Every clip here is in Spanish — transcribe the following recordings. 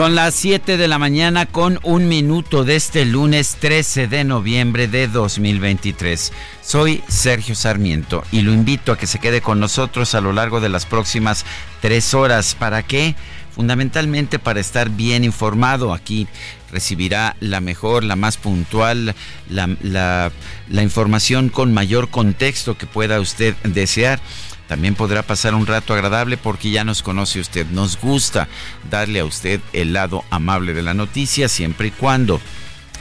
Son las 7 de la mañana con un minuto de este lunes 13 de noviembre de 2023. Soy Sergio Sarmiento y lo invito a que se quede con nosotros a lo largo de las próximas tres horas. ¿Para qué? Fundamentalmente para estar bien informado. Aquí recibirá la mejor, la más puntual, la, la, la información con mayor contexto que pueda usted desear. También podrá pasar un rato agradable porque ya nos conoce usted. Nos gusta darle a usted el lado amable de la noticia siempre y cuando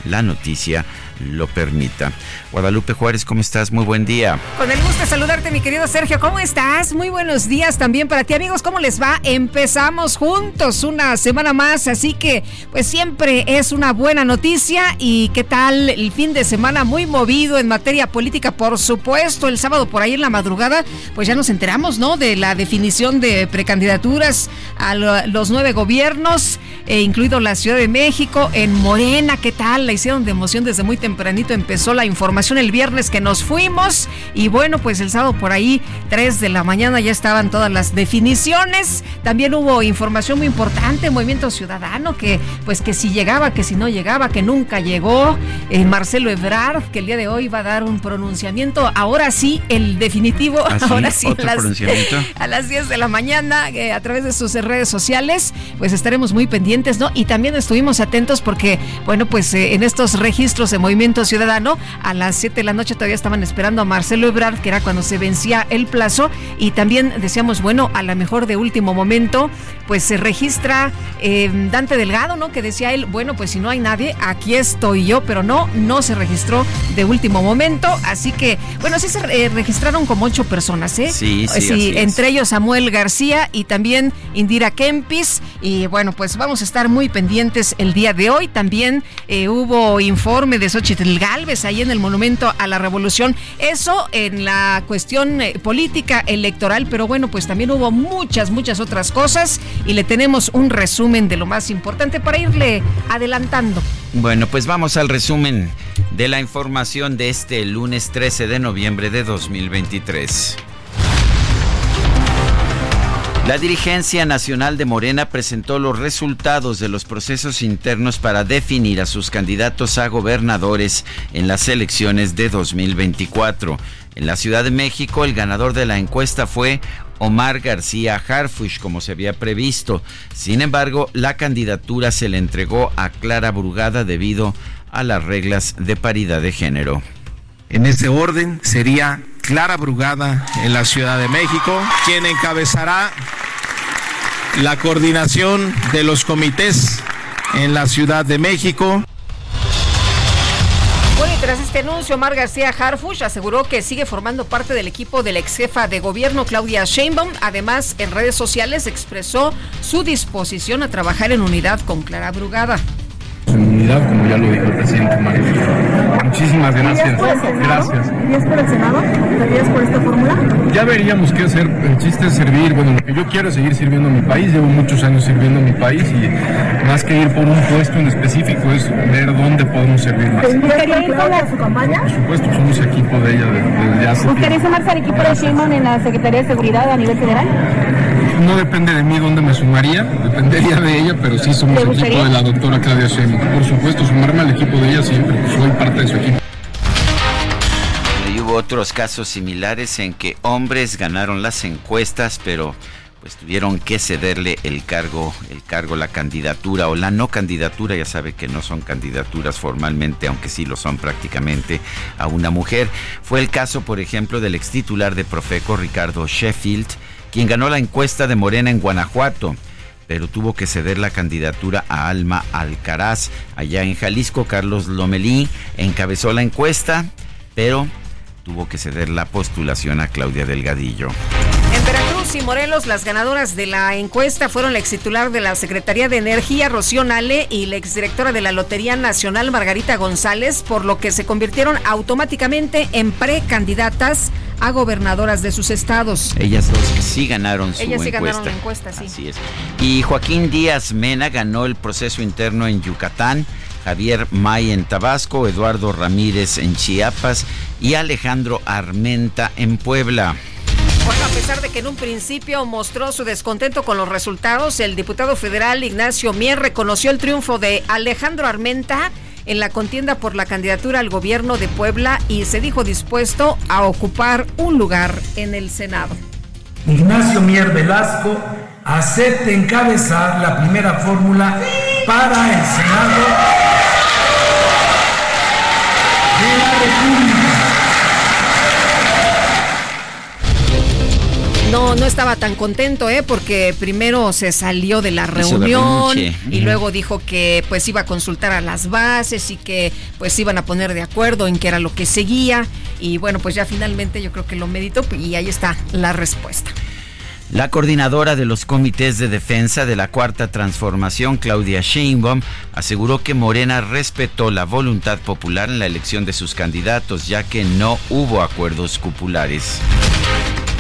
la noticia lo permita. Guadalupe Juárez, ¿cómo estás? Muy buen día. Con el gusto de saludarte, mi querido Sergio. ¿Cómo estás? Muy buenos días también para ti, amigos. ¿Cómo les va? Empezamos juntos una semana más, así que pues siempre es una buena noticia. ¿Y qué tal el fin de semana? Muy movido en materia política, por supuesto. El sábado por ahí en la madrugada, pues ya nos enteramos, ¿no? De la definición de precandidaturas a los nueve gobiernos, eh, incluido la Ciudad de México, en Morena. ¿Qué tal? La hicieron de emoción desde muy tempranito. Empezó la información el viernes que nos fuimos. Y bueno, pues el sábado por ahí, 3 de la mañana, ya estaban todas las definiciones. También hubo información muy importante, Movimiento Ciudadano, que pues que si llegaba, que si no llegaba, que nunca llegó. Eh, Marcelo Ebrard, que el día de hoy va a dar un pronunciamiento. Ahora sí, el definitivo. ¿Ah, sí? Ahora sí, ¿Otro las- pronunciamiento? a las 10 de la mañana eh, a través de sus redes sociales, pues estaremos muy pendientes, ¿no? Y también estuvimos atentos porque, bueno, pues eh, en estos registros de Movimiento Ciudadano, a las 7 de la noche todavía estaban esperando a Marcelo Ebrard, que era cuando se vencía el plazo, y también decíamos, bueno, a lo mejor de último momento, pues se registra eh, Dante Delgado, ¿no? Que decía él, bueno, pues si no hay nadie, aquí estoy yo, pero no, no se registró de último momento, así que, bueno, sí se eh, registraron como ocho personas, ¿eh? Sí, sí, así es. entre ellos Samuel García y también Indira Kempis. Y bueno, pues vamos a estar muy pendientes el día de hoy. También eh, hubo informe de Xochitl Galvez ahí en el Monumento a la Revolución. Eso en la cuestión eh, política electoral, pero bueno, pues también hubo muchas, muchas otras cosas y le tenemos un resumen de lo más importante para irle adelantando. Bueno, pues vamos al resumen de la información de este lunes 13 de noviembre de 2023. La dirigencia nacional de Morena presentó los resultados de los procesos internos para definir a sus candidatos a gobernadores en las elecciones de 2024. En la Ciudad de México, el ganador de la encuesta fue Omar García Harfush, como se había previsto. Sin embargo, la candidatura se le entregó a Clara Brugada debido a las reglas de paridad de género. En ese orden sería Clara Brugada en la Ciudad de México, quien encabezará la coordinación de los comités en la Ciudad de México. Bueno, y tras este anuncio, Omar García Harfush aseguró que sigue formando parte del equipo de la ex jefa de gobierno Claudia Sheinbaum. Además, en redes sociales expresó su disposición a trabajar en unidad con Clara Brugada. Unidad, como ya lo dijo el presidente Manuel. Muchísimas gracias. Gracias. ¿Irías por el Senado? ¿Estarías por esta fórmula? Ya veríamos qué hacer. El chiste es servir. Bueno, lo que yo quiero es seguir sirviendo a mi país. Llevo muchos años sirviendo a mi país y más que ir por un puesto en específico es ver dónde podemos servir más. ¿Buscaría ir con la- su campaña? Por supuesto, somos equipo de ella desde, desde hace. ¿Buscaría sumarse al equipo de Sheinbaum en la Secretaría de Seguridad a nivel federal? No depende de mí dónde me sumaría, dependería de ella, pero sí somos equipo de la doctora Claudia Sheinbaum. Por supuesto, sumarme al equipo de ella siempre, soy parte de su equipo. Y hubo otros casos similares en que hombres ganaron las encuestas, pero pues tuvieron que cederle el cargo, el cargo, la candidatura o la no candidatura, ya sabe que no son candidaturas formalmente, aunque sí lo son prácticamente, a una mujer. Fue el caso, por ejemplo, del ex titular de Profeco, Ricardo Sheffield, quien ganó la encuesta de Morena en Guanajuato pero tuvo que ceder la candidatura a Alma Alcaraz. Allá en Jalisco, Carlos Lomelí encabezó la encuesta, pero tuvo que ceder la postulación a Claudia Delgadillo. En Veracruz y Morelos, las ganadoras de la encuesta fueron la ex titular de la Secretaría de Energía, Rocío Nale, y la exdirectora de la Lotería Nacional, Margarita González, por lo que se convirtieron automáticamente en precandidatas a gobernadoras de sus estados. Ellas dos sí ganaron su Ellas sí encuesta. ganaron la encuesta, sí. Así es. Y Joaquín Díaz Mena ganó el proceso interno en Yucatán. Javier May en Tabasco, Eduardo Ramírez en Chiapas y Alejandro Armenta en Puebla. Bueno, a pesar de que en un principio mostró su descontento con los resultados, el diputado federal Ignacio Mier reconoció el triunfo de Alejandro Armenta en la contienda por la candidatura al gobierno de Puebla y se dijo dispuesto a ocupar un lugar en el Senado. Ignacio Mier Velasco acepte encabezar la primera fórmula para el Senado de la República. No, no estaba tan contento, ¿eh? Porque primero se salió de la reunión y luego dijo que pues iba a consultar a las bases y que pues iban a poner de acuerdo en qué era lo que seguía y bueno, pues ya finalmente yo creo que lo meditó y ahí está la respuesta. La coordinadora de los comités de defensa de la Cuarta Transformación, Claudia Sheinbaum, aseguró que Morena respetó la voluntad popular en la elección de sus candidatos, ya que no hubo acuerdos cupulares.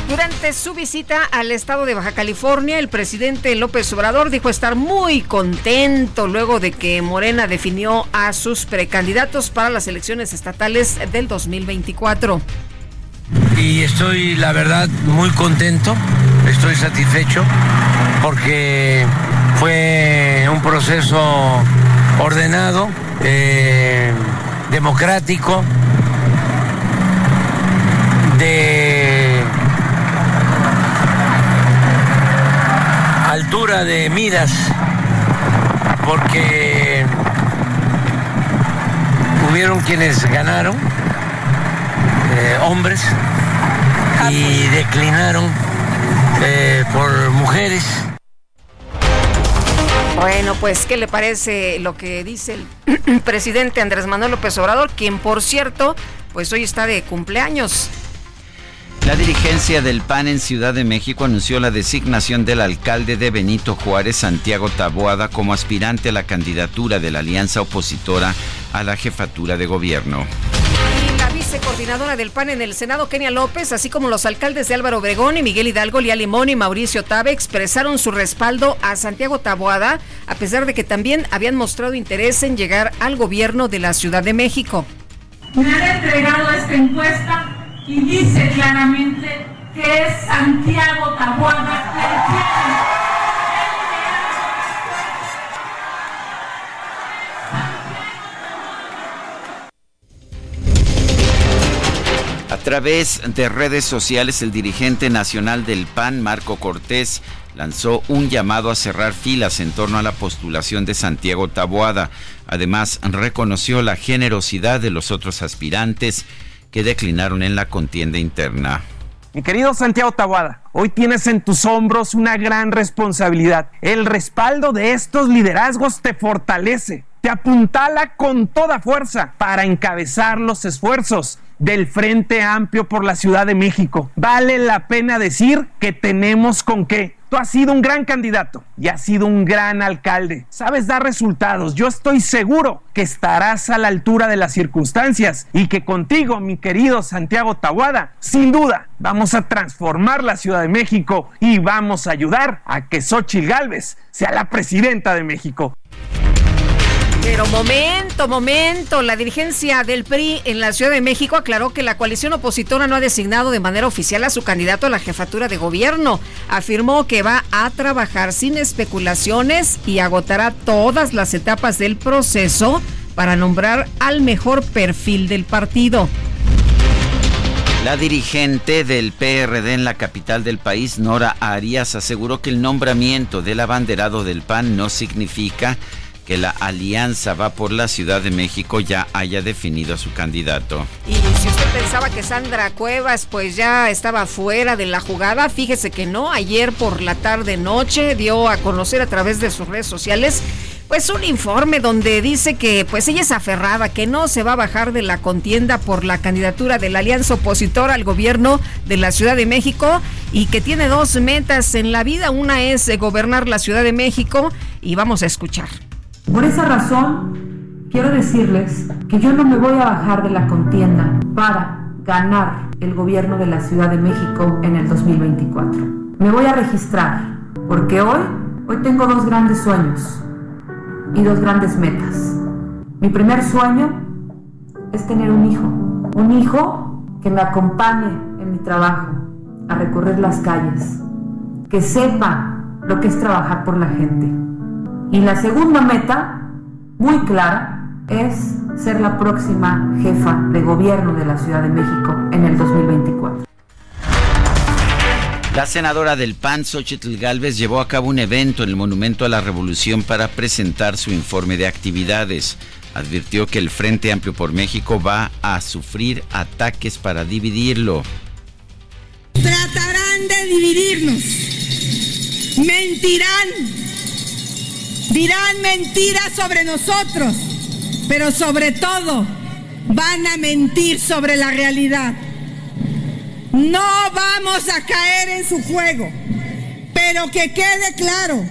Durante su visita al estado de Baja California, el presidente López Obrador dijo estar muy contento luego de que Morena definió a sus precandidatos para las elecciones estatales del 2024. y estoy la verdad muy contento, estoy satisfecho porque fue un proceso ordenado, eh, democrático, de altura de miras, porque hubieron quienes ganaron, eh, hombres, y declinaron eh, por mujeres. Bueno, pues, ¿qué le parece lo que dice el presidente Andrés Manuel López Obrador, quien, por cierto, pues hoy está de cumpleaños? La dirigencia del PAN en Ciudad de México anunció la designación del alcalde de Benito Juárez, Santiago Taboada, como aspirante a la candidatura de la alianza opositora a la jefatura de gobierno. Y la vicecoordinadora del PAN en el Senado, Kenia López, así como los alcaldes de Álvaro Obregón y Miguel Hidalgo, Lía Limón y Mauricio Tabe, expresaron su respaldo a Santiago Taboada, a pesar de que también habían mostrado interés en llegar al gobierno de la Ciudad de México. Me han entregado esta encuesta y dice claramente que es Santiago Taboada quien tiene A través de redes sociales, el dirigente nacional del PAN, Marco Cortés, lanzó un llamado a cerrar filas en torno a la postulación de Santiago Taboada. Además, reconoció la generosidad de los otros aspirantes que declinaron en la contienda interna. Mi querido Santiago Taboada, hoy tienes en tus hombros una gran responsabilidad. El respaldo de estos liderazgos te fortalece, te apuntala con toda fuerza para encabezar los esfuerzos del Frente Amplio por la Ciudad de México. Vale la pena decir que tenemos con qué. Tú has sido un gran candidato y has sido un gran alcalde. Sabes dar resultados. Yo estoy seguro que estarás a la altura de las circunstancias y que contigo, mi querido Santiago Tahuada, sin duda vamos a transformar la Ciudad de México y vamos a ayudar a que Xochitl Gálvez sea la presidenta de México. Pero momento, momento. La dirigencia del PRI en la Ciudad de México aclaró que la coalición opositora no ha designado de manera oficial a su candidato a la jefatura de gobierno. Afirmó que va a trabajar sin especulaciones y agotará todas las etapas del proceso para nombrar al mejor perfil del partido. La dirigente del PRD en la capital del país, Nora Arias, aseguró que el nombramiento del abanderado del PAN no significa que la alianza va por la Ciudad de México ya haya definido a su candidato. Y si usted pensaba que Sandra Cuevas pues ya estaba fuera de la jugada, fíjese que no, ayer por la tarde noche dio a conocer a través de sus redes sociales pues un informe donde dice que pues ella es aferrada, que no se va a bajar de la contienda por la candidatura de la alianza opositora al gobierno de la Ciudad de México y que tiene dos metas en la vida, una es gobernar la Ciudad de México y vamos a escuchar. Por esa razón, quiero decirles que yo no me voy a bajar de la contienda para ganar el gobierno de la Ciudad de México en el 2024. Me voy a registrar porque hoy, hoy tengo dos grandes sueños y dos grandes metas. Mi primer sueño es tener un hijo, un hijo que me acompañe en mi trabajo, a recorrer las calles, que sepa lo que es trabajar por la gente y la segunda meta, muy clara, es ser la próxima jefa de gobierno de la Ciudad de México en el 2024. La senadora del PAN, Xochitl Galvez, llevó a cabo un evento en el Monumento a la Revolución para presentar su informe de actividades. Advirtió que el Frente Amplio por México va a sufrir ataques para dividirlo. Tratarán de dividirnos. Mentirán dirán mentiras sobre nosotros, pero sobre todo van a mentir sobre la realidad. No vamos a caer en su juego, pero que quede claro,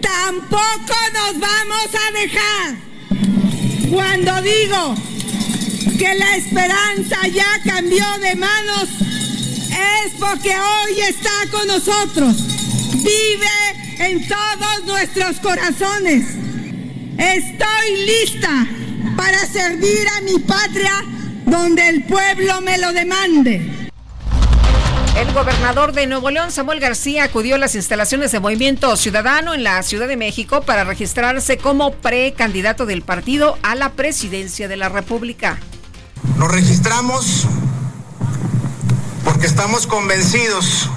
tampoco nos vamos a dejar. Cuando digo que la esperanza ya cambió de manos, es porque hoy está con nosotros. Vive en todos nuestros corazones. Estoy lista para servir a mi patria donde el pueblo me lo demande. El gobernador de Nuevo León, Samuel García, acudió a las instalaciones de Movimiento Ciudadano en la Ciudad de México para registrarse como precandidato del partido a la presidencia de la República. Nos registramos porque estamos convencidos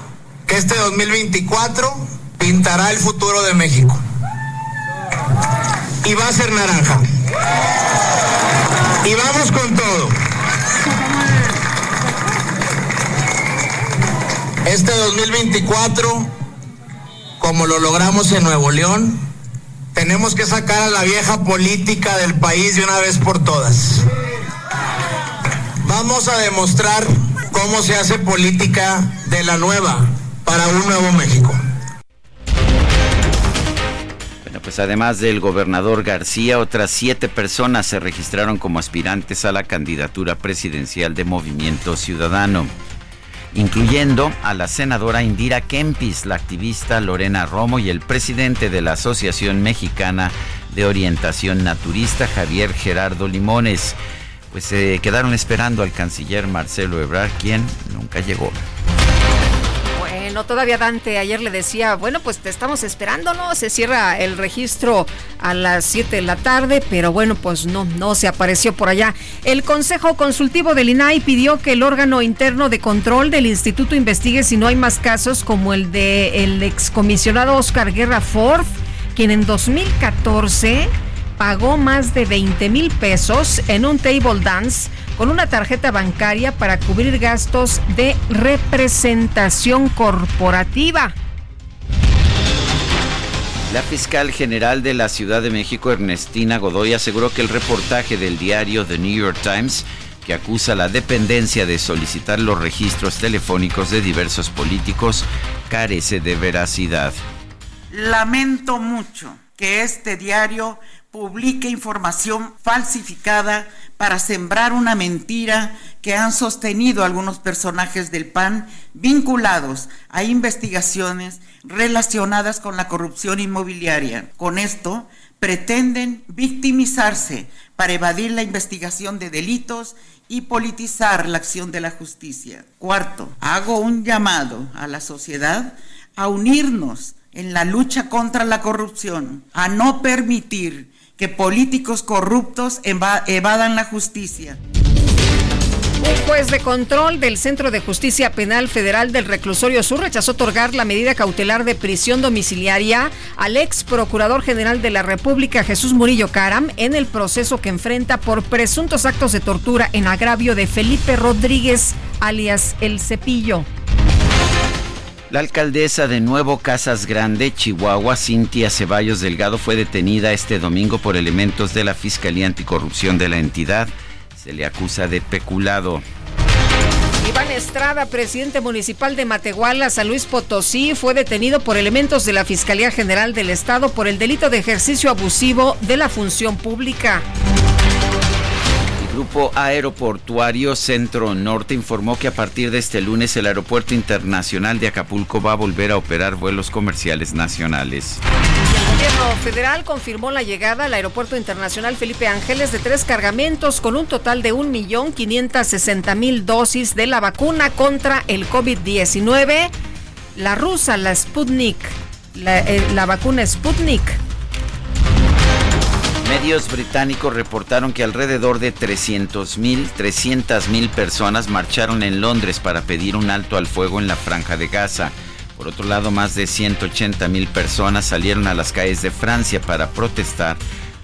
que este 2024 pintará el futuro de México. Y va a ser naranja. Y vamos con todo. Este 2024, como lo logramos en Nuevo León, tenemos que sacar a la vieja política del país de una vez por todas. Vamos a demostrar cómo se hace política de la nueva para un nuevo México. Pues además del gobernador García, otras siete personas se registraron como aspirantes a la candidatura presidencial de Movimiento Ciudadano, incluyendo a la senadora Indira Kempis, la activista Lorena Romo y el presidente de la Asociación Mexicana de Orientación Naturista, Javier Gerardo Limones. Pues se quedaron esperando al canciller Marcelo Ebrard, quien nunca llegó. No, todavía Dante ayer le decía, bueno, pues te estamos esperando, ¿no? Se cierra el registro a las 7 de la tarde, pero bueno, pues no, no se apareció por allá. El Consejo Consultivo del INAI pidió que el órgano interno de control del instituto investigue si no hay más casos como el de el excomisionado Oscar Guerra Ford, quien en 2014 pagó más de 20 mil pesos en un table dance con una tarjeta bancaria para cubrir gastos de representación corporativa. La fiscal general de la Ciudad de México, Ernestina Godoy, aseguró que el reportaje del diario The New York Times, que acusa la dependencia de solicitar los registros telefónicos de diversos políticos, carece de veracidad. Lamento mucho que este diario publique información falsificada para sembrar una mentira que han sostenido algunos personajes del PAN vinculados a investigaciones relacionadas con la corrupción inmobiliaria. Con esto pretenden victimizarse para evadir la investigación de delitos y politizar la acción de la justicia. Cuarto, hago un llamado a la sociedad a unirnos en la lucha contra la corrupción, a no permitir que políticos corruptos evadan la justicia. Un juez de control del Centro de Justicia Penal Federal del Reclusorio Sur rechazó otorgar la medida cautelar de prisión domiciliaria al ex procurador general de la República, Jesús Murillo Caram, en el proceso que enfrenta por presuntos actos de tortura en agravio de Felipe Rodríguez, alias El Cepillo. La alcaldesa de Nuevo Casas Grande, Chihuahua, Cintia Ceballos Delgado, fue detenida este domingo por elementos de la Fiscalía Anticorrupción de la entidad. Se le acusa de peculado. Iván Estrada, presidente municipal de Matehuala, San Luis Potosí, fue detenido por elementos de la Fiscalía General del Estado por el delito de ejercicio abusivo de la función pública. Grupo Aeroportuario Centro Norte informó que a partir de este lunes el Aeropuerto Internacional de Acapulco va a volver a operar vuelos comerciales nacionales. El gobierno federal confirmó la llegada al Aeropuerto Internacional Felipe Ángeles de tres cargamentos con un total de 1.560.000 dosis de la vacuna contra el COVID-19. La rusa, la Sputnik, la, eh, la vacuna Sputnik Medios británicos reportaron que alrededor de 300.000 300.000 personas marcharon en Londres para pedir un alto al fuego en la franja de Gaza. Por otro lado, más de 180.000 personas salieron a las calles de Francia para protestar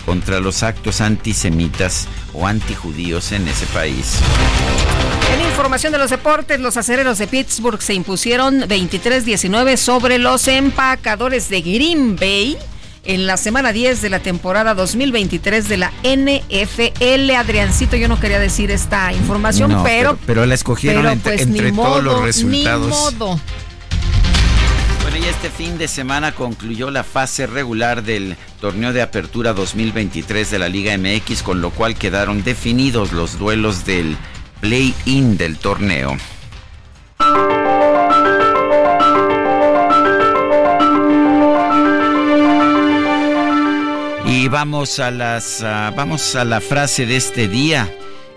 contra los actos antisemitas o antijudíos en ese país. En información de los deportes, los acereros de Pittsburgh se impusieron 23-19 sobre los empacadores de Green Bay en la semana 10 de la temporada 2023 de la NFL. Adriancito, yo no quería decir esta información, pero, pero, la escogieron entre, pues, todos los resultados. Ni modo. Bueno, y este fin de semana concluyó la fase regular del torneo de apertura 2023 de la Liga MX, con lo cual quedaron definidos los duelos del play-in del torneo. Vamos a las ah, vamos a la frase de este día.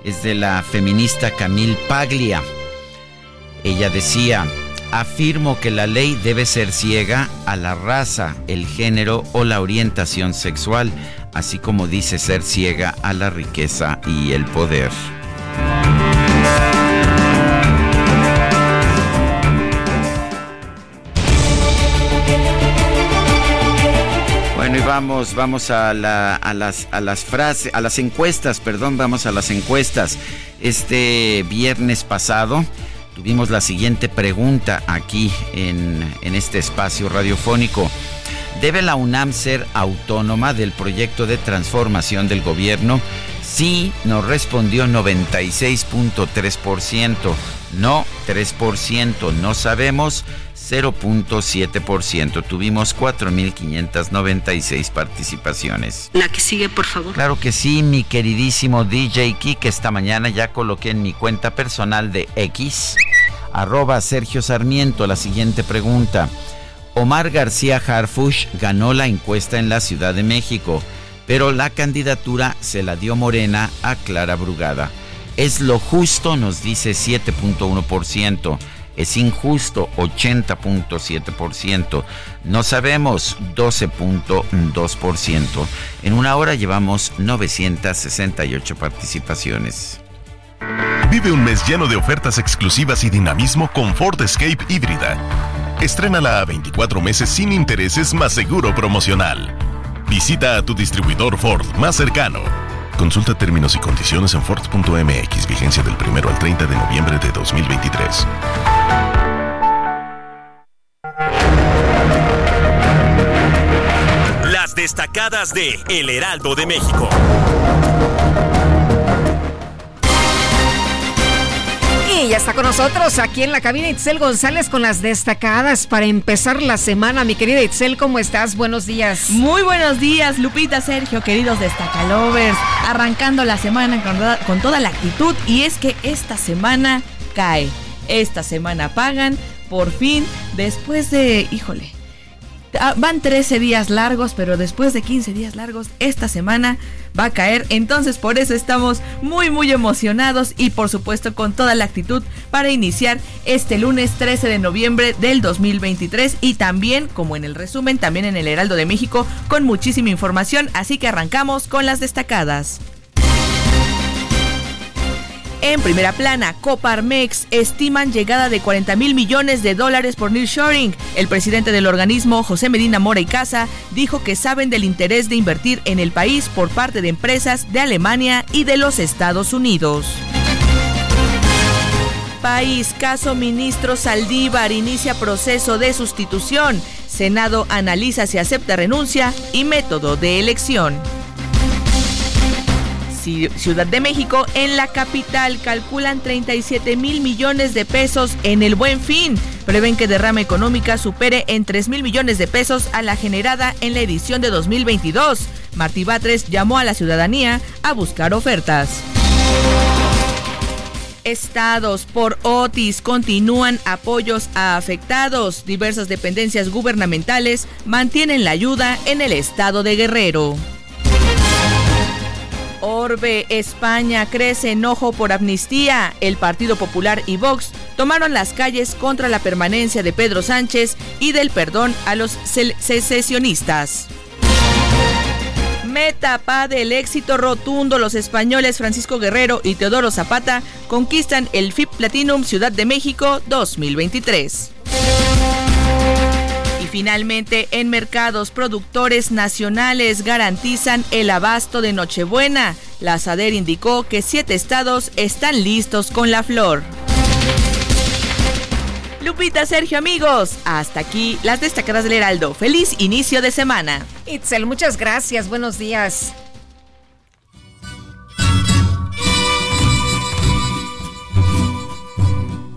Es de la feminista Camille Paglia. Ella decía, afirmo que la ley debe ser ciega a la raza, el género o la orientación sexual, así como dice ser ciega a la riqueza y el poder. Vamos, vamos a, las, a las frases, a las encuestas, perdón, vamos a las encuestas. Este viernes pasado tuvimos la siguiente pregunta aquí en, en este espacio radiofónico. ¿Debe la UNAM ser autónoma del proyecto de transformación del gobierno? Sí, nos respondió 96.3%. No, 3%. No sabemos. 0.7%. Tuvimos 4.596 participaciones. La que sigue, por favor. Claro que sí, mi queridísimo DJ que Esta mañana ya coloqué en mi cuenta personal de X, arroba Sergio Sarmiento, la siguiente pregunta. Omar García Harfush ganó la encuesta en la Ciudad de México, pero la candidatura se la dio Morena a Clara Brugada. Es lo justo, nos dice 7.1% es injusto 80.7%, no sabemos 12.2%. En una hora llevamos 968 participaciones. Vive un mes lleno de ofertas exclusivas y dinamismo con Ford Escape híbrida. Estrénala a 24 meses sin intereses más seguro promocional. Visita a tu distribuidor Ford más cercano. Consulta términos y condiciones en Ford.mx, vigencia del 1 al 30 de noviembre de 2023. Destacadas de El Heraldo de México. Y ya está con nosotros aquí en la cabina Itzel González con las destacadas para empezar la semana. Mi querida Itzel, ¿cómo estás? Buenos días. Muy buenos días, Lupita, Sergio, queridos destacalovers. Arrancando la semana con toda, con toda la actitud y es que esta semana cae. Esta semana pagan, por fin, después de, híjole, van 13 días largos, pero después de 15 días largos, esta semana va a caer. Entonces por eso estamos muy muy emocionados y por supuesto con toda la actitud para iniciar este lunes 13 de noviembre del 2023 y también como en el resumen, también en el Heraldo de México con muchísima información. Así que arrancamos con las destacadas. En primera plana, Coparmex estiman llegada de 40 mil millones de dólares por nearshoring. El presidente del organismo, José Medina Mora y Casa, dijo que saben del interés de invertir en el país por parte de empresas de Alemania y de los Estados Unidos. País, caso ministro Saldívar inicia proceso de sustitución. Senado analiza si acepta renuncia y método de elección. Ciudad de México, en la capital calculan 37 mil millones de pesos en el buen fin. Prevén que derrama económica supere en 3 mil millones de pesos a la generada en la edición de 2022. Martí Batres llamó a la ciudadanía a buscar ofertas. Estados por Otis continúan apoyos a afectados. Diversas dependencias gubernamentales mantienen la ayuda en el estado de Guerrero. Orbe, España, crece enojo por amnistía. El Partido Popular y Vox tomaron las calles contra la permanencia de Pedro Sánchez y del perdón a los secesionistas. Metapa del éxito rotundo, los españoles Francisco Guerrero y Teodoro Zapata conquistan el FIP Platinum Ciudad de México 2023. Finalmente, en mercados, productores nacionales garantizan el abasto de Nochebuena. La SADER indicó que siete estados están listos con la flor. Lupita, Sergio, amigos, hasta aquí las destacadas del Heraldo. Feliz inicio de semana. Itzel, muchas gracias. Buenos días.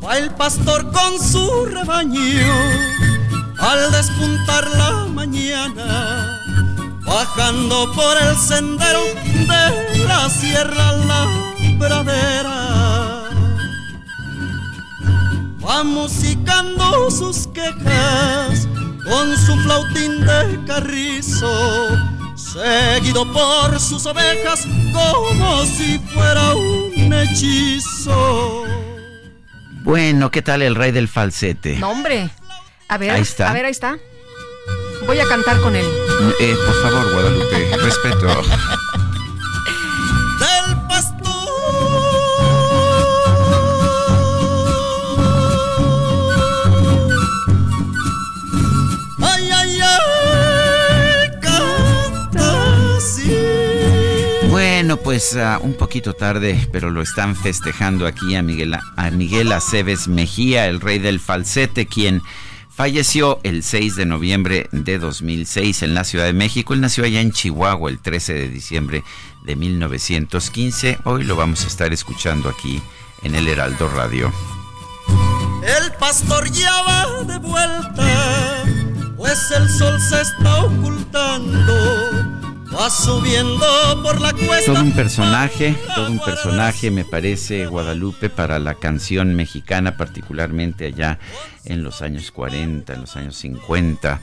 Va el pastor con su rebaño al despuntar la mañana, bajando por el sendero de la sierra la pradera. Va musicando sus quejas con su flautín de carrizo, seguido por sus ovejas como si fuera un hechizo. Bueno, ¿qué tal el rey del falsete? No, hombre. A ver, ahí está. a ver, ahí está. Voy a cantar con él. Eh, por favor, Guadalupe, respeto. Del pastor. Ay, ay, ay, canta así. Bueno, pues uh, un poquito tarde, pero lo están festejando aquí a Miguel, a Miguel Aceves Mejía, el rey del falsete, quien Falleció el 6 de noviembre de 2006 en la Ciudad de México. Él nació allá en Chihuahua el 13 de diciembre de 1915. Hoy lo vamos a estar escuchando aquí en el Heraldo Radio. El pastor ya va de vuelta, pues el sol se está ocultando Va subiendo por la cuesta. Todo un personaje, todo un personaje me parece Guadalupe para la canción mexicana, particularmente allá en los años 40, en los años 50.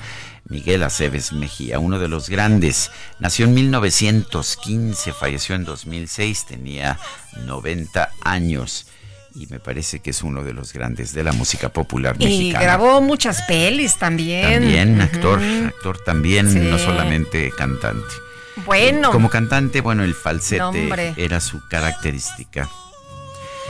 Miguel Aceves Mejía, uno de los grandes. Nació en 1915, falleció en 2006, tenía 90 años y me parece que es uno de los grandes de la música popular mexicana. Y grabó muchas pelis también. También, actor, actor también, no solamente cantante. Bueno. Como cantante, bueno, el falsete era su característica.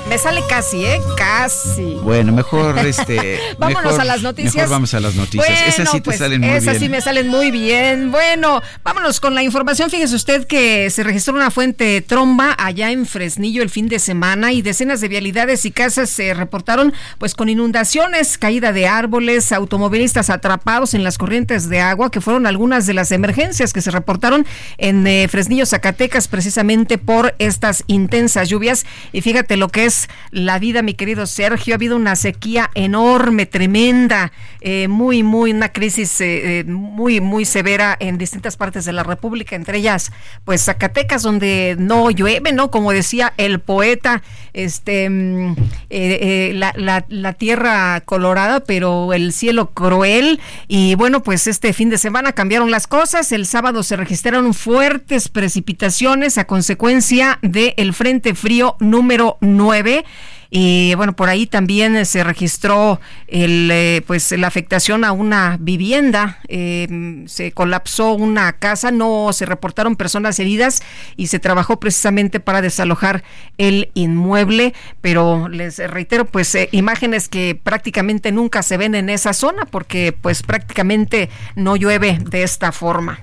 Me sale casi, ¿eh? Casi. Bueno, mejor este. vámonos a las noticias. Mejor vamos a las noticias. esas sí te pues, salen muy bien. Esas sí me salen muy bien. Bueno, vámonos con la información. Fíjese usted que se registró una fuente tromba allá en Fresnillo el fin de semana y decenas de vialidades y casas se reportaron pues con inundaciones, caída de árboles, automovilistas atrapados en las corrientes de agua, que fueron algunas de las emergencias que se reportaron en eh, Fresnillo, Zacatecas, precisamente por estas intensas lluvias. Y fíjate lo que es la vida, mi querido Sergio. Ha habido una sequía enorme, tremenda, eh, muy, muy, una crisis eh, eh, muy, muy severa en distintas partes de la República, entre ellas, pues Zacatecas, donde no llueve, ¿no? Como decía el poeta, este, mm, la, la, tierra colorada, pero el cielo cruel. Y bueno, pues este fin de semana cambiaron las cosas. El sábado se registraron fuertes precipitaciones a consecuencia del Frente Frío número 9. Y bueno, por ahí también se registró el, eh, pues la afectación a una vivienda, eh, se colapsó una casa, no se reportaron personas heridas y se trabajó precisamente para desalojar el inmueble, pero les reitero, pues eh, imágenes que prácticamente nunca se ven en esa zona porque pues prácticamente no llueve de esta forma.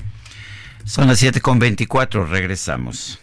Son las 7.24, regresamos.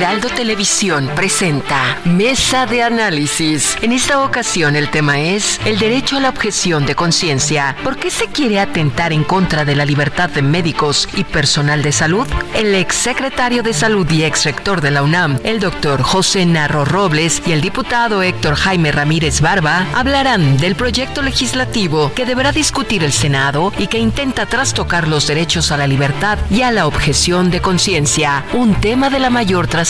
Heraldo Televisión presenta Mesa de Análisis. En esta ocasión el tema es el derecho a la objeción de conciencia. ¿Por qué se quiere atentar en contra de la libertad de médicos y personal de salud? El exsecretario de Salud y exrector de la UNAM, el doctor José Narro Robles y el diputado Héctor Jaime Ramírez Barba hablarán del proyecto legislativo que deberá discutir el Senado y que intenta trastocar los derechos a la libertad y a la objeción de conciencia, un tema de la mayor trascendencia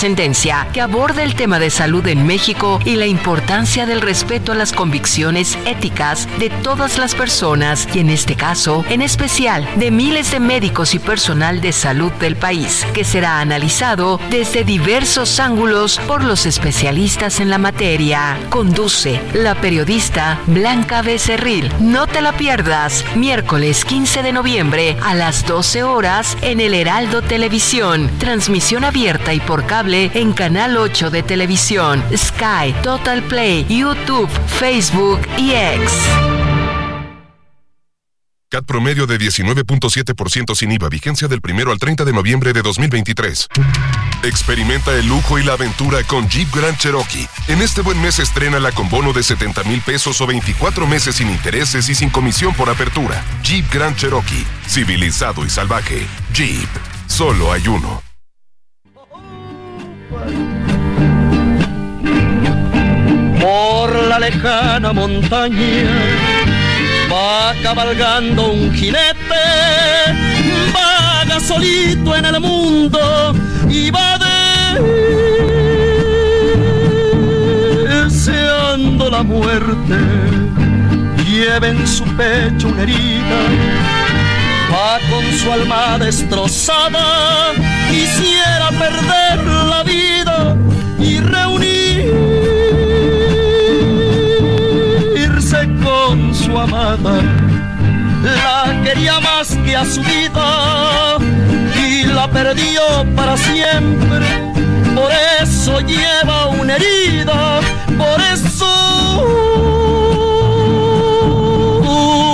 que aborda el tema de salud en México y la importancia del respeto a las convicciones éticas de todas las personas y en este caso, en especial, de miles de médicos y personal de salud del país, que será analizado desde diversos ángulos por los especialistas en la materia. Conduce la periodista Blanca Becerril. No te la pierdas, miércoles 15 de noviembre a las 12 horas en el Heraldo Televisión, transmisión abierta y por cable en Canal 8 de televisión, Sky, Total Play, YouTube, Facebook y X. CAT promedio de 19.7% sin IVA, vigencia del 1 al 30 de noviembre de 2023. Experimenta el lujo y la aventura con Jeep Grand Cherokee. En este buen mes estrena con bono de 70 mil pesos o 24 meses sin intereses y sin comisión por apertura. Jeep Grand Cherokee, civilizado y salvaje. Jeep, solo hay uno. Por la lejana montaña va cabalgando un jinete, vaga solito en el mundo y va deseando la muerte. Lleva en su pecho una herida, va con su alma destrozada, quisiera perder la vida y reunirse La quería más que a su vida y la perdió para siempre. Por eso lleva una herida, por eso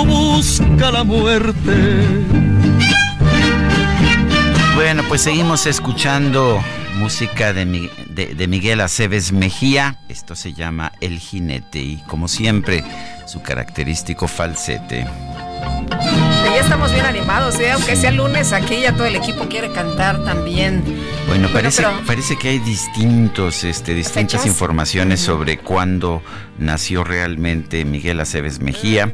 busca la muerte. Bueno, pues seguimos escuchando música de, de, Miguel Aceves Mejía. Esto se llama El Jinete y como siempre su característico falsete. Ya estamos bien animados, ¿eh? aunque sea lunes, aquí ya todo el equipo quiere cantar también. Bueno, parece, parece que hay distintos, este, distintas informaciones sobre cuándo nació realmente Miguel Aceves Mejía.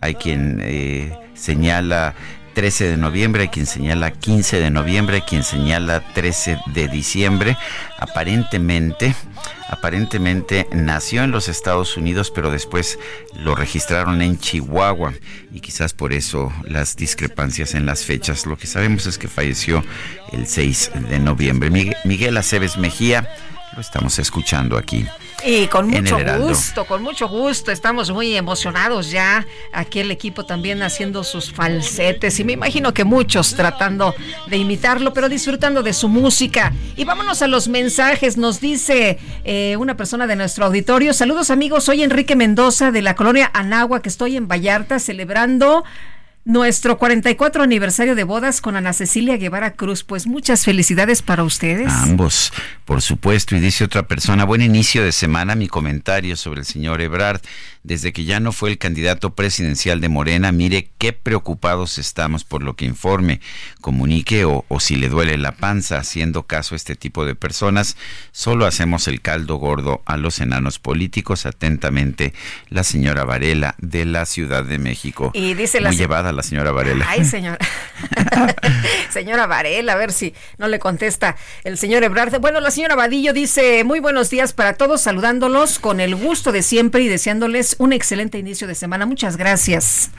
Hay quien eh, señala 13 de noviembre, hay quien señala 15 de noviembre, hay quien señala 13 de diciembre. Aparentemente, aparentemente nació en los Estados Unidos, pero después lo registraron en Chihuahua y quizás por eso las discrepancias en las fechas. Lo que sabemos es que falleció el 6 de noviembre. Miguel Aceves Mejía, lo estamos escuchando aquí Y con mucho gusto, con mucho gusto. Estamos muy emocionados ya. Aquí el equipo también haciendo sus falsetes. Y me imagino que muchos tratando de imitarlo, pero disfrutando de su música. Y vámonos a los mensajes. Nos dice eh, una persona de nuestro auditorio. Saludos amigos, soy Enrique Mendoza de la colonia Anagua, que estoy en Vallarta celebrando nuestro 44 aniversario de bodas con Ana Cecilia Guevara Cruz. Pues muchas felicidades para ustedes. Ambos, por supuesto. Y dice otra persona, buen inicio de semana, mi comentario sobre el señor Ebrard. Desde que ya no fue el candidato presidencial de Morena, mire qué preocupados estamos por lo que informe, comunique o, o si le duele la panza, haciendo caso a este tipo de personas. Solo hacemos el caldo gordo a los enanos políticos. Atentamente, la señora Varela de la Ciudad de México. Y dice la Muy se- llevada la señora Varela. Ay, señora. señora Varela, a ver si no le contesta el señor Ebrard. Bueno, la señora Vadillo dice, muy buenos días para todos, saludándolos con el gusto de siempre y deseándoles un excelente inicio de semana. Muchas gracias.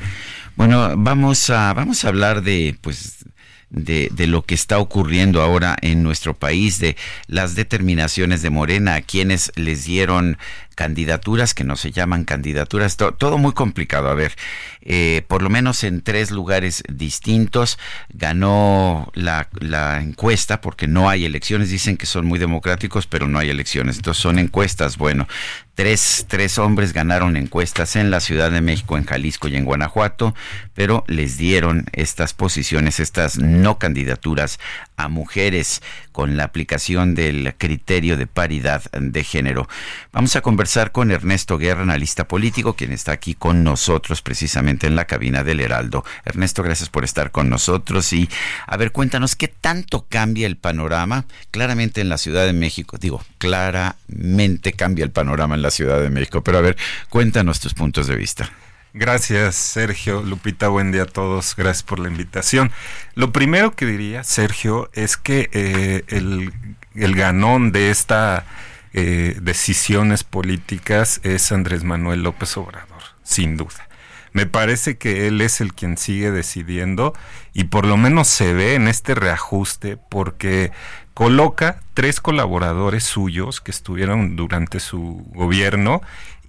Bueno, vamos a, vamos a hablar de, pues, de, de lo que está ocurriendo ahora en nuestro país, de las determinaciones de Morena, a quienes les dieron candidaturas que no se llaman candidaturas, to- todo muy complicado. A ver, eh, por lo menos en tres lugares distintos ganó la, la encuesta, porque no hay elecciones, dicen que son muy democráticos, pero no hay elecciones, entonces son encuestas, bueno, tres, tres hombres ganaron encuestas en la Ciudad de México, en Jalisco y en Guanajuato, pero les dieron estas posiciones, estas no candidaturas a mujeres con la aplicación del criterio de paridad de género. Vamos a conversar con Ernesto Guerra, analista político, quien está aquí con nosotros precisamente en la cabina del Heraldo. Ernesto, gracias por estar con nosotros y a ver, cuéntanos qué tanto cambia el panorama. Claramente en la Ciudad de México, digo, claramente cambia el panorama en la Ciudad de México, pero a ver, cuéntanos tus puntos de vista. Gracias, Sergio. Lupita, buen día a todos. Gracias por la invitación. Lo primero que diría, Sergio, es que eh, el, el ganón de esta eh, decisiones políticas es Andrés Manuel López Obrador, sin duda. Me parece que él es el quien sigue decidiendo y por lo menos se ve en este reajuste porque coloca tres colaboradores suyos que estuvieron durante su gobierno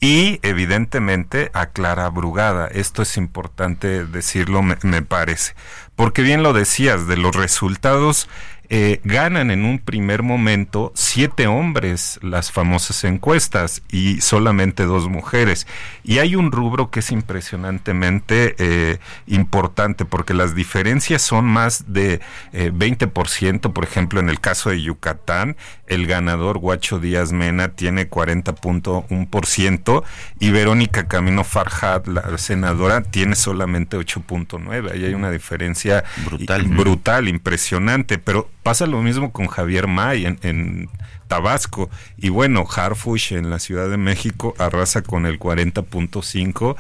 y evidentemente a Clara Brugada. Esto es importante decirlo, me, me parece. Porque bien lo decías, de los resultados eh, ganan en un primer momento siete hombres las famosas encuestas y solamente dos mujeres. Y hay un rubro que es impresionantemente eh, importante porque las diferencias son más de eh, 20%. Por ejemplo, en el caso de Yucatán, el ganador Guacho Díaz Mena tiene 40.1% y Verónica Camino Farjad, la senadora, tiene solamente 8.9%. Ahí hay una diferencia Brutal. brutal, impresionante. Pero pasa lo mismo con Javier May en, en Tabasco. Y bueno, Harfush en la Ciudad de México arrasa con el 40.5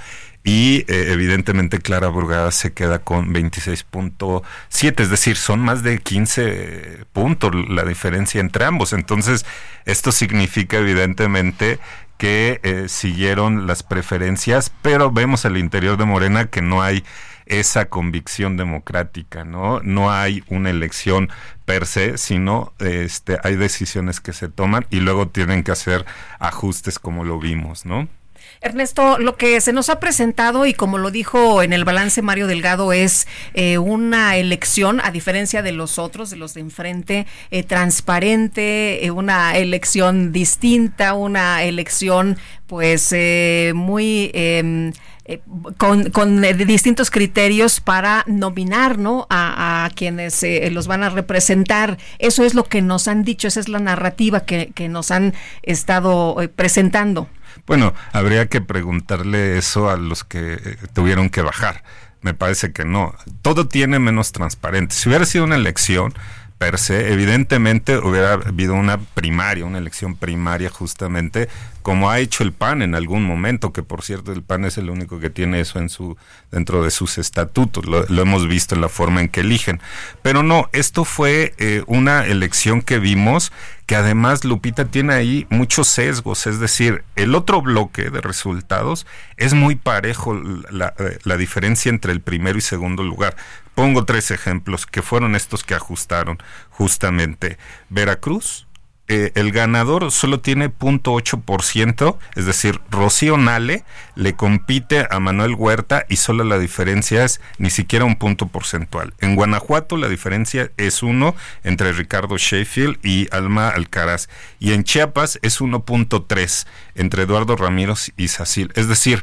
y eh, evidentemente Clara Brugada se queda con 26.7, es decir, son más de 15 puntos la diferencia entre ambos. Entonces, esto significa evidentemente que eh, siguieron las preferencias, pero vemos al interior de Morena que no hay esa convicción democrática, ¿no? No hay una elección per se, sino este hay decisiones que se toman y luego tienen que hacer ajustes como lo vimos, ¿no? Ernesto, lo que se nos ha presentado y como lo dijo en el balance Mario Delgado es eh, una elección, a diferencia de los otros, de los de enfrente, eh, transparente, eh, una elección distinta, una elección pues muy... Eh, con, con distintos criterios para nominar ¿no? a, a quienes eh, los van a representar. Eso es lo que nos han dicho, esa es la narrativa que, que nos han estado presentando. Bueno, habría que preguntarle eso a los que eh, tuvieron que bajar. Me parece que no. Todo tiene menos transparente. Si hubiera sido una elección per se, evidentemente hubiera habido una primaria, una elección primaria justamente, como ha hecho el PAN en algún momento, que por cierto el PAN es el único que tiene eso en su dentro de sus estatutos, lo, hemos visto en la forma en que eligen. Pero no, esto fue eh, una elección que vimos que además Lupita tiene ahí muchos sesgos, es decir, el otro bloque de resultados es muy parejo la, la, diferencia entre el primero y segundo lugar. Pongo tres ejemplos que fueron estos que ajustaron justamente. Veracruz, eh, el ganador solo tiene 0.8%, es decir, Rocío Nale le compite a Manuel Huerta y solo la diferencia es ni siquiera un punto porcentual. En Guanajuato la diferencia es uno entre Ricardo Sheffield y Alma Alcaraz y en Chiapas es 1.3 entre Eduardo Ramírez y Sacil. Es decir,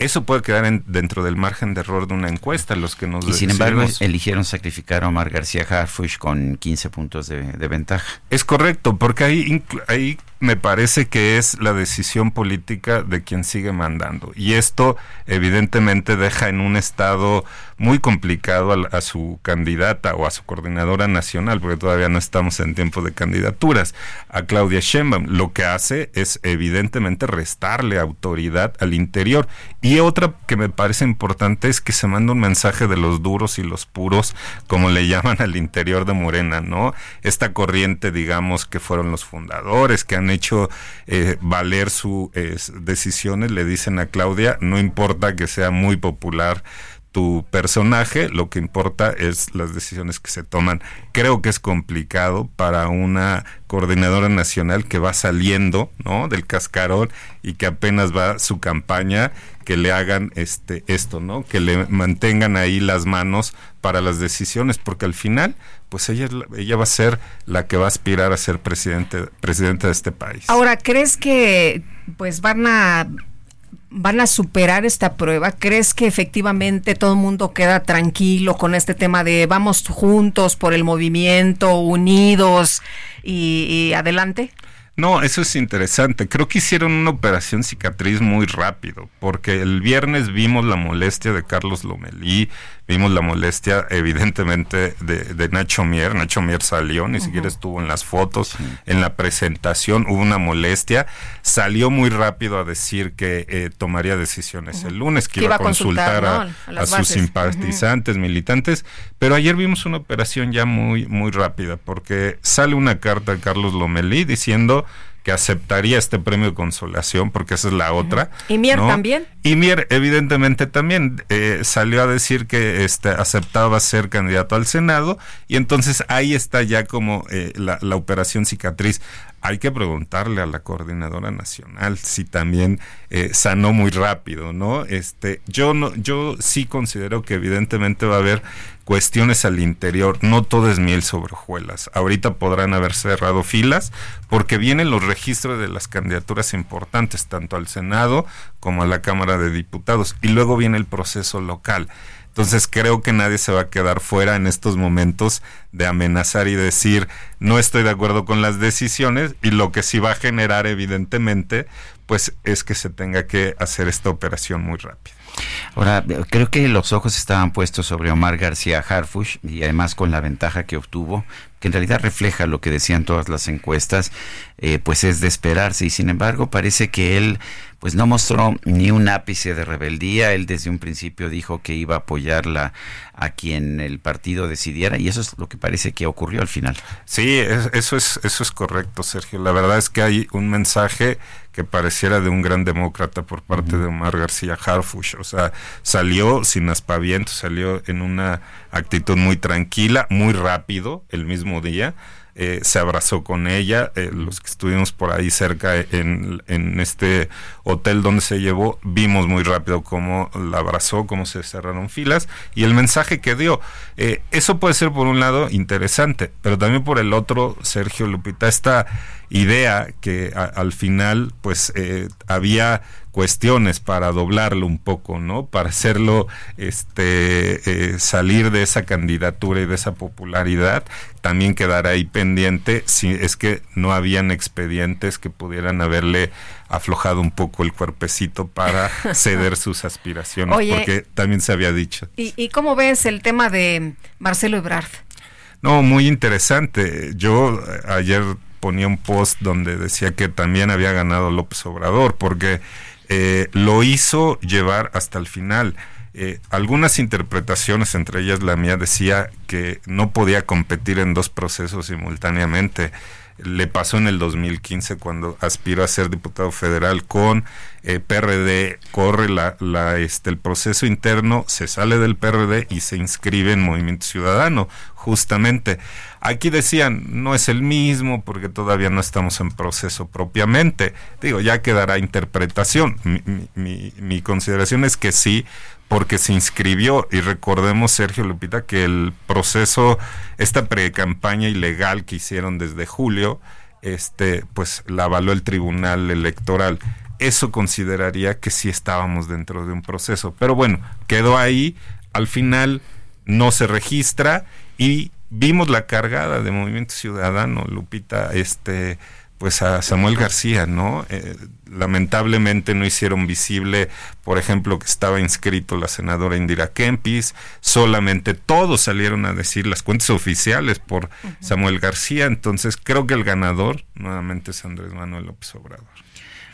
eso puede quedar en, dentro del margen de error de una encuesta, los que nos Y sin embargo, eligieron sacrificar a Omar García Harfush con 15 puntos de, de ventaja. Es correcto, porque ahí, ahí me parece que es la decisión política de quien sigue mandando. Y esto evidentemente deja en un estado muy complicado a, a, su candidata o a su coordinadora nacional, porque todavía no estamos en tiempo de candidaturas, a Claudia Sheinbaum. Lo que hace es evidentemente restarle autoridad al interior. Y otra que me parece importante es que se manda un mensaje de los duros y los puros, como le llaman al interior de Morena, ¿no? Esta corriente, digamos, que fueron los fundadores, que han hecho eh, valer sus eh, decisiones, le dicen a Claudia, no importa que sea muy popular tu personaje, lo que importa es las decisiones que se toman. Creo que es complicado para una coordinadora nacional que va saliendo, ¿no? del cascarón y que apenas va su campaña que le hagan este esto, ¿no? Que le mantengan ahí las manos para las decisiones, porque al final pues ella, ella va a ser la que va a aspirar a ser presidente, presidenta de este país. Ahora, ¿crees que pues van a van a superar esta prueba? ¿Crees que efectivamente todo el mundo queda tranquilo con este tema de vamos juntos por el movimiento, unidos y, y adelante? No, eso es interesante. Creo que hicieron una operación cicatriz muy rápido, porque el viernes vimos la molestia de Carlos Lomelí, vimos la molestia evidentemente de, de Nacho Mier. Nacho Mier salió, ni uh -huh. siquiera estuvo en las fotos, sí. en la presentación hubo una molestia. Salió muy rápido a decir que eh, tomaría decisiones uh -huh. el lunes, que, que iba a consultar, a, ¿no? a, a sus simpatizantes, uh -huh. militantes. Pero ayer vimos una operación ya muy, muy rápida, porque sale una carta de Carlos Lomelí diciendo que aceptaría este premio de consolación, porque esa es la otra. ¿Y Mier ¿no? también? Y Mier, evidentemente, también eh, salió a decir que este, aceptaba ser candidato al Senado, y entonces ahí está ya como eh, la, la, operación cicatriz. Hay que preguntarle a la coordinadora nacional si también eh, sanó muy rápido, ¿no? Este, yo no, yo sí considero que evidentemente va a haber cuestiones al interior, no todo es miel sobre hojuelas. Ahorita podrán haber cerrado filas porque vienen los registros de las candidaturas importantes, tanto al Senado como a la Cámara de Diputados, y luego viene el proceso local. Entonces creo que nadie se va a quedar fuera en estos momentos de amenazar y decir no estoy de acuerdo con las decisiones y lo que sí va a generar evidentemente pues es que se tenga que hacer esta operación muy rápida. Ahora, creo que los ojos estaban puestos sobre Omar García Harfush y además con la ventaja que obtuvo, que en realidad refleja lo que decían todas las encuestas, eh, pues es de esperarse y sin embargo parece que él pues no mostró ni un ápice de rebeldía, él desde un principio dijo que iba a apoyarla a quien el partido decidiera y eso es lo que parece que ocurrió al final. Sí, es, eso es eso es correcto, Sergio. La verdad es que hay un mensaje que pareciera de un gran demócrata por parte de Omar García Harfush, o sea, salió sin aspavientos, salió en una actitud muy tranquila, muy rápido el mismo día. Eh, se abrazó con ella, eh, los que estuvimos por ahí cerca en, este hotel donde se llevó, vimos muy rápido cómo la abrazó, cómo se cerraron filas y el mensaje que dio. Eh, eso puede ser por un lado interesante, pero también por el otro, Sergio Lupita, esta idea que al final pues había cuestiones para doblarlo un poco, ¿no? Para hacerlo este eh, salir de esa candidatura y de esa popularidad, también quedar ahí pendiente si es que no habían expedientes que pudieran haberle aflojado un poco el cuerpecito para ceder sus aspiraciones, Oye, porque también se había dicho. ¿y, ¿Y cómo ves el tema de Marcelo Ebrard? No, muy interesante. Yo ayer ponía un post donde decía que también había ganado López Obrador, porque eh, lo hizo llevar hasta el final. Eh, algunas interpretaciones, entre ellas la mía, decía que no podía competir en dos procesos simultáneamente. Le pasó en el 2015 cuando aspiró a ser diputado federal con eh, PRD, corre la, la, este, el proceso interno, se sale del PRD y se inscribe en Movimiento Ciudadano, justamente. Aquí decían, no es el mismo porque todavía no estamos en proceso propiamente. Digo, ya quedará interpretación. Mi, consideración es que sí, porque se inscribió. Y recordemos Sergio Lupita que el proceso esta pre-campaña ilegal que hicieron desde julio este pues la avaló el Tribunal Electoral. Eso consideraría que sí estábamos dentro de un proceso. Pero bueno quedó ahí. Al final no se registra y vimos la cargada de Movimiento Ciudadano Lupita este pues a Samuel García, ¿no? Eh, lamentablemente no hicieron visible, por ejemplo, que estaba inscrito la senadora Indira Kempis, solamente todos salieron a decir las cuentas oficiales por Samuel García, entonces creo que el ganador nuevamente es Andrés Manuel López Obrador.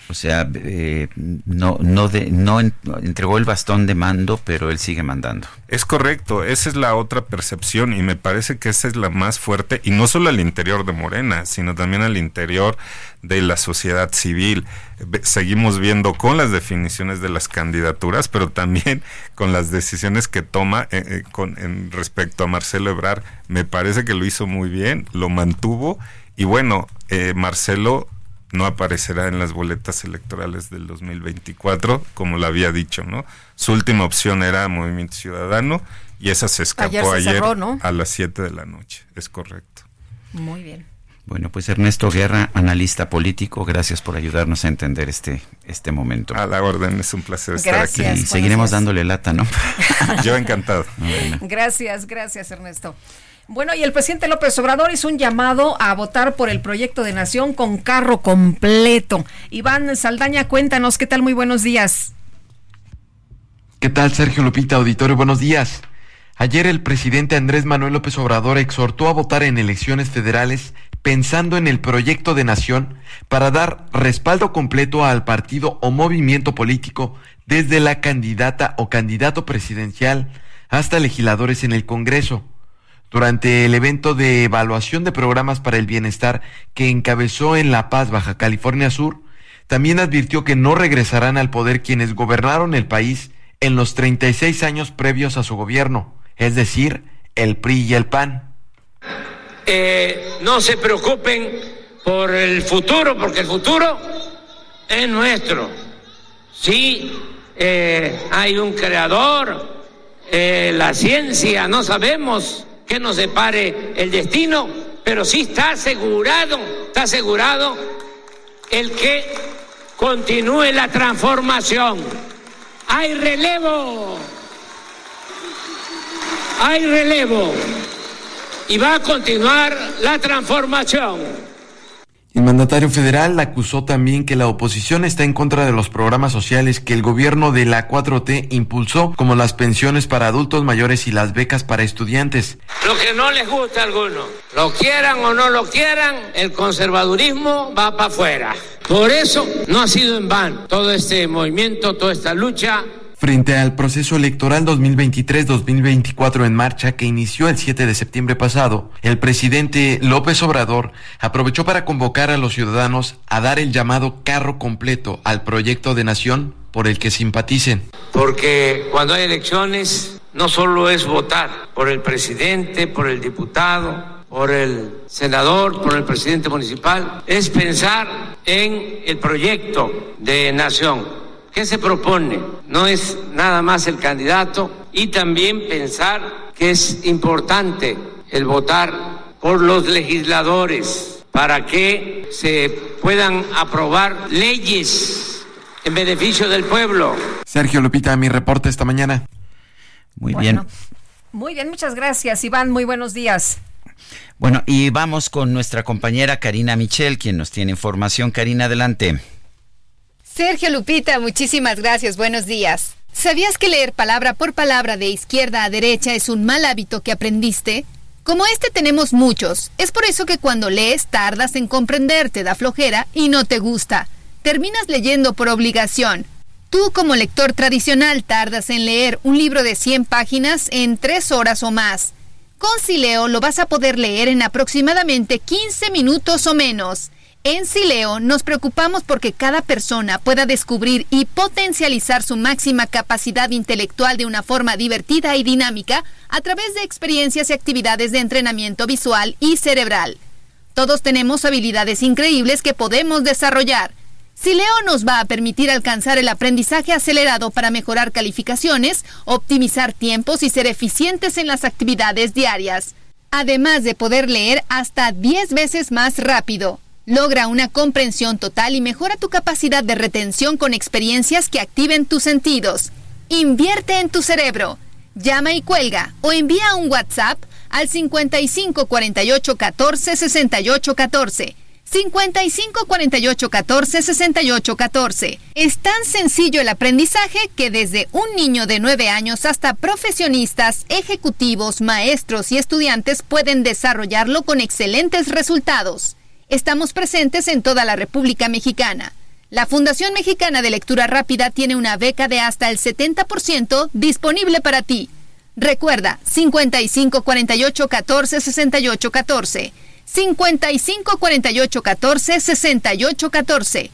O sea, eh, no, no, de, no entregó el bastón de mando, pero él sigue mandando. Es correcto, esa es la otra percepción y me parece que esa es la más fuerte, y no solo al interior de Morena, sino también al interior de la sociedad civil. Seguimos viendo con las definiciones de las candidaturas, pero también con las decisiones que toma eh, eh, con, en respecto a Marcelo Ebrar. Me parece que lo hizo muy bien, lo mantuvo, y bueno, eh, Marcelo no aparecerá en las boletas electorales del 2024, como lo había dicho, ¿no? Su última opción era Movimiento Ciudadano y esa se escapó ayer, a las 7 de la noche, es correcto. Muy bien. Bueno, pues Ernesto Guerra, analista político, gracias por ayudarnos a entender este, este momento. A la orden, es un placer estar aquí. Y seguiremos dándole lata, ¿no? Yo encantado. Gracias, gracias Ernesto. Bueno, y el presidente López Obrador hizo un llamado a votar por el proyecto de nación con carro completo. Iván Saldaña, cuéntanos, ¿qué tal? Muy buenos días. ¿Qué tal, Sergio Lupita, auditorio? Buenos días. Ayer el presidente Andrés Manuel López Obrador exhortó a votar en elecciones federales pensando en el proyecto de nación para dar respaldo completo al partido o movimiento político desde la candidata o candidato presidencial hasta legisladores en el Congreso durante el evento de evaluación de programas para el bienestar que encabezó en La Paz, Baja California Sur, también advirtió que no regresarán al poder quienes gobernaron el país en los 36 años previos a su gobierno, es decir, el PRI y el PAN. Eh, no se preocupen por el futuro, porque el futuro es nuestro. Sí, eh, hay un creador, eh, la ciencia, no sabemos que nos separe el destino, pero sí está asegurado, está asegurado el que continúe la transformación. Hay relevo, hay relevo y va a continuar la transformación. El mandatario federal acusó también que la oposición está en contra de los programas sociales que el gobierno de la 4T impulsó, como las pensiones para adultos mayores y las becas para estudiantes. Lo que no les gusta a algunos, lo quieran o no lo quieran, el conservadurismo va para afuera. Por eso no ha sido en vano todo este movimiento, toda esta lucha Frente al proceso electoral 2023-2024 en marcha que inició el 7 de septiembre pasado, el presidente López Obrador aprovechó para convocar a los ciudadanos a dar el llamado carro completo al proyecto de nación por el que simpaticen. Porque cuando hay elecciones no solo es votar por el presidente, por el diputado, por el senador, por el presidente municipal, es pensar en el proyecto de nación ¿Qué se propone? No es nada más el candidato y también pensar que es importante el votar por los legisladores para que se puedan aprobar leyes en beneficio del pueblo. Sergio Lupita, mi reporte esta mañana. Muy bien. Muy bien, muchas gracias, Iván. Muy buenos días. Bueno, y vamos con nuestra compañera Karina Michel, quien nos tiene información. Karina, adelante. Sergio Lupita, muchísimas gracias. Buenos días. ¿Sabías que leer palabra por palabra de izquierda a derecha es un mal hábito que aprendiste? Como este tenemos muchos. Es por eso que cuando lees tardas en comprender, te da flojera y no te gusta. Terminas leyendo por obligación. Tú como lector tradicional tardas en leer un libro de 100 páginas en 3 horas o más. Con Sileo lo vas a poder leer en aproximadamente 15 minutos o menos. En Sileo nos preocupamos porque cada persona pueda descubrir y potencializar su máxima capacidad intelectual de una forma divertida y dinámica a través de experiencias y actividades de entrenamiento visual y cerebral. Todos tenemos habilidades increíbles que podemos desarrollar. Sileo nos va a permitir alcanzar el aprendizaje acelerado para mejorar calificaciones, optimizar tiempos y ser eficientes en las actividades diarias. Además de poder leer hasta 10 veces más rápido. Logra una comprensión total y mejora tu capacidad de retención con experiencias que activen tus sentidos. Invierte en tu cerebro. Llama y cuelga o envía un WhatsApp al 55 48 14 68 14. 55 48 14 68 14. Es tan sencillo el aprendizaje que desde un niño de 9 años hasta profesionistas, ejecutivos, maestros y estudiantes pueden desarrollarlo con excelentes resultados. Estamos presentes en toda la República Mexicana. La Fundación Mexicana de Lectura Rápida tiene una beca de hasta el 70% disponible para ti. Recuerda, 55 48 14 68 14. 55 48 14 68 14.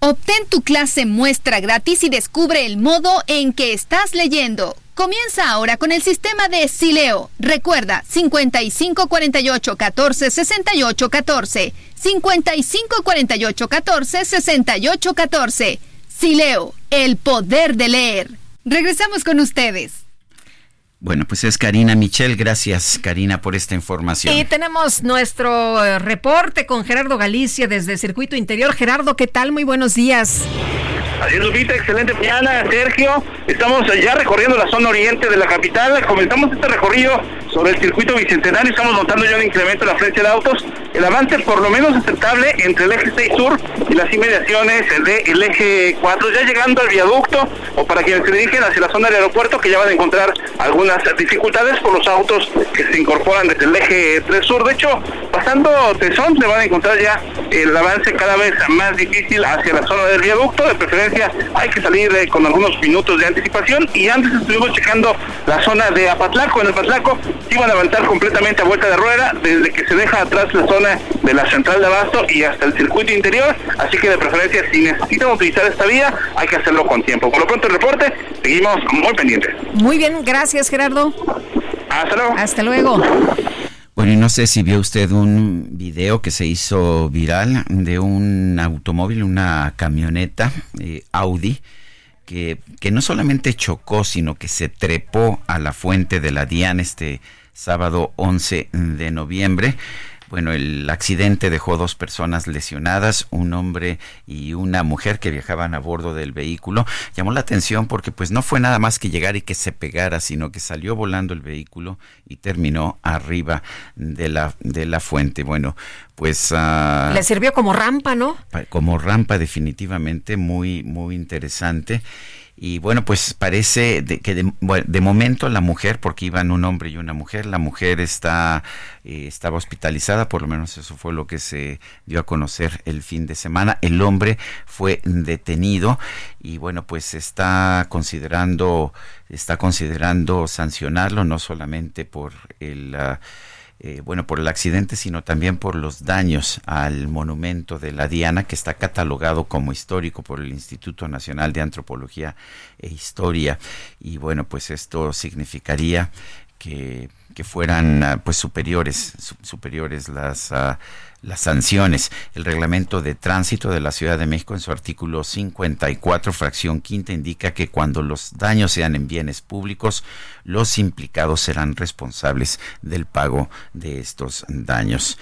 Obtén tu clase muestra gratis y descubre el modo en que estás leyendo. Comienza ahora con el sistema de Sileo. Recuerda 55 48 14 68 14. 55 48 14 68 14. Sileo, el poder de leer. Regresamos con ustedes. Bueno, pues es Karina Michel. Gracias, Karina, por esta información. Y tenemos nuestro eh, reporte con Gerardo Galicia desde el Circuito Interior. Gerardo, ¿qué tal? Muy buenos días. Así es, excelente mañana, Sergio. Estamos ya recorriendo la zona oriente de la capital. Comenzamos este recorrido sobre el circuito bicentenario. Estamos notando ya un incremento en la frecuencia de autos. El avance por lo menos aceptable entre el eje 6 sur y las inmediaciones del eje 4. Ya llegando al viaducto o para quienes se dirigen hacia la zona del aeropuerto que ya van a encontrar algunas dificultades por los autos que se incorporan desde el eje 3 sur. De hecho, pasando Tesón se van a encontrar ya el avance cada vez más difícil hacia la zona del viaducto. De preferencia hay que salir eh, con algunos minutos de anticipación y antes estuvimos checando la zona de Apatlaco. En Apatlaco iban a levantar completamente a vuelta de rueda desde que se deja atrás la zona de la central de abasto y hasta el circuito interior, así que de preferencia si necesitan utilizar esta vía hay que hacerlo con tiempo. Por lo pronto el reporte, seguimos muy pendientes. Muy bien, gracias Gerardo. Hasta luego. Hasta luego. Bueno, y no sé si vio usted un video que se hizo viral de un automóvil, una camioneta eh, Audi, que, que, no solamente chocó, sino que se trepó a la fuente de la Diana este sábado 11 de noviembre. Bueno, el accidente dejó dos personas lesionadas, un hombre y una mujer que viajaban a bordo del vehículo. Llamó la atención porque pues no fue nada más que llegar y que se pegara, sino que salió volando el vehículo y terminó arriba de la de la fuente. Bueno, pues uh, le sirvió como rampa, ¿no? Como rampa definitivamente muy muy interesante. Y bueno, pues parece de, que de, momento la mujer, porque iban un hombre y una mujer, la mujer está eh, estaba hospitalizada, por lo menos eso fue lo que se dio a conocer el fin de semana. El hombre fue detenido y bueno, pues está considerando está considerando sancionarlo no solamente por el uh, eh, bueno, por el accidente, sino también por los daños al monumento de la Diana, que está catalogado como histórico por el Instituto Nacional de Antropología e Historia. Y bueno, pues esto significaría que, que fueran uh, pues superiores, su, superiores las, uh, las sanciones. El reglamento de tránsito de la Ciudad de México en su artículo 54, fracción quinta, indica que cuando los daños sean en bienes públicos, los implicados serán responsables del pago de estos daños.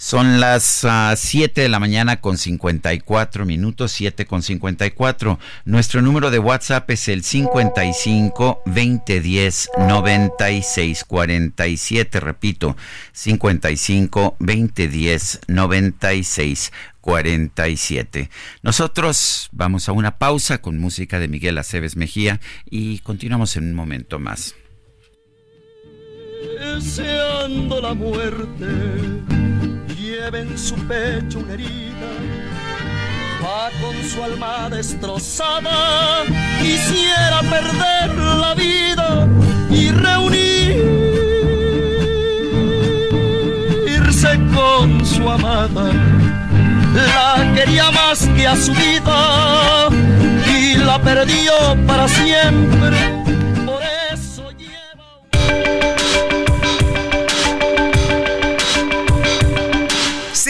Son las 7 uh, de la mañana con 54 minutos, 7 con 54. Nuestro número de WhatsApp es el 55 2010 96 47. Repito, 55 2010 96 47. Nosotros vamos a una pausa con música de Miguel Aceves Mejía y continuamos en un momento más. Deseando la muerte lleva en su pecho una herida, va con su alma destrozada, quisiera perder la vida y reunirse con su amada. La quería más que a su vida y la perdió para siempre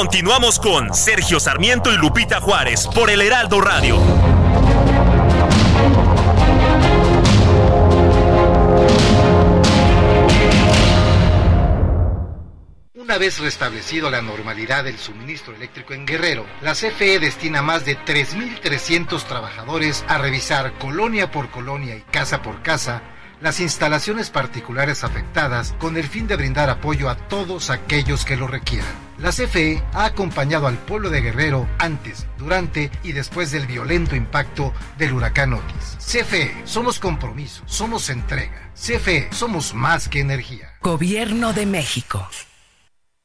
Continuamos con Sergio Sarmiento y Lupita Juárez por el Heraldo Radio. Una vez restablecido la normalidad del suministro eléctrico en Guerrero, la CFE destina más de 3.300 trabajadores a revisar colonia por colonia y casa por casa las instalaciones particulares afectadas con el fin de brindar apoyo a todos aquellos que lo requieran. La CFE ha acompañado al pueblo de Guerrero antes, durante y después del violento impacto del huracán Otis. CFE, somos compromiso, somos entrega. CFE, somos más que energía. Gobierno de México.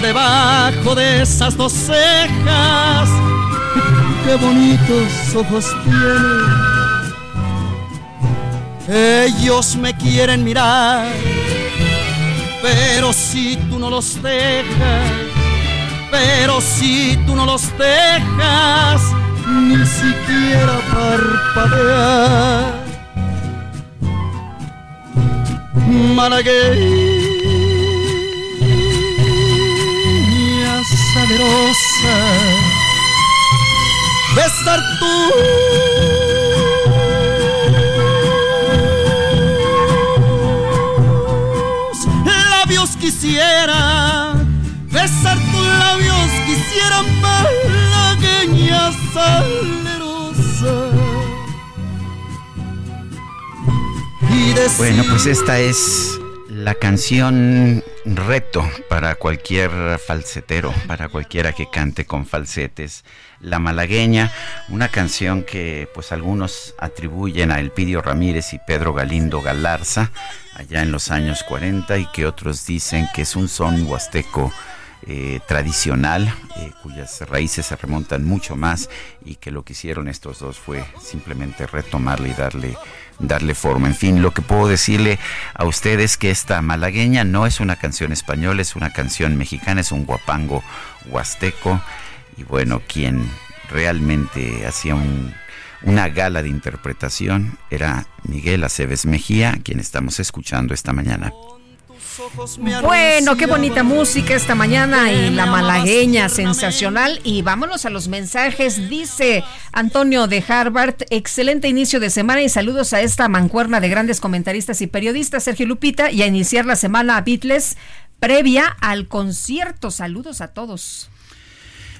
debajo de esas dos cejas. Qué bonitos ojos tiene. Ellos me quieren mirar, pero si tú no los dejas, pero si tú no los dejas, ni siquiera parpadear. Malagueña besar tus labios quisiera, besar tus labios quisiera malagueña salerosa. Bueno, pues esta es la canción reto para cualquier falsetero, para cualquiera que cante con falsetes. La Malagueña, una canción que pues algunos atribuyen a Elpidio Ramírez y Pedro Galindo Galarza allá en los años 40 y que otros dicen que es un son huasteco eh, tradicional, eh, cuyas raíces se remontan mucho más y que lo que hicieron estos dos fue simplemente retomarle y darle darle forma. En fin, lo que puedo decirle a ustedes que esta malagueña no es una canción española, es una canción mexicana, es un guapango huasteco. Y bueno, quien realmente hacía una gala de interpretación era Miguel Aceves Mejía, quien estamos escuchando esta mañana. Bueno, qué bonita música esta mañana y la malagueña sensacional. Y vámonos a los mensajes. Dice Antonio de Harvard, excelente inicio de semana y saludos a esta mancuerna de grandes comentaristas y periodistas, Sergio Lupita, y a iniciar la semana a Beatles previa al concierto. Saludos a todos.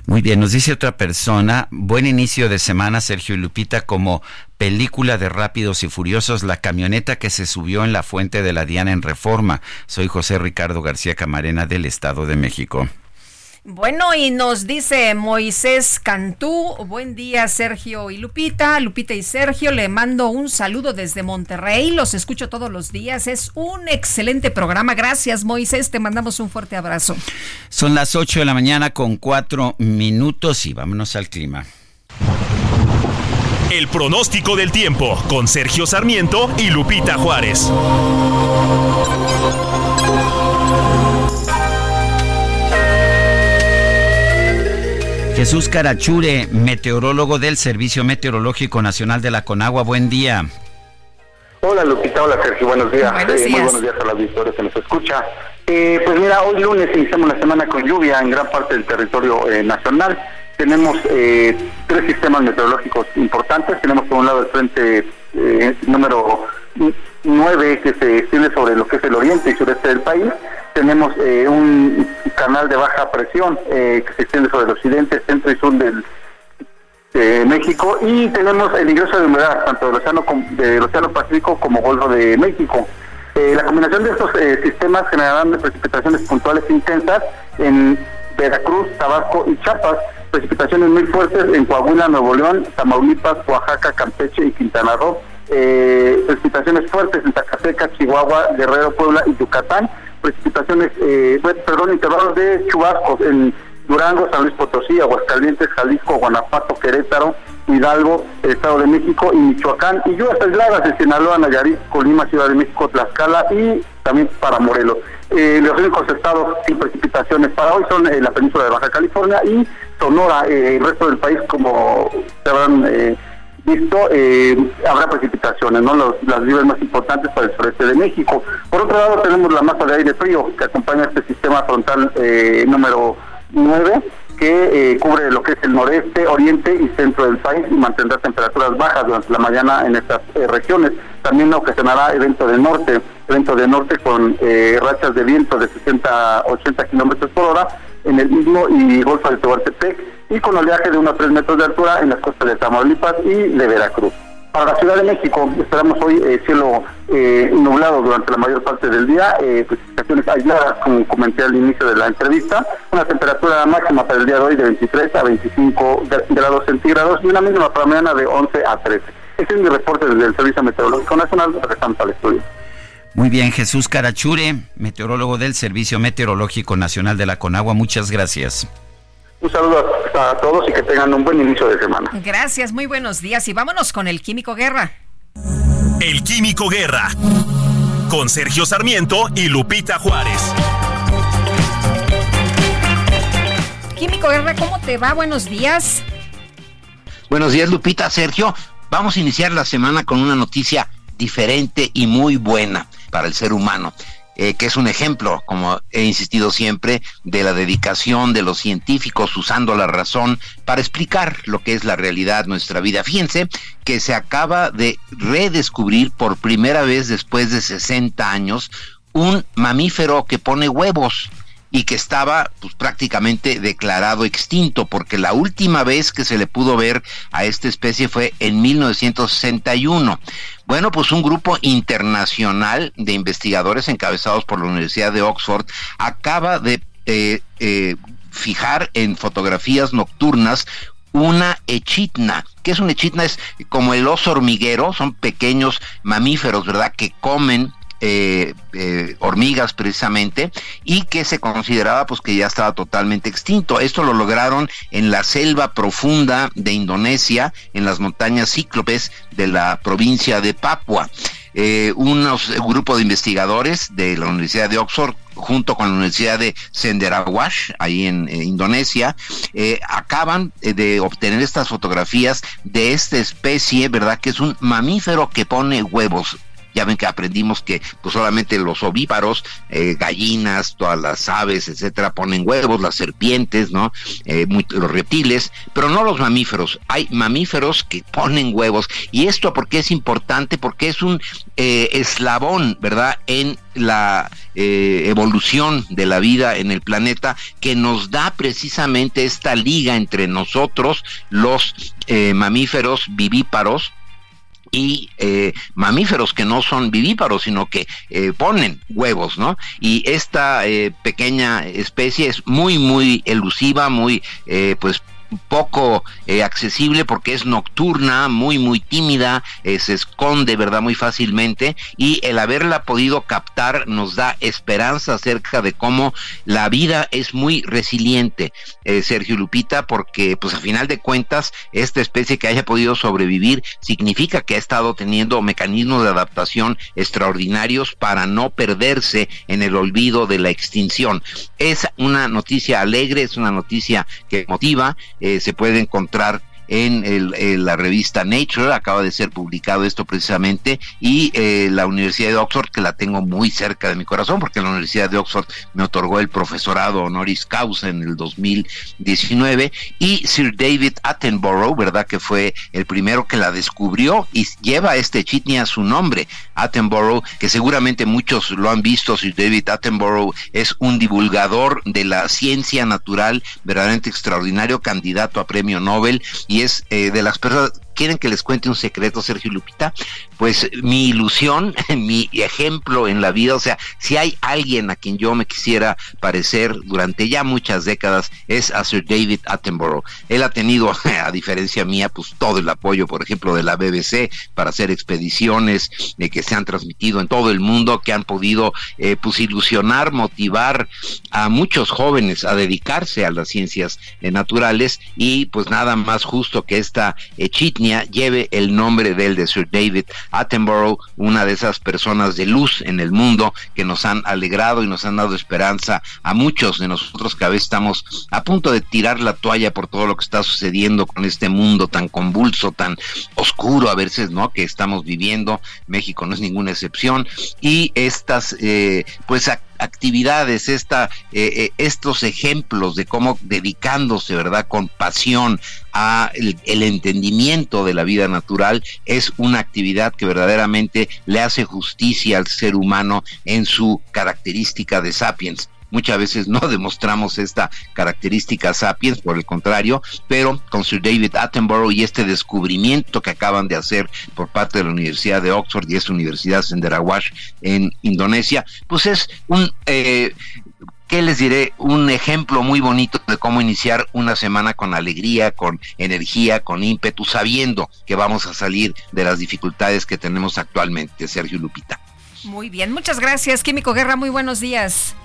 Muy bien, nos dice otra persona, buen inicio de semana Sergio y Lupita como película de Rápidos y Furiosos, la camioneta que se subió en la fuente de la Diana en Reforma. Soy José Ricardo García Camarena del Estado de México. Bueno, y nos dice Moisés Cantú, buen día Sergio y Lupita, Lupita y Sergio, le mando un saludo desde Monterrey, los escucho todos los días, es un excelente programa, gracias Moisés, te mandamos un fuerte abrazo. Son las 8 de la mañana con 4 minutos y vámonos al clima. El pronóstico del tiempo con Sergio Sarmiento y Lupita Juárez. Jesús Carachure, meteorólogo del Servicio Meteorológico Nacional de la Conagua. Buen día. Hola Lupita, hola Sergio, buenos días. Buenos días. muy buenos días a la auditorio que nos escucha. Eh, pues mira, hoy lunes iniciamos la semana con lluvia en gran parte del territorio eh, nacional. tenemos eh, tres sistemas meteorológicos importantes. Tenemos por un lado el frente eh, número 9 que se extiende sobre lo que es el oriente y sureste del país. Tenemos eh, un canal de baja presión que se extiende sobre el occidente, centro y sur del de México y tenemos el ingreso de humedad tanto del océano, del océano Pacífico como Golfo de México. la combinación de estos sistemas generarán precipitaciones puntuales intensas en Veracruz, Tabasco y Chiapas, precipitaciones muy fuertes en Coahuila, Nuevo León, Tamaulipas, Oaxaca, Campeche y Quintana Roo, eh, precipitaciones fuertes en Zacatecas, Chihuahua, Guerrero, Puebla y Yucatán, precipitaciones, eh, perdón, intervalos de chubascos en Durango, San Luis Potosí, Aguascalientes, Jalisco, Guanajuato, Querétaro, Hidalgo, el Estado de México y Michoacán, y lluvias aisladas en Sinaloa, Nayarit, Colima, Ciudad de México, Tlaxcala y también para Morelos. Eh, los únicos estados sin precipitaciones para hoy son eh, la península de Baja California y Sonora. Eh, el resto del país, como se habrán eh, visto, habrá precipitaciones, ¿no? las lluvias más importantes para el sureste de México. Por otro lado, tenemos la masa de aire frío que acompaña este sistema frontal número 9 que cubre lo que es el noreste, oriente y centro del país y mantendrá temperaturas bajas durante la mañana en estas regiones. También ocasionará evento del norte viento de norte con eh, rachas de viento de 60 a 80 kilómetros por hora en el mismo y Golfo de Tehuantepec y con oleaje de unos 3 metros de altura en las costas de Tamaulipas y de Veracruz. Para la Ciudad de México esperamos hoy eh, cielo eh, nublado durante la mayor parte del día, precipitaciones aisladas como comenté al inicio de la entrevista, una temperatura máxima para el día de hoy de 23 a 25 grados centígrados y una mínima para mañana de 11 a 13. Este es mi reporte desde el Servicio Meteorológico Nacional, regresamos al estudio. Muy bien, Jesús Carachure, meteorólogo del Servicio Meteorológico Nacional de la Conagua, muchas gracias. Un saludo a, todos y que tengan un buen inicio de semana. Gracias, muy buenos días y vámonos con el Químico Guerra. El Químico Guerra, con Sergio Sarmiento y Lupita Juárez. Químico Guerra, ¿cómo te va? Buenos días. Buenos días, Lupita, Sergio. Vamos a iniciar la semana con una noticia diferente y muy buena para el ser humano. Eh, que es un ejemplo, como he insistido siempre, de la dedicación de los científicos usando la razón para explicar lo que es la realidad nuestra vida. Fíjense que se acaba de redescubrir por primera vez después de 60 años un mamífero que pone huevos y que estaba pues, prácticamente declarado extinto, porque la última vez que se le pudo ver a esta especie fue en 1961. Bueno, pues un grupo internacional de investigadores encabezados por la Universidad de Oxford acaba de eh, eh, fijar en fotografías nocturnas una echitna. ¿Qué es una echitna? Es como el oso hormiguero, son pequeños mamíferos, ¿verdad? Que comen eh, eh, hormigas precisamente y que se consideraba pues que ya estaba totalmente extinto. Esto lo lograron en la selva profunda de Indonesia, en las montañas cíclopes de la provincia de Papua. Eh, unos un grupo de investigadores de la Universidad de Oxford junto con la Universidad de Senderawash, ahí en Indonesia, acaban de obtener estas fotografías de esta especie, ¿verdad? Que es un mamífero que pone huevos. Ya ven que aprendimos que pues solamente los ovíparos, eh, gallinas, todas las aves, etcétera, ponen huevos, las serpientes, ¿no? Eh, los reptiles, pero no los mamíferos. Hay mamíferos que ponen huevos. Y esto porque es importante, porque es un eh, eslabón, ¿verdad? En la evolución de la vida en el planeta que nos da precisamente esta liga entre nosotros, los mamíferos vivíparos, y eh, mamíferos que no son vivíparos, sino que eh, ponen huevos, ¿no? Y esta eh, pequeña especie es muy, muy elusiva, muy, pues, poco eh, accesible porque es nocturna, muy muy tímida, eh, se esconde, ¿verdad? Muy fácilmente y el haberla podido captar nos da esperanza acerca de cómo la vida es muy resiliente, eh, Sergio Lupita, porque pues a final de cuentas esta especie que haya podido sobrevivir significa que ha estado teniendo mecanismos de adaptación extraordinarios para no perderse en el olvido de la extinción. Es una noticia alegre, es una noticia que motiva, eh, se puede encontrar en, la revista Nature, acaba de ser publicado esto precisamente, y eh, la Universidad de Oxford, que la tengo muy cerca de mi corazón, porque la Universidad de Oxford me otorgó el profesorado honoris causa en el 2019, y Sir David Attenborough, ¿verdad? Que fue el primero que la descubrió y lleva este chitney a su nombre, Attenborough, que seguramente muchos lo han visto, Sir David Attenborough es un divulgador de la ciencia natural verdaderamente extraordinario, candidato a premio Nobel y es eh, de las personas ¿Quieren que les cuente un secreto, Sergio Lupita? Pues mi ilusión, mi ejemplo en la vida, o sea, si hay alguien a quien yo me quisiera parecer durante ya muchas décadas, es a Sir David Attenborough. Él ha tenido, a diferencia mía, pues todo el apoyo, por ejemplo, de la BBC para hacer expediciones eh, que se han transmitido en todo el mundo, que han podido, eh, pues, ilusionar, motivar a muchos jóvenes a dedicarse a las ciencias eh, naturales y pues nada más justo que esta chitney lleve el nombre del de Sir David Attenborough, una de esas personas de luz en el mundo que nos han alegrado y nos han dado esperanza a muchos de nosotros que a veces estamos a punto de tirar la toalla por todo lo que está sucediendo con este mundo tan convulso, tan oscuro a veces, ¿no? Que estamos viviendo. México no es ninguna excepción. Y estas, eh, pues, esta, eh, eh, estos ejemplos de cómo dedicándose, ¿verdad?, con pasión a el, entendimiento de la vida natural es una actividad que verdaderamente le hace justicia al ser humano en su característica de sapiens. Muchas veces no demostramos esta característica sapiens, por el contrario, pero con Sir David Attenborough y este descubrimiento que acaban de hacer por parte de la Universidad de Oxford y esta Universidad Senderawash en Indonesia, pues es un eh, ¿qué les diré? Un ejemplo muy bonito de cómo iniciar una semana con alegría, con energía, con ímpetu, sabiendo que vamos a salir de las dificultades que tenemos actualmente, Sergio Lupita. Muy bien, muchas gracias, Químico Guerra, muy buenos días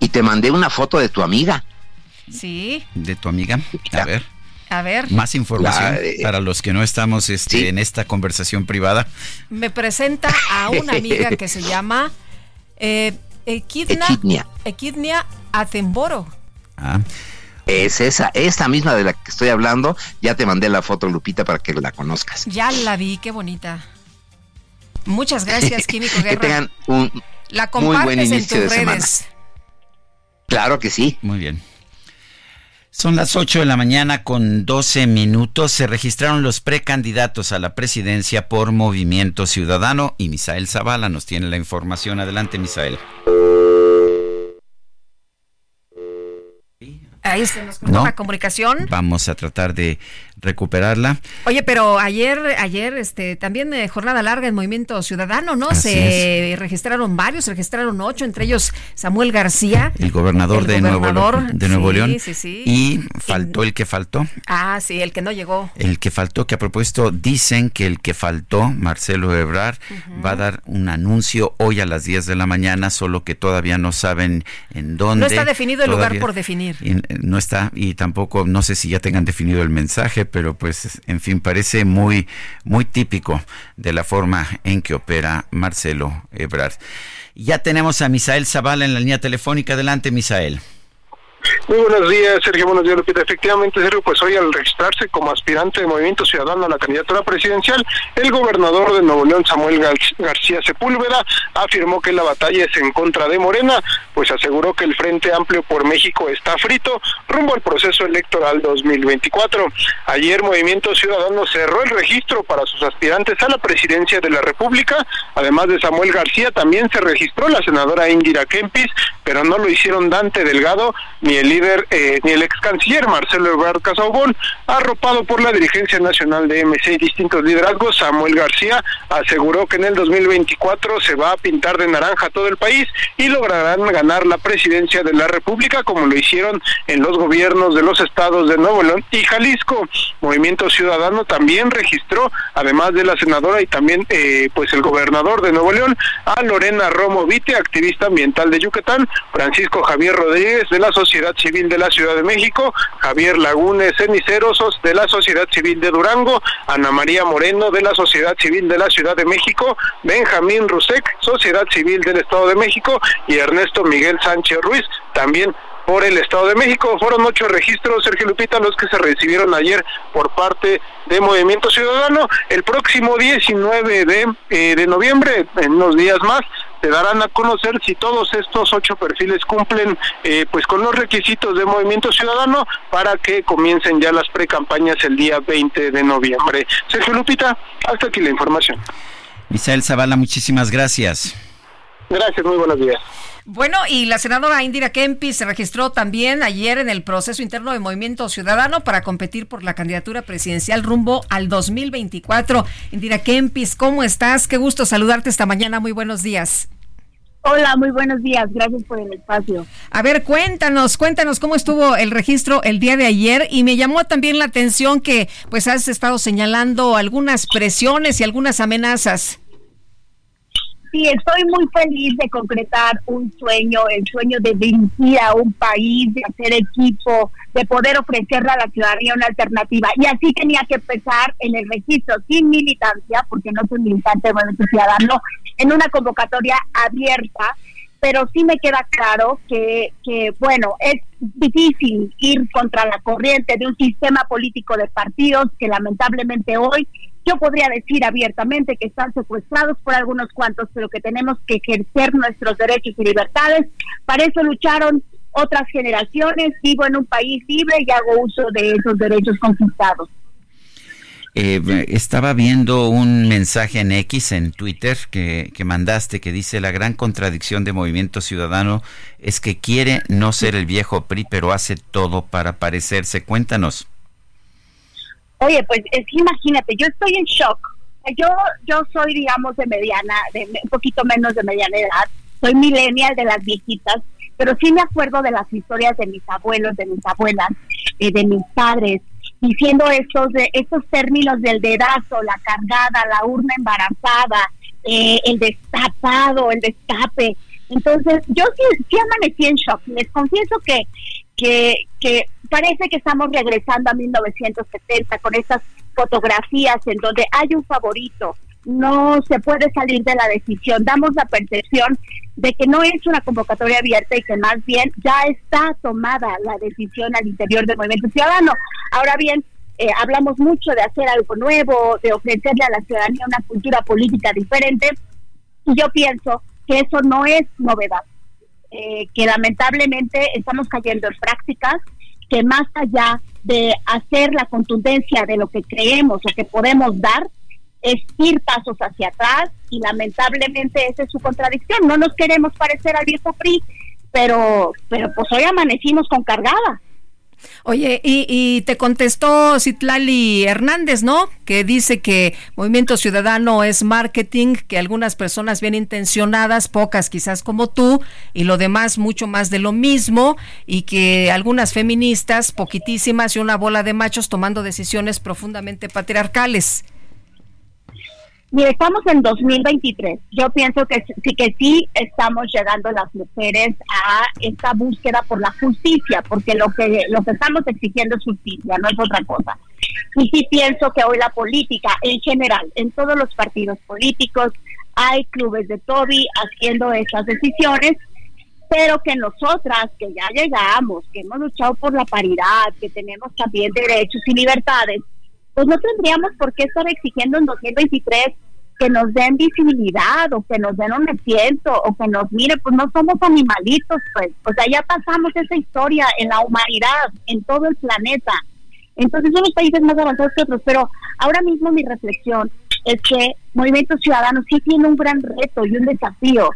y te mandé una foto de tu amiga. Sí. De tu amiga. A ver. A ver. Más información para los que no estamos este, en esta conversación privada. Me presenta a una amiga que se llama eh, Equidnia, Equidnia Atemboro. Ah. Es esa, esta misma de la que estoy hablando. Ya te mandé la foto, Lupita, para que la conozcas. Ya la vi, qué bonita. Muchas gracias, Químico Guerra. que tengan un la compartes muy buen inicio en tus de redes. Claro que sí. Muy bien. Son las 8 de la mañana con 12 minutos. Se registraron los precandidatos a la presidencia por Movimiento Ciudadano y Misael Zavala nos tiene la información. Adelante, Misael. Ahí se nos cortó la comunicación. Vamos a tratar de recuperarla. Oye, pero ayer, ayer, este, también de jornada larga en Movimiento Ciudadano, ¿no? se registraron varios, se registraron ocho, entre ellos Samuel García, el gobernador, de, Nuevo, de Nuevo León. Sí, sí. Y faltó el que faltó. Ah, sí, el que no llegó. El que faltó, que a propósito dicen que el que faltó, Marcelo Ebrard, va a dar un anuncio hoy a las 10 de la mañana, solo que todavía no saben en dónde. No está definido el lugar por definir. no está, y tampoco, no sé si ya tengan definido el mensaje, pero pues en fin, parece muy, muy típico de la forma en que opera Marcelo Ebrard. Ya tenemos a Misael Zavala en la línea telefónica. Adelante, Misael. Muy buenos días, Sergio. Buenos días, Lupita. Efectivamente, Sergio, pues hoy al registrarse como aspirante de Movimiento Ciudadano a la candidatura presidencial, el gobernador de Nuevo León, Samuel García Sepúlveda, afirmó que la batalla es en contra de Morena, pues aseguró que el Frente Amplio por México está frito rumbo al proceso electoral 2024. Ayer Movimiento Ciudadano cerró el registro para sus aspirantes a la presidencia de la República. Además de Samuel García, también se registró la senadora Indira Kempis, pero no lo hicieron Dante Delgado ni el líder, eh, ni el ex canciller Marcelo Ebrard Casaubon, arropado por la dirigencia nacional de MC y distintos liderazgos, Samuel García aseguró que en el 2024 se va a pintar de naranja todo el país y lograrán ganar la presidencia de la República como lo hicieron en los gobiernos de los estados de Nuevo León y Jalisco. Movimiento Ciudadano también registró, además de la senadora y también eh, pues el gobernador de Nuevo León, a Lorena Romo Vite, activista ambiental de Yucatán, Francisco Javier Rodríguez de la Sociedad Civil de la Ciudad de México, Javier Lagunes Ceniceros de la Sociedad Civil de Durango, Ana María Moreno de la Sociedad Civil de la Ciudad de México, Benjamín Rusek, Sociedad Civil del Estado de México y Ernesto Miguel Sánchez Ruiz, también por el Estado de México. Fueron ocho registros, Sergio Lupita, los que se recibieron ayer por parte de Movimiento Ciudadano. El próximo 19 de, eh, de noviembre, en unos días más, se darán a conocer si todos estos ocho perfiles cumplen eh, pues con los requisitos de Movimiento Ciudadano para que comiencen ya las precampañas el día 20 de noviembre. Sergio Lupita, hasta aquí la información. Misael Zavala, muchísimas gracias. Gracias, muy buenos días. Bueno, y la senadora Indira Kempis se registró también ayer en el proceso interno de Movimiento Ciudadano para competir por la candidatura presidencial rumbo al 2024. Indira Kempis, ¿cómo estás? Qué gusto saludarte esta mañana. Muy buenos días. Hola, muy buenos días. Gracias por el espacio. A ver, cuéntanos, cuéntanos cómo estuvo el registro el día de ayer y me llamó también la atención que pues has estado señalando algunas presiones y algunas amenazas. Sí, estoy muy feliz de concretar un sueño, el sueño de dirigir a un país, de hacer equipo, de poder ofrecerle a la ciudadanía una alternativa. Y así tenía que empezar en el registro, sin militancia, porque no soy militante de Ciudadano, en una convocatoria abierta pero sí me queda claro que, que, bueno, es difícil ir contra la corriente de un sistema político de partidos que lamentablemente hoy yo podría decir abiertamente que están secuestrados por algunos cuantos, pero que tenemos que ejercer nuestros derechos y libertades. Para eso lucharon otras generaciones. Vivo en un país libre y hago uso de esos derechos conquistados. Eh, estaba viendo un mensaje en X, en Twitter, que, que, mandaste, que dice, la gran contradicción de Movimiento Ciudadano es que quiere no ser el viejo PRI, pero hace todo para parecerse. Cuéntanos. Oye, pues es que imagínate, yo estoy en shock. Yo, yo soy, digamos, de mediana, de un poquito menos de mediana edad. Soy millennial de las viejitas, pero sí me acuerdo de las historias de mis abuelos, de mis abuelas, eh, de mis padres, diciendo estos, de, estos términos del dedazo, la cargada, la urna embarazada, eh, el destapado, el destape. Entonces, yo sí, sí amanecí en shock. Les confieso que, que, que parece que estamos regresando a 1970 con estas fotografías en donde hay un favorito, no se puede salir de la decisión. Damos la percepción de que no es una convocatoria abierta y que más bien ya está tomada la decisión al interior del movimiento ciudadano. Ahora bien, eh, hablamos mucho de hacer algo nuevo, de ofrecerle a la ciudadanía una cultura política diferente, y yo pienso que eso no es novedad, eh, que lamentablemente estamos cayendo en prácticas que más allá de hacer la contundencia de lo que creemos o que podemos dar, es ir pasos hacia atrás y lamentablemente esa es su contradicción. No nos queremos parecer al viejo PRI, pero, pero pues hoy amanecimos con cargada. Oye, y, te contestó Citlali Hernández, ¿no? Que dice que Movimiento Ciudadano es marketing, que algunas personas bien intencionadas, pocas quizás como tú, y lo demás mucho más de lo mismo, y que algunas feministas, poquitísimas, y una bola de machos tomando decisiones profundamente patriarcales. Mire, estamos en 2023. Yo pienso que sí que sí estamos llegando las mujeres a esta búsqueda por la justicia, porque lo que lo estamos exigiendo es justicia, no es otra cosa. Y sí pienso que hoy la política en general, en todos los partidos políticos, hay clubes de Toby haciendo esas decisiones, pero que nosotras que ya llegamos, que hemos luchado por la paridad, que tenemos también derechos y libertades, pues no tendríamos por qué estar exigiendo en 2023 que nos den visibilidad o que nos den un asiento o que nos mire, pues no somos animalitos, pues, o sea, ya pasamos esa historia en la humanidad, en todo el planeta. Entonces son los países más avanzados que otros, pero ahora mismo mi reflexión es que Movimiento Ciudadano sí tiene un gran reto y un desafío,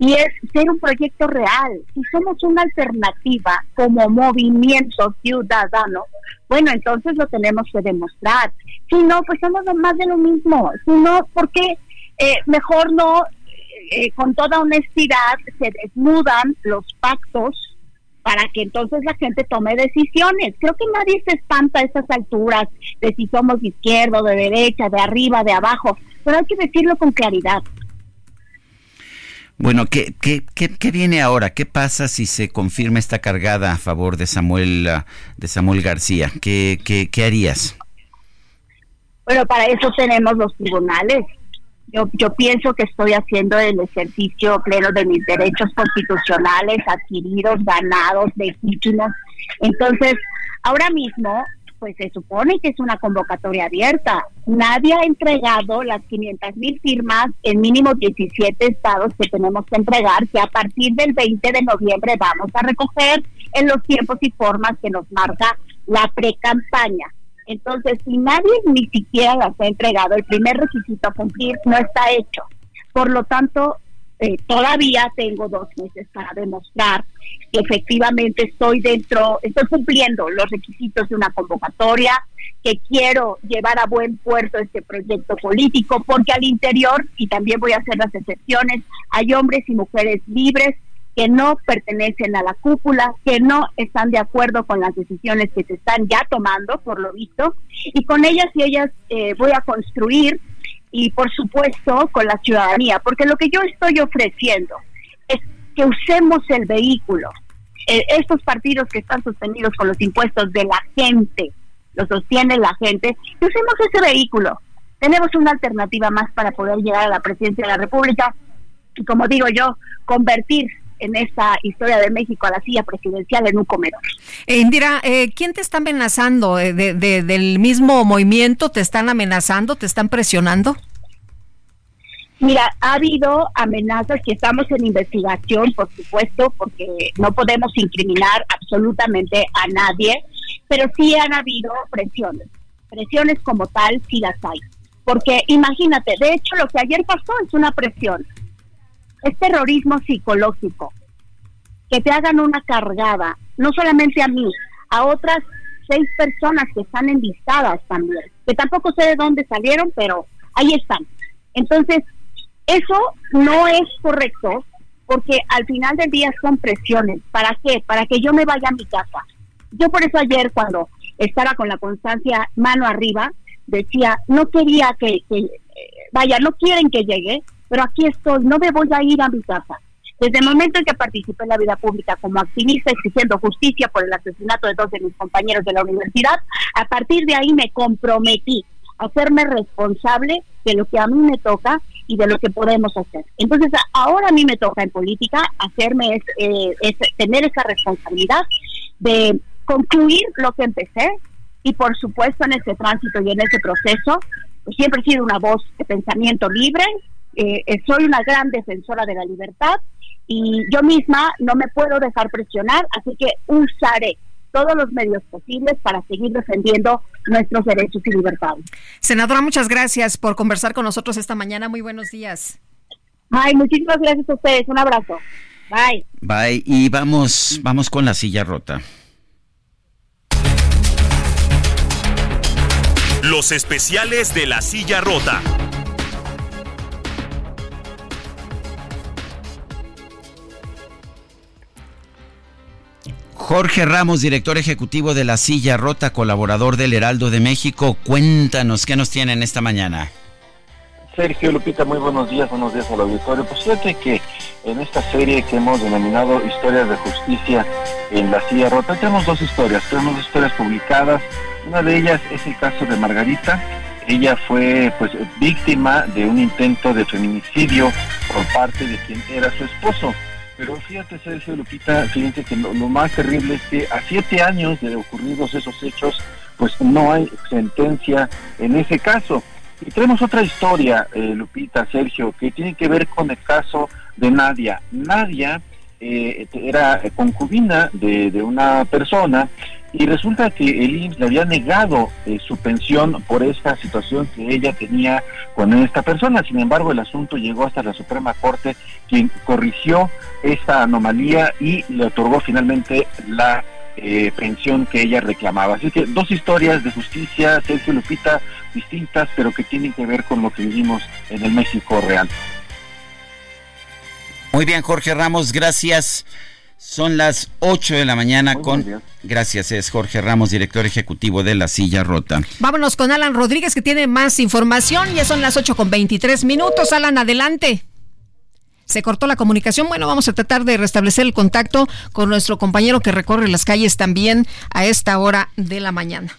y es ser un proyecto real. Si somos una alternativa como movimiento ciudadano, bueno, entonces lo tenemos que demostrar. Si no, pues somos más de lo mismo. Si no, porque eh, mejor no, eh, con toda honestidad, se desnudan los pactos para que entonces la gente tome decisiones. Creo que nadie se espanta a estas alturas de si somos de izquierda, de derecha, de arriba, de abajo, pero hay que decirlo con claridad. Bueno, ¿qué, qué, qué, viene ahora? ¿Qué pasa si se confirma esta cargada a favor de Samuel, ah, de Samuel García? ¿Qué, qué, qué harías? Bueno, para eso tenemos los tribunales. Yo, yo pienso que estoy haciendo el ejercicio pleno de mis derechos constitucionales adquiridos, ganados, legítimos. Entonces, ahora mismo, pues se supone que es una convocatoria abierta. Nadie ha entregado las 500 mil firmas en mínimo 17 estados que tenemos que entregar, que a partir del 20 de noviembre vamos a recoger en los tiempos y formas que nos marca la pre-campaña. Entonces, si nadie ni siquiera las ha entregado, el primer requisito a cumplir no está hecho. Por lo tanto, eh, todavía tengo dos meses para demostrar que efectivamente estoy dentro, estoy cumpliendo los requisitos de una convocatoria, que quiero llevar a buen puerto este proyecto político, porque al interior, y también voy a hacer las excepciones, hay hombres y mujeres libres que no pertenecen a la cúpula, que no están de acuerdo con las decisiones que se están ya tomando, por lo visto, y con ellas y ellas eh, voy a construir y por supuesto con la ciudadanía, porque lo que yo estoy ofreciendo es que usemos el vehículo. Eh, estos partidos que están sostenidos con los impuestos de la gente, lo sostiene la gente, que usemos ese vehículo. Tenemos una alternativa más para poder llegar a la presidencia de la República y como digo yo, convertir en esta historia de México a la silla presidencial en un comedor. Eh, Indira, eh, ¿quién te está amenazando? Eh, de, ¿Del mismo movimiento te están amenazando, te están presionando? Mira, ha habido amenazas que estamos en investigación, por supuesto, porque no podemos incriminar absolutamente a nadie, pero sí han habido presiones. Presiones como tal sí las hay. Porque imagínate, de hecho lo que ayer pasó es una presión es terrorismo psicológico. Que te hagan una cargada, no solamente a mí, a otras seis personas que están enlistadas también, que tampoco sé de dónde salieron, pero ahí están. Entonces, eso no es correcto porque al final del día son presiones. ¿Para qué? Para que yo me vaya a mi casa. Yo por eso ayer cuando estaba con la constancia mano arriba, decía, no quería que, que eh, vaya, no quieren que llegue, pero aquí estoy, no me voy a ir a mi casa. Desde el momento en que participé en la vida pública como activista exigiendo justicia por el asesinato de dos de mis compañeros de la universidad, a partir de ahí me comprometí a hacerme responsable de lo que a mí me toca y de lo que podemos hacer. Entonces, ahora a mí me toca en política hacerme es, eh, tener esa responsabilidad de concluir lo que empecé y por supuesto en ese tránsito y en ese proceso pues, siempre he sido una voz de pensamiento libre, eh, eh, soy una gran defensora de la libertad y yo misma no me puedo dejar presionar, así que usaré todos los medios posibles para seguir defendiendo nuestros derechos y libertades. Senadora, muchas gracias por conversar con nosotros esta mañana. Muy buenos días. Ay, muchísimas gracias a ustedes. Un abrazo. Bye. Bye. Y vamos, vamos con la silla rota. Los especiales de la silla rota. Jorge Ramos, director ejecutivo de La Silla Rota, colaborador del Heraldo de México, cuéntanos qué nos tienen esta mañana. Sergio Lupita, muy buenos días, buenos días al auditorio. Pues fíjate que en esta serie que hemos denominado Historias de Justicia en La Silla Rota, tenemos dos historias, tenemos dos historias publicadas. Una de ellas es el caso de Margarita. Ella fue pues víctima de un intento de feminicidio por parte de quien era su esposo. Pero fíjate, Sergio Lupita, fíjense que lo, más terrible es que a siete años de ocurridos esos hechos, pues no hay sentencia en ese caso. Y tenemos otra historia, eh, Lupita, Sergio, que tiene que ver con el caso de Nadia. Nadia eh, era concubina de, de una persona y resulta que el IMSS le había negado eh, su pensión por esta situación que ella tenía con esta persona. Sin embargo, el asunto llegó hasta la Suprema Corte, quien corrigió esta anomalía y le otorgó finalmente la eh, pensión que ella reclamaba. Así que dos historias de justicia, Sergio Lupita, distintas, pero que tienen que ver con lo que vivimos en el México real. Muy bien, Jorge Ramos, gracias. Son las 8 de la mañana con... Gracias, es Jorge Ramos, director ejecutivo de La Silla Rota. Vámonos con Alan Rodríguez que tiene más información. Ya son las 8 con 23 minutos. Alan, adelante. Se cortó la comunicación. Bueno, vamos a tratar de restablecer el contacto con nuestro compañero que recorre las calles también a esta hora de la mañana.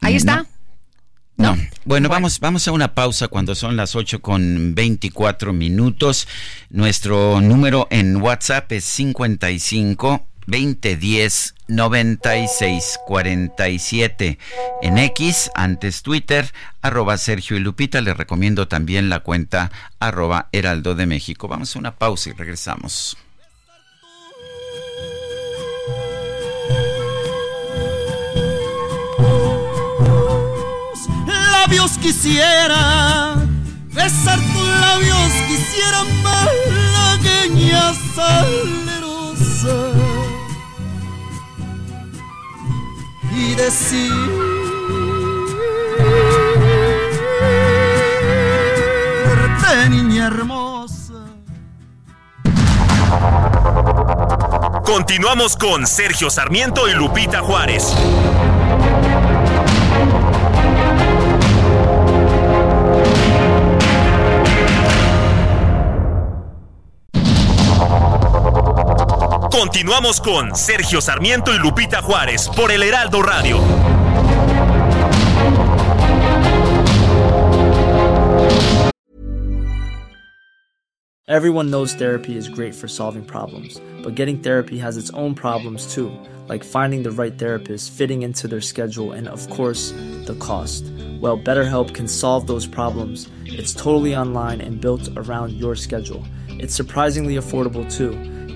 Ahí está. No. Bueno, vamos, vamos a una pausa cuando son las 8 con 24 minutos. Nuestro número en WhatsApp es 55 2010 96 47. En X, antes Twitter, arroba Sergio y Lupita. Les recomiendo también la cuenta arroba Heraldo de México. Vamos a una pausa y regresamos. Labios quisiera, besar tus labios quisiera malagueña salerosa y decirte niña hermosa. Continuamos con Sergio Sarmiento y Lupita Juárez. Continuamos con Sergio Sarmiento y Lupita Juárez por el Heraldo Radio. Everyone knows therapy is great for solving problems, but getting therapy has its own problems too, like finding the right therapist, fitting into their schedule, and of course, the cost. Well, BetterHelp can solve those problems. It's totally online and built around your schedule. It's surprisingly affordable too.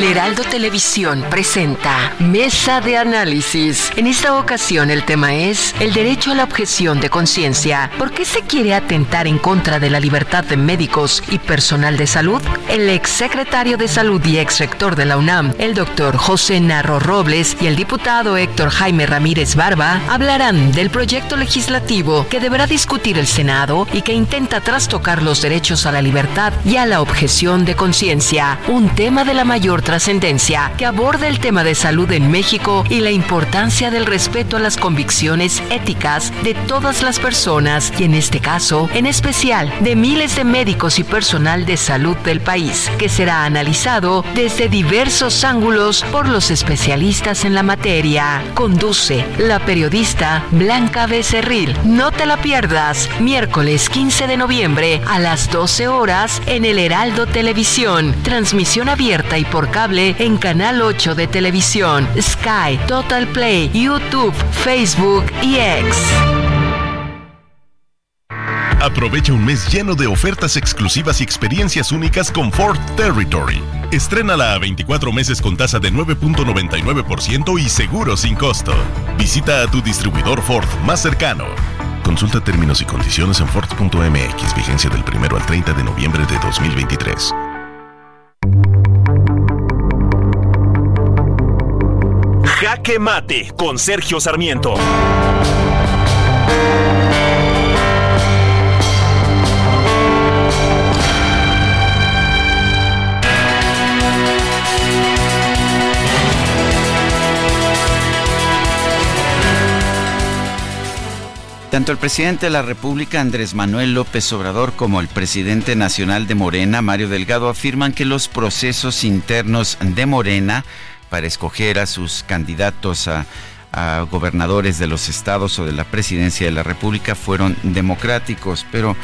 El Heraldo Televisión presenta Mesa de Análisis. En esta ocasión el tema es el derecho a la objeción de conciencia. ¿Por qué se quiere atentar en contra de la libertad de médicos y personal de salud? El exsecretario de Salud y exrector de la UNAM, el doctor José Narro Robles y el diputado Héctor Jaime Ramírez Barba hablarán del proyecto legislativo que deberá discutir el Senado y que intenta trastocar los derechos a la libertad y a la objeción de conciencia, un tema de la mayor trascendencia que aborda el tema de salud en México y la importancia del respeto a las convicciones éticas de todas las personas y en este caso, en especial, de miles de médicos y personal de salud del país, que será analizado desde diversos ángulos por los especialistas en la materia. Conduce la periodista Blanca Becerril. No te la pierdas, miércoles 15 de noviembre a las 12 horas en el Heraldo Televisión, transmisión abierta y por cable en Canal 8 de televisión, Sky, Total Play, YouTube, Facebook y X. Aprovecha un mes lleno de ofertas exclusivas y experiencias únicas con Ford Territory. Estrénala a 24 meses con tasa de 9.99% y seguro sin costo. Visita a tu distribuidor Ford más cercano. Consulta términos y condiciones en Ford.mx, vigencia del 1 al 30 de noviembre de 2023. Jaque Mate con Sergio Sarmiento. Tanto el presidente de la República, Andrés Manuel López Obrador, como el presidente nacional de Morena, Mario Delgado, afirman que los procesos internos de Morena para escoger a sus candidatos a, gobernadores de los estados o de la presidencia de la República fueron democráticos, pero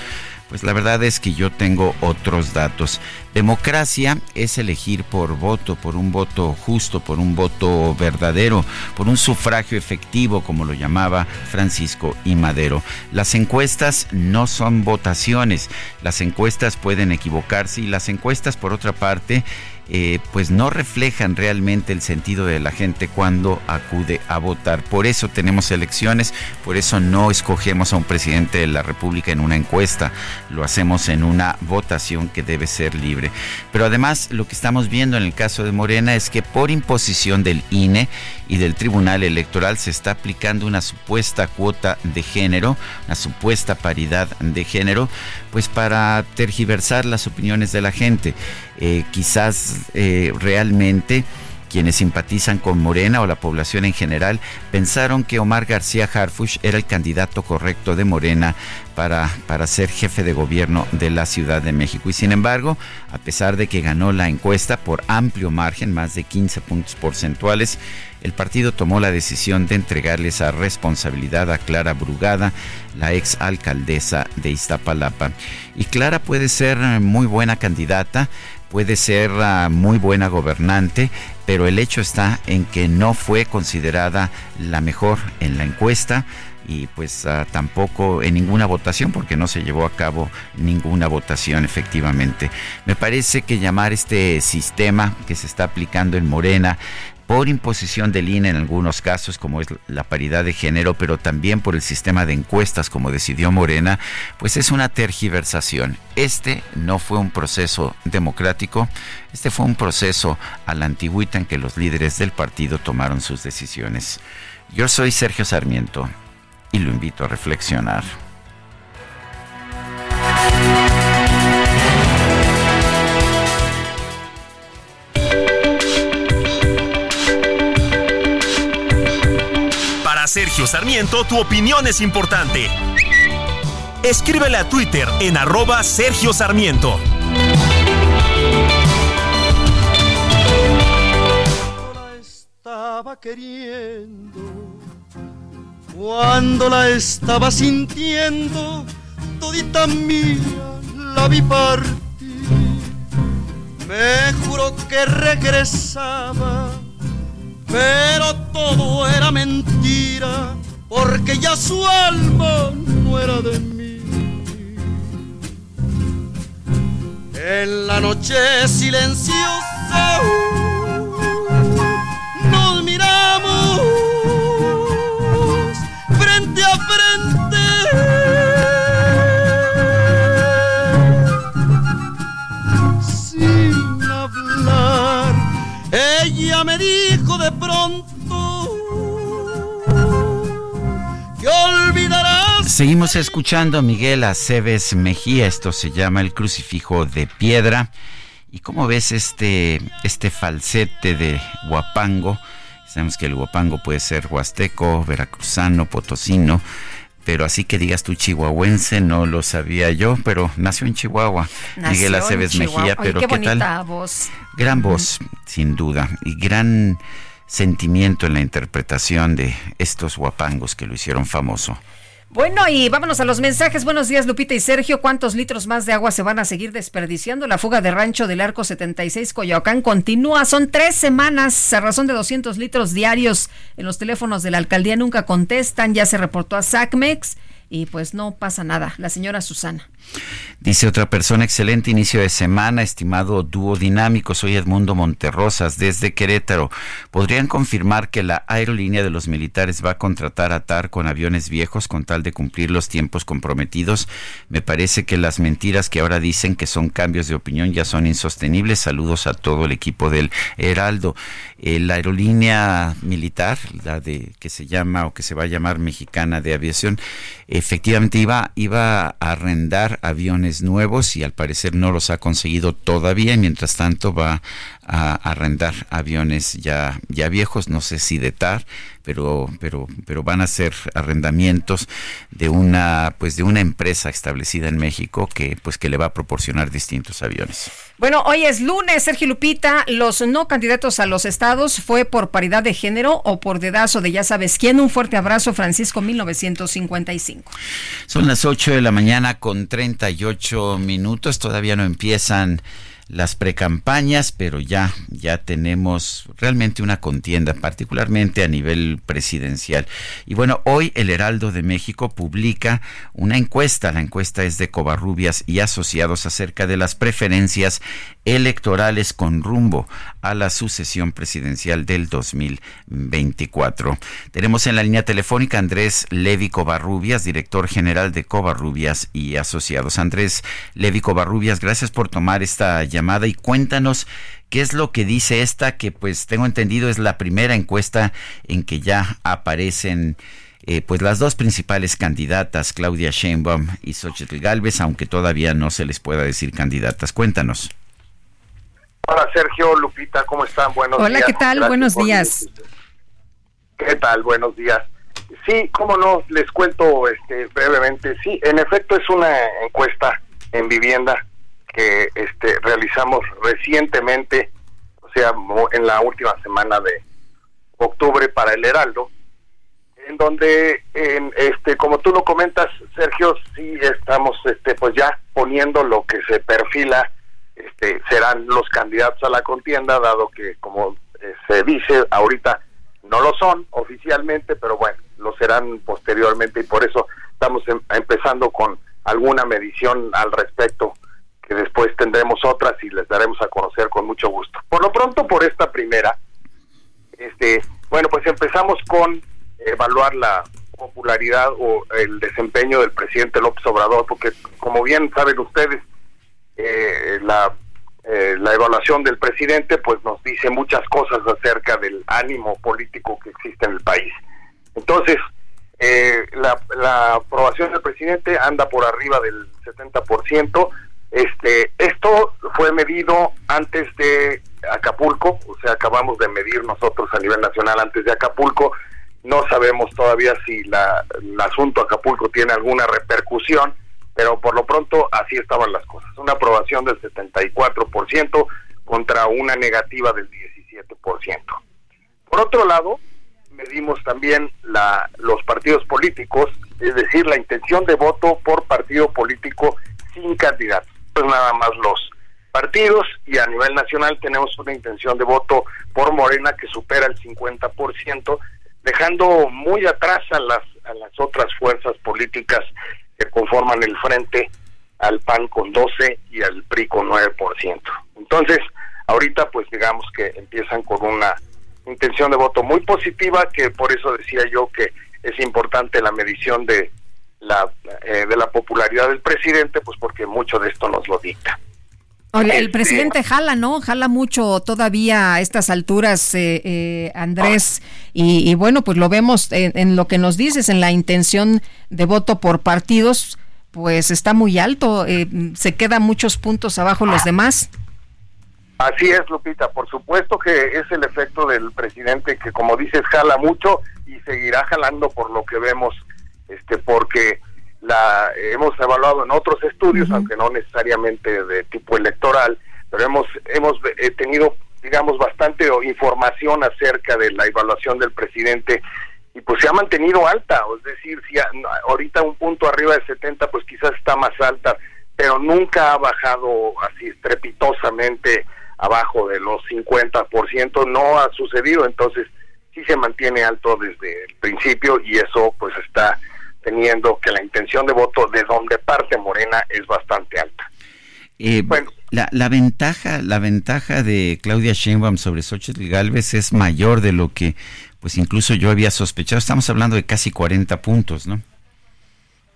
pues la verdad es que yo tengo otros datos. Democracia es elegir por voto, por un voto justo, por un voto verdadero, por un sufragio efectivo, como lo llamaba Francisco y Madero. Las encuestas no son votaciones, las encuestas pueden equivocarse y las encuestas, por otra parte, eh, pues no reflejan realmente el sentido de la gente cuando acude a votar. Por eso tenemos elecciones, por eso no escogemos a un presidente de la República en una encuesta, lo hacemos en una votación que debe ser libre. Pero además lo que estamos viendo en el caso de Morena es que por imposición del INE y del Tribunal Electoral se está aplicando una supuesta cuota de género, una supuesta paridad de género, pues para tergiversar las opiniones de la gente. Eh, quizás eh, realmente Quienes simpatizan con Morena o la población en general pensaron que Omar García Harfuch era el candidato correcto de Morena para, para ser jefe de gobierno de la Ciudad de México. Y sin embargo, a pesar de que ganó la encuesta por amplio margen, más de 15 puntos porcentuales, el partido tomó la decisión de entregarle esa responsabilidad a Clara Brugada, la ex alcaldesa de Iztapalapa. Y Clara puede ser muy buena candidata, puede ser ah, muy buena gobernante, pero el hecho está en que no fue considerada la mejor en la encuesta y pues ah, tampoco en ninguna votación porque no se llevó a cabo ninguna votación efectivamente. Me parece que llamar este sistema que se está aplicando en Morena por imposición del INE en algunos casos, como es la paridad de género, pero también por el sistema de encuestas, como decidió Morena, pues es una tergiversación. Este no fue un proceso democrático, este fue un proceso a la antigüita en que los líderes del partido tomaron sus decisiones. Yo soy Sergio Sarmiento y lo invito a reflexionar. Sergio Sarmiento, tu opinión es importante. Escríbele a Twitter en arroba Sergio Sarmiento. estaba queriendo cuando la estaba sintiendo, todita mía la vi partir. Me juró que regresaba, pero todo era mentira, porque ya su alma no era de mí. En la noche silenciosa nos miramos frente a frente. Sin hablar, ella me dijo Seguimos escuchando a Miguel Aceves Mejía, esto se llama El Crucifijo de Piedra. ¿Y cómo ves este, este falsete de Huapango? Sabemos que el Huapango puede ser huasteco, veracruzano, potosino, pero así que digas tú chihuahuense, no lo sabía yo, pero nació en Chihuahua. Nació Miguel Aceves Chihuahua. Mejía, Oye, pero qué ¿qué, tal? voz. Gran voz, sin duda, y gran sentimiento en la interpretación de estos huapangos que lo hicieron famoso. Bueno, y vámonos a los mensajes. Buenos días, Lupita y Sergio. ¿Cuántos litros más de agua se van a seguir desperdiciando? La fuga de rancho del Arco 76 Coyoacán continúa. Son tres semanas a razón de 200 litros diarios. En los teléfonos de la alcaldía nunca contestan. Ya se reportó a SACMEX y pues no pasa nada. La señora Susana. Dice otra persona, excelente inicio de semana, estimado dúo dinámico, soy Edmundo Monterrosas desde Querétaro. ¿Podrían confirmar que la aerolínea de los militares va a contratar a TAR con aviones viejos con tal de cumplir los tiempos comprometidos? Me parece que las mentiras que ahora dicen que son cambios de opinión ya son insostenibles. Saludos a todo el equipo del Heraldo. Eh, la aerolínea militar, la de que se llama o que se va a llamar Mexicana de Aviación, efectivamente iba, iba a arrendar aviones nuevos y al parecer no los ha conseguido todavía. Mientras tanto va a arrendar aviones ya, ya viejos, no sé si de TAR, pero, pero, pero van a ser arrendamientos de una, pues de una empresa establecida en México que, pues que le va a proporcionar distintos aviones. Bueno, hoy es lunes, Sergio Lupita. Los no candidatos a los estados fue por paridad de género o por dedazo de ya sabes quién. Un fuerte abrazo, Francisco 1955. Son las 8 de la mañana con 38 minutos. Todavía no empiezan las precampañas, pero ya ya tenemos realmente una contienda, particularmente a nivel presidencial. Y bueno, hoy el Heraldo de México publica una encuesta, la encuesta es de Covarrubias y asociados acerca de las preferencias electorales con rumbo a la sucesión presidencial del 2024. Tenemos en la línea telefónica Andrés Levi Covarrubias, director general de Covarrubias y asociados. Andrés Levi Covarrubias, gracias por tomar esta y cuéntanos qué es lo que dice esta, que pues tengo entendido es la primera encuesta en que ya aparecen eh, pues las dos principales candidatas, Claudia Sheinbaum y Xochitl Galvez, aunque todavía no se les pueda decir candidatas. Cuéntanos. Hola Sergio, Lupita, ¿cómo están? Buenos días. Hola, ¿qué tal? Buenos días. ¿Qué tal? Buenos días. Sí, cómo no, les cuento este, brevemente. Sí, en efecto es una encuesta en vivienda que este, realizamos recientemente, o sea, en la última semana de octubre para el Heraldo, en donde, en, este, como tú lo comentas, Sergio, sí estamos, este, pues ya poniendo lo que se perfila este, serán los candidatos a la contienda, dado que, como eh, se dice, ahorita no lo son oficialmente, pero bueno, lo serán posteriormente y por eso estamos em, empezando con alguna medición al respecto, que después tendremos otras y les daremos a conocer con mucho gusto. Por lo pronto, por esta primera, este, bueno, pues empezamos con evaluar la popularidad o el desempeño del presidente López Obrador, porque como bien saben ustedes, eh, la, eh, la evaluación del presidente pues nos dice muchas cosas acerca del ánimo político que existe en el país. Entonces, eh, la, la aprobación del presidente anda por arriba del 70%. Este, esto fue medido antes de Acapulco, o sea, acabamos de medir nosotros a nivel nacional antes de Acapulco. No sabemos todavía si el asunto Acapulco tiene alguna repercusión pero por lo pronto así estaban las cosas. Una aprobación del 74% contra una negativa del 17%. Por otro lado, medimos también los partidos políticos, es decir, la intención de voto por partido político sin candidato. Pues nada más los partidos y a nivel nacional tenemos una intención de voto por Morena que supera el 50%, dejando muy atrás a las, a las otras fuerzas políticas que conforman el frente al PAN con 12 y al PRI con 9%. Entonces, ahorita pues digamos que empiezan con una intención de voto muy positiva, que por eso decía yo que es importante la medición de la, eh, de la popularidad del presidente, pues porque mucho de esto nos lo dicta. el este, presidente jala, ¿no? Jala mucho todavía a estas alturas, eh, eh, Andrés. Y, bueno, pues lo vemos en, lo que nos dices, en la intención de voto por partidos, pues está muy alto. se quedan muchos puntos abajo los demás. Así es, Lupita. Por supuesto que es el efecto del presidente que, como dices, jala mucho y seguirá jalando por lo que vemos, este, porque la hemos evaluado en otros estudios, aunque no necesariamente de tipo electoral, pero hemos hemos eh, tenido, digamos, bastante información acerca de la evaluación del presidente y pues se ha mantenido alta, es decir, si ahorita un punto arriba de 70, pues quizás está más alta, pero nunca ha bajado así estrepitosamente abajo de los 50%, no ha sucedido, entonces sí se mantiene alto desde el principio y eso pues está teniendo que la intención de voto de donde parte Morena es bastante alta. Eh, bueno, la, la, ventaja, la ventaja de Claudia Sheinbaum sobre Xochitl Galvez es mayor de lo que, pues incluso yo había sospechado. Estamos hablando de casi 40 puntos, ¿no?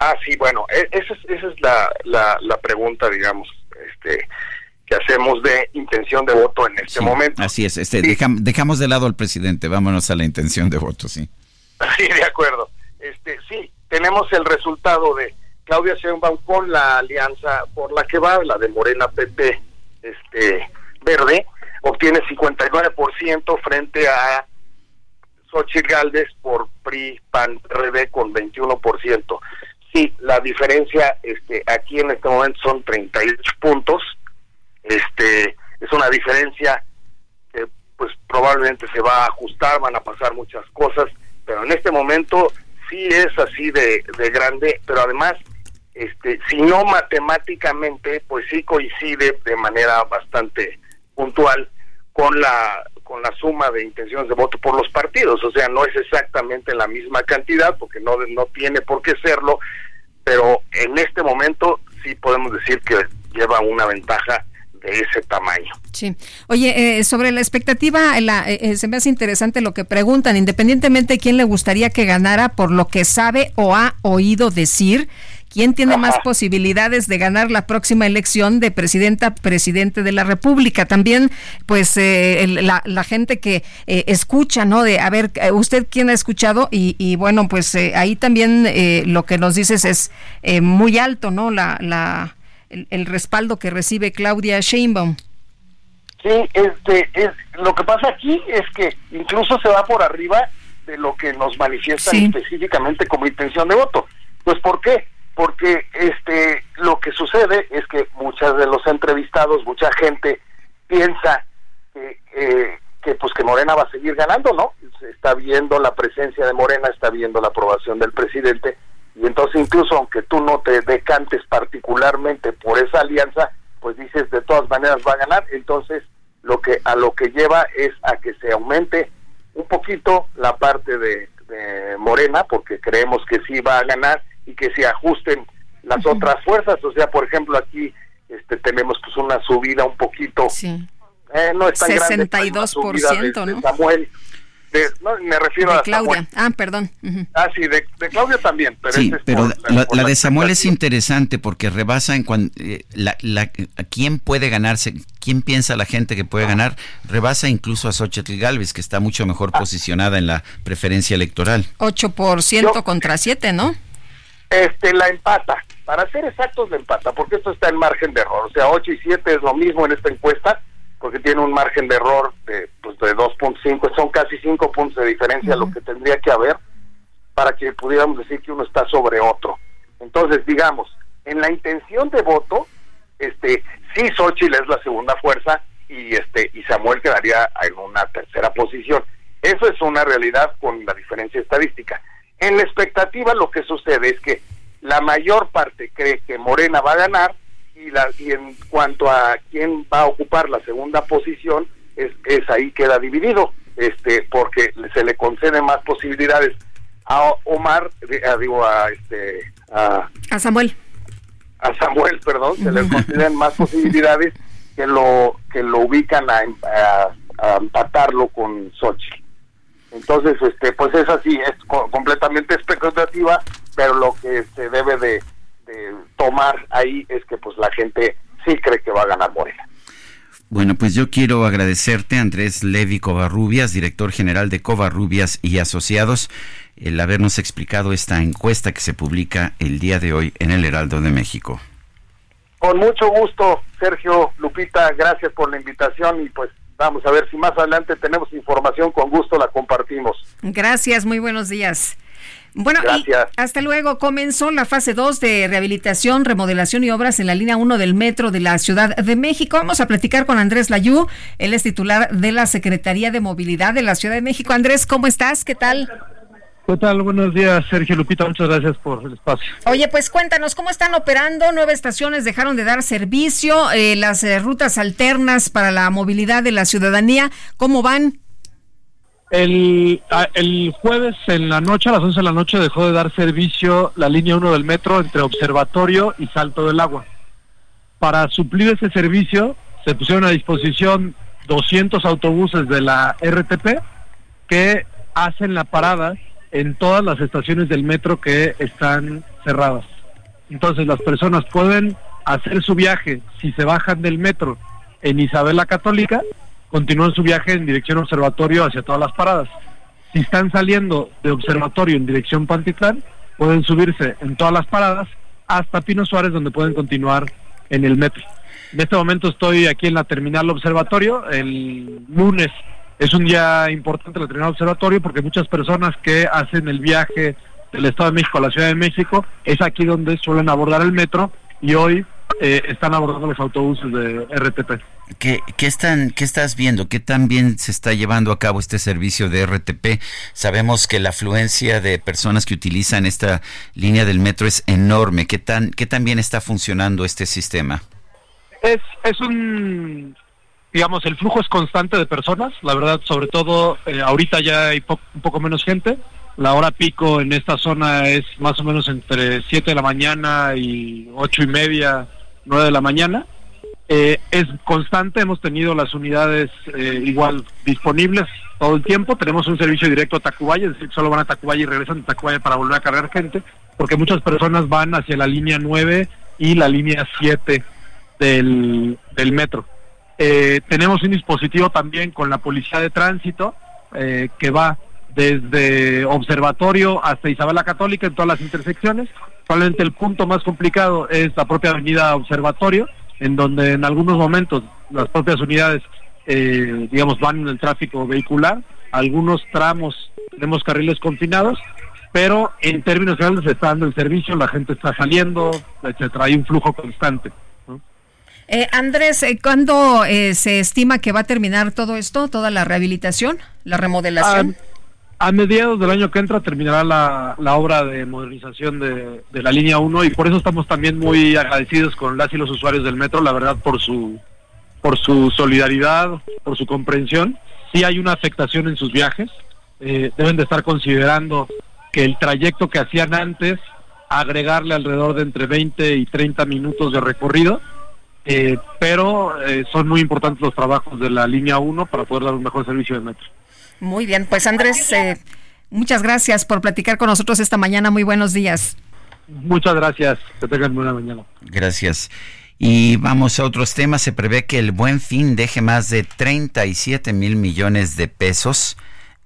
Ah, sí, bueno, e, esa es, esa es la, la, la pregunta, digamos, este, que hacemos de intención de voto en este momento. Así es, este, dejamos de lado al presidente, vámonos a la intención de voto, sí. Sí, de acuerdo. Este, sí, tenemos el resultado de Claudia Sheinbaum con la alianza por la que va, la de Morena PP este, Verde, obtiene 59% frente a Xochitl Galvez por PRI, PAN, RD con 21%. Sí, la diferencia este, aquí en este momento son 38 puntos este es una diferencia que pues probablemente se va a ajustar, van a pasar muchas cosas, pero en este momento sí es así de, de grande, pero además este si no matemáticamente pues sí coincide de manera bastante puntual con la con la suma de intenciones de voto por los partidos, o sea, no es exactamente la misma cantidad porque no no tiene por qué serlo, pero en este momento sí podemos decir que lleva una ventaja de ese tamaño. Sí. Oye, eh, sobre la expectativa, la, eh, eh, se me hace interesante lo que preguntan, independientemente de quién le gustaría que ganara por lo que sabe o ha oído decir. ¿Quién tiene más posibilidades de ganar la próxima elección de presidenta, presidente de la República? También, pues, la, la, gente que escucha, ¿no? De, a ver, ¿usted quién ha escuchado? Y, y bueno, pues ahí también lo que nos dices es muy alto, ¿no? La, la, el, respaldo que recibe Claudia Sheinbaum. Sí, este, es, lo que pasa aquí es que incluso se va por arriba de lo que nos manifiestan específicamente como intención de voto. Pues ¿por qué? Porque este lo que sucede es que muchas de los entrevistados, mucha gente piensa que, eh, que pues que Morena va a seguir ganando, ¿no? Se está viendo la presencia de Morena, está viendo la aprobación del presidente y entonces incluso aunque tú no te decantes particularmente por esa alianza, pues dices de todas maneras va a ganar, entonces lo que a lo que lleva es a que se aumente un poquito la parte de, Morena, porque creemos que sí va a ganar y que se ajusten las otras fuerzas, o sea, por ejemplo, aquí este tenemos pues una subida un poquito eh, no es tan 62%, grande, ¿no? Samuel no, me refiero a Claudia. Ah, perdón. Ah, sí, de, Claudia también. Pero sí, pero la, de Samuel es interesante porque rebasa en cuanto eh, la, quién puede ganarse, quién piensa la gente que puede ganar, rebasa incluso a Xochitl Galvez, que está mucho mejor ah. posicionada en la preferencia electoral. 8% contra 7, ¿no? Este, la empata. Para ser exactos, la empata, porque esto está en margen de error. O sea, 8 y 7 es lo mismo en esta encuesta porque tiene un margen de error de, pues, de 2.5, son casi 5 puntos de diferencia lo que tendría que haber para que pudiéramos decir que uno está sobre otro. Entonces, digamos, en la intención de voto, este, sí Xochitl es la segunda fuerza y este y Samuel quedaría en una tercera posición. Eso es una realidad con la diferencia estadística. En la expectativa lo que sucede es que la mayor parte cree que Morena va a ganar y, la, y en cuanto a quién va a ocupar la segunda posición, es, es ahí queda dividido, este, porque se le conceden más posibilidades a Omar, a, digo a este, a, Samuel, a Samuel, perdón, se le conceden más posibilidades que lo que lo ubican a, a, empatarlo con Sochi. Entonces, este, pues es así, es completamente especulativa, pero lo que se debe de tomar ahí es que pues la gente sí cree que va a ganar Morena. Bueno, pues yo quiero agradecerte, Andrés Levi Covarrubias, director general de Covarrubias y Asociados, el habernos explicado esta encuesta que se publica el día de hoy en el Heraldo de México. Con mucho gusto, Sergio Lupita, gracias por la invitación y pues vamos a ver si más adelante tenemos información, con gusto la compartimos. Gracias, muy buenos días. Bueno, hasta luego. Comenzó la fase 2 de rehabilitación, remodelación y obras en la línea 1 del metro de la Ciudad de México. Vamos a platicar con Andrés Layú. Él es titular de la Secretaría de Movilidad de la Ciudad de México. Andrés, ¿cómo estás? ¿Qué tal? ¿Qué tal? Buenos días, Sergio Lupita. Muchas gracias por el espacio. Oye, pues cuéntanos, ¿cómo están operando? Nueve estaciones dejaron de dar servicio, eh, las eh, rutas alternas para la movilidad de la ciudadanía, ¿cómo van? El, el jueves en la noche, a las 11 de la noche, dejó de dar servicio la línea 1 del metro entre Observatorio y Salto del Agua. Para suplir ese servicio, se pusieron a disposición 200 autobuses de la RTP que hacen la parada en todas las estaciones del metro que están cerradas. Entonces las personas pueden hacer su viaje si se bajan del metro en Isabel la Católica continúan su viaje en dirección observatorio hacia todas las paradas. Si están saliendo de observatorio en dirección Pantitlán, pueden subirse en todas las paradas hasta Pino Suárez, donde pueden continuar en el metro. En este momento estoy aquí en la terminal observatorio. El lunes es un día importante la terminal observatorio porque muchas personas que hacen el viaje del Estado de México a la Ciudad de México es aquí donde suelen abordar el metro y hoy eh, están abordando los autobuses de RTP. ¿Qué, están, ¿Qué estás viendo? ¿Qué tan bien se está llevando a cabo este servicio de RTP? Sabemos que la afluencia de personas que utilizan esta línea del metro es enorme. ¿Qué tan, qué tan bien está funcionando este sistema? Es, es un, digamos, el flujo es constante de personas. La verdad, sobre todo, eh, ahorita ya hay un poco menos gente. La hora pico en esta zona es más o menos entre 7 de la mañana y ocho y media 9 de la mañana. Eh, es constante, hemos tenido las unidades eh, igual disponibles todo el tiempo. Tenemos un servicio directo a Tacubaya, es decir, solo van a Tacubaya y regresan de Tacubaya para volver a cargar gente, porque muchas personas van hacia la línea 9 y la línea 7 del, del metro. Eh, tenemos un dispositivo también con la policía de tránsito que va desde Observatorio hasta Isabel la Católica en todas las intersecciones Probablemente el punto más complicado es la propia avenida Observatorio, en donde en algunos momentos las propias unidades eh, digamos, van en el tráfico vehicular. Algunos tramos tenemos carriles confinados, pero en términos generales se está dando el servicio, la gente está saliendo, etcétera. Hay un flujo constante. Eh, Andrés, eh, ¿cuándo eh, se estima que va a terminar todo esto, toda la rehabilitación, la remodelación? A, mediados del año que entra terminará la, obra de modernización de, la línea 1 y por eso estamos también muy agradecidos con las y los usuarios del metro, la verdad, por su, por su solidaridad, por su comprensión. Sí hay una afectación en sus viajes, deben de estar considerando que el trayecto que hacían antes, agregarle alrededor de entre 20 y 30 minutos de recorrido, eh, pero eh, son muy importantes los trabajos de la línea 1 para poder dar un mejor servicio de metro. Muy bien, pues Andrés, eh, muchas gracias por platicar con nosotros esta mañana. Muy buenos días. Muchas gracias. Que tengan buena mañana. Gracias. Y vamos a otros temas. Se prevé que el buen fin deje más de 37 mil millones de pesos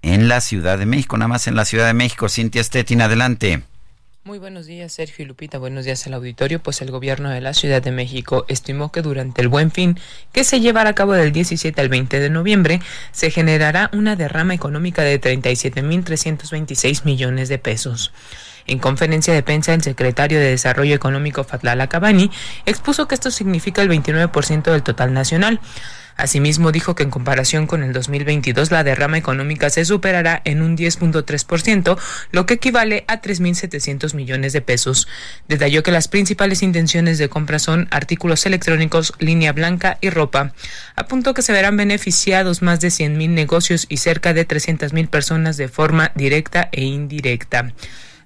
en la Ciudad de México, nada más en la Ciudad de México. Cintia Stettin, adelante. Muy buenos días, Sergio y Lupita. Buenos días al auditorio. Pues el gobierno de la Ciudad de México estimó que durante el Buen Fin, que se llevará a cabo del 17 al 20 de noviembre, se generará una derrama económica de 37.326 millones de pesos. En conferencia de prensa, el secretario de Desarrollo Económico Fatlala Cabani expuso que esto significa el 29% del total nacional. Asimismo, dijo que en comparación con el 2022 la derrama económica se superará en un 10.3%, lo que equivale a 3.700 millones de pesos. Detalló que las principales intenciones de compra son artículos electrónicos, línea blanca y ropa. Apuntó que se verán beneficiados más de 100.000 negocios y cerca de 300.000 personas de forma directa e indirecta.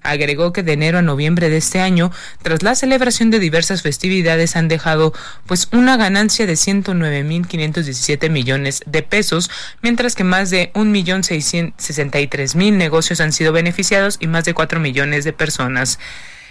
Agregó que de enero a noviembre de este año, tras la celebración de diversas festividades, han dejado pues una ganancia de 109.517 millones de pesos, mientras que más de 1.663.000 negocios han sido beneficiados y más de 4 millones de personas.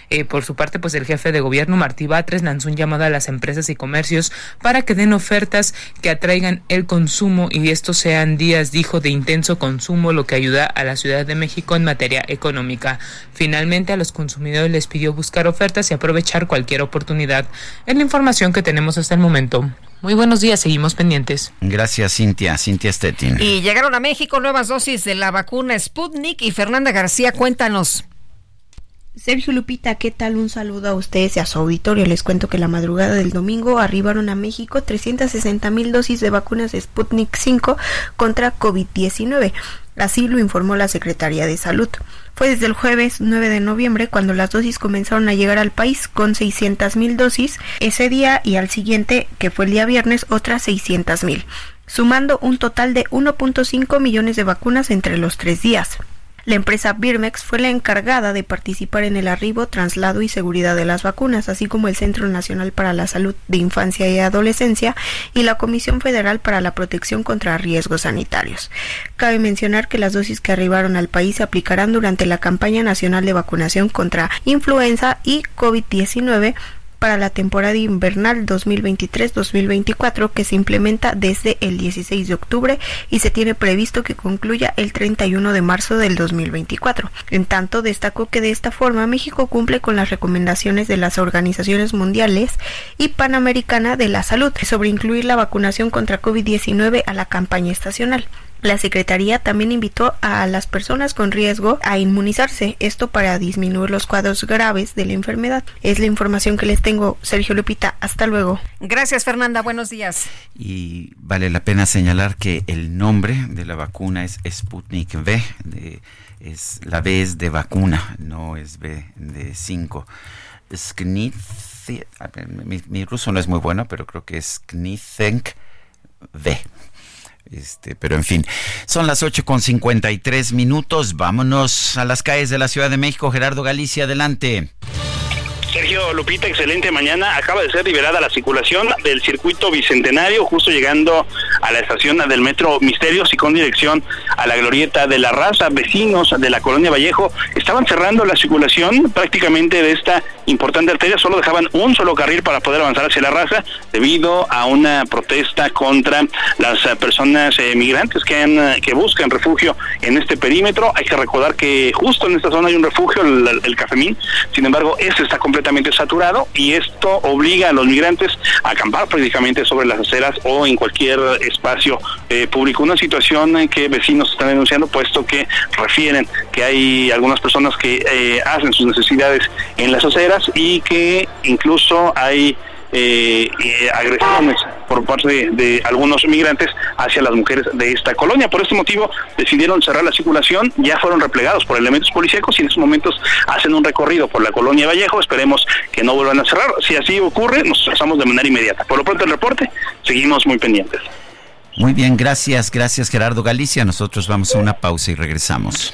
Eh, por su parte, pues el jefe de gobierno Martí Batres lanzó un llamado a las empresas y comercios para que den ofertas que atraigan el consumo y estos sean días, dijo, de intenso consumo, lo que ayuda a la Ciudad de México en materia económica. Finalmente, a los consumidores les pidió buscar ofertas y aprovechar cualquier oportunidad. Es la información que tenemos hasta el momento. Muy buenos días, seguimos pendientes. Gracias, Cintia. Cintia Stettin. Y llegaron a México nuevas dosis de la vacuna Sputnik y Fernanda García, cuéntanos. Sergio Lupita, ¿qué tal? Un saludo a ustedes y a su auditorio. Les cuento que la madrugada del domingo arribaron a México 360 mil dosis de vacunas Sputnik 5 contra COVID-19. Así lo informó la Secretaría de Salud. Fue desde el jueves 9 de noviembre cuando las dosis comenzaron a llegar al país con 600 mil dosis ese día y al siguiente, que fue el día viernes, otras 600 mil, sumando un total de 1.5 millones de vacunas entre los tres días. La empresa Birmex fue la encargada de participar en el arribo, traslado y seguridad de las vacunas, así como el Centro Nacional para la Salud de Infancia y Adolescencia y la Comisión Federal para la Protección contra Riesgos Sanitarios. Cabe mencionar que las dosis que arribaron al país se aplicarán durante la campaña nacional de vacunación contra influenza y COVID-19 para la temporada invernal 2023-2024 que se implementa desde el 16 de octubre y se tiene previsto que concluya el 31 de marzo del 2024. En tanto, destacó que de esta forma México cumple con las recomendaciones de las organizaciones mundiales y panamericana de la salud sobre incluir la vacunación contra COVID-19 a la campaña estacional. La Secretaría también invitó a las personas con riesgo a inmunizarse, esto para disminuir los cuadros graves de la enfermedad. Es la información que les tengo, Sergio Lupita. Hasta luego. Gracias, Fernanda. Buenos días. Y vale la pena señalar que el nombre de la vacuna es Sputnik V. es, la V es de vacuna, no es B de 5. mi, mi, ruso no es muy bueno, pero creo que es Knithenk V. Este, pero en fin, son las 8 con 53 minutos. Vámonos a las calles de la Ciudad de México. Gerardo Galicia, adelante. Sergio Lupita, excelente mañana. Acaba de ser liberada la circulación del circuito bicentenario, justo llegando a la estación del metro Misterios y con dirección a la glorieta de la raza. Vecinos de la colonia Vallejo estaban cerrando la circulación prácticamente de esta importante arteria, solo dejaban un solo carril para poder avanzar hacia la raza debido a una protesta contra las personas eh, migrantes que, han, que buscan refugio en este perímetro. Hay que recordar que justo en esta zona hay un refugio, el, el Cafemín, sin embargo, ese está completamente saturado y esto obliga a los migrantes a acampar prácticamente sobre las aceras o en cualquier espacio eh, público. Una situación que vecinos están denunciando puesto que refieren que hay algunas personas que eh, hacen sus necesidades en las aceras y que incluso hay eh, agresiones por parte de, algunos migrantes hacia las mujeres de esta colonia. Por este motivo decidieron cerrar la circulación, ya fueron replegados por elementos policíacos y en estos momentos hacen un recorrido por la colonia Vallejo. Esperemos que no vuelvan a cerrar. Si así ocurre, nos trazamos de manera inmediata. Por lo pronto el reporte, seguimos muy pendientes. Muy bien, gracias, gracias Gerardo Galicia. Nosotros vamos a una pausa y regresamos.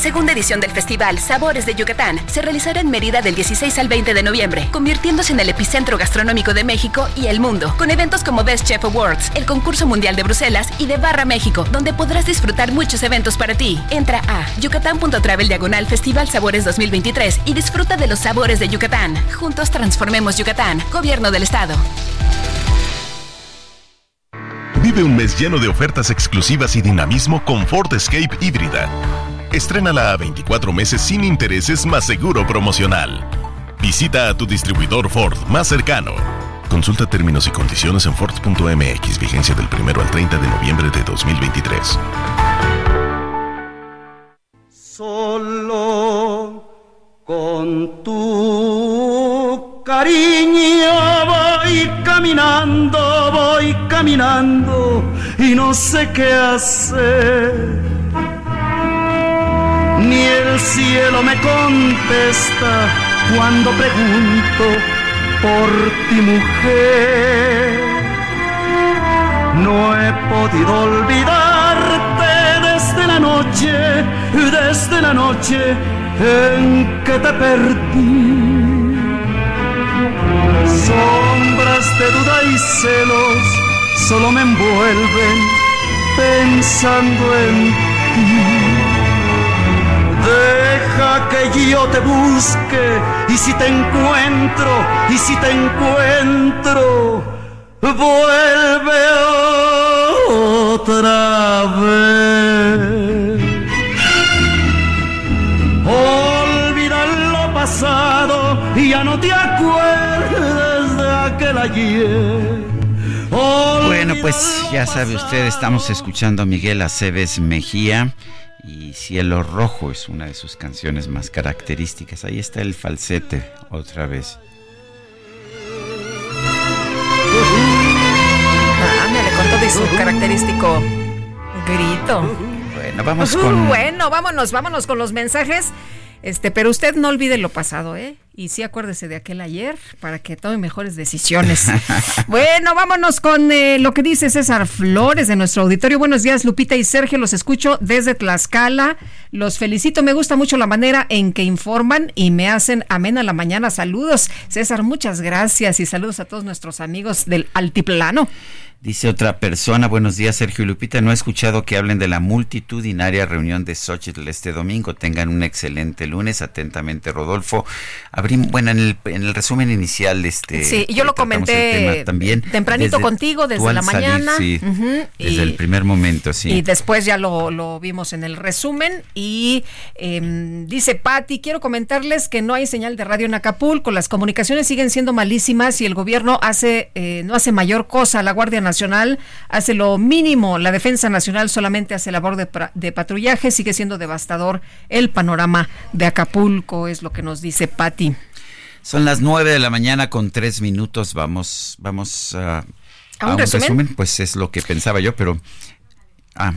Segunda edición del festival Sabores de Yucatán se realizará en Mérida del 16 al 20 de noviembre, convirtiéndose en el epicentro gastronómico de México y el mundo, con eventos como Best Chef Awards, el concurso mundial de Bruselas y de Barra México, donde podrás disfrutar muchos eventos para ti. Entra a yucatán.travel diagonal Festival Sabores 2023 y disfruta de los sabores de Yucatán. Juntos transformemos Yucatán, Gobierno del Estado. Vive un mes lleno de ofertas exclusivas y dinamismo con Ford Escape híbrida. Estrénala a 24 meses sin intereses más seguro promocional. Visita a tu distribuidor Ford más cercano. Consulta términos y condiciones en Ford.mx, vigencia del 1 al 30 de noviembre de 2023. Solo con tu cariño voy caminando, voy caminando y no sé qué hacer ni el cielo me contesta cuando pregunto por ti mujer. No he podido olvidarte desde la noche, desde la noche en que te perdí. Sombras de duda y celos solo me envuelven pensando en ti. Deja que yo te busque y si te encuentro, y si te encuentro, vuelve otra vez. Olvida lo pasado y ya no te acuerdes de aquel ayer. Bueno, pues ya sabe usted, estamos escuchando a Miguel Aceves Mejía y Cielo Rojo es una de sus canciones más características. Ahí está el falsete otra vez. Todo y su característico grito. Bueno, vamos con. Bueno, vámonos, vámonos con los mensajes. Este, pero usted no olvide lo pasado, ¿eh? Y sí acuérdese de aquel ayer para que tome mejores decisiones. bueno, vámonos con eh, lo que dice César Flores de nuestro auditorio. Buenos días, Lupita y Sergio. Los escucho desde Tlaxcala. Los felicito. Me gusta mucho la manera en que informan y me hacen amena la mañana. Saludos. César, muchas gracias y saludos a todos nuestros amigos del Altiplano. Dice otra persona, buenos días Sergio y Lupita, no he escuchado que hablen de la multitudinaria reunión de Xochitl este domingo. Tengan un excelente lunes, atentamente Rodolfo. Bueno, en el, en el resumen inicial, este... Sí, yo lo comenté también. tempranito contigo, desde la mañana. sí, desde el primer momento, sí. Y después ya lo, lo vimos en el resumen. Y eh, dice Patti, quiero comentarles que no hay señal de radio en Acapulco, las comunicaciones siguen siendo malísimas y el gobierno hace eh, no hace mayor cosa. La Guardia Nacional hace lo mínimo, la Defensa Nacional solamente hace labor de, de, patrullaje, sigue siendo devastador el panorama de Acapulco, es lo que nos dice Patti. Son las nueve de la mañana con tres minutos, vamos, vamos a, ¿A un, resumen? Pues es lo que pensaba yo, pero Ah,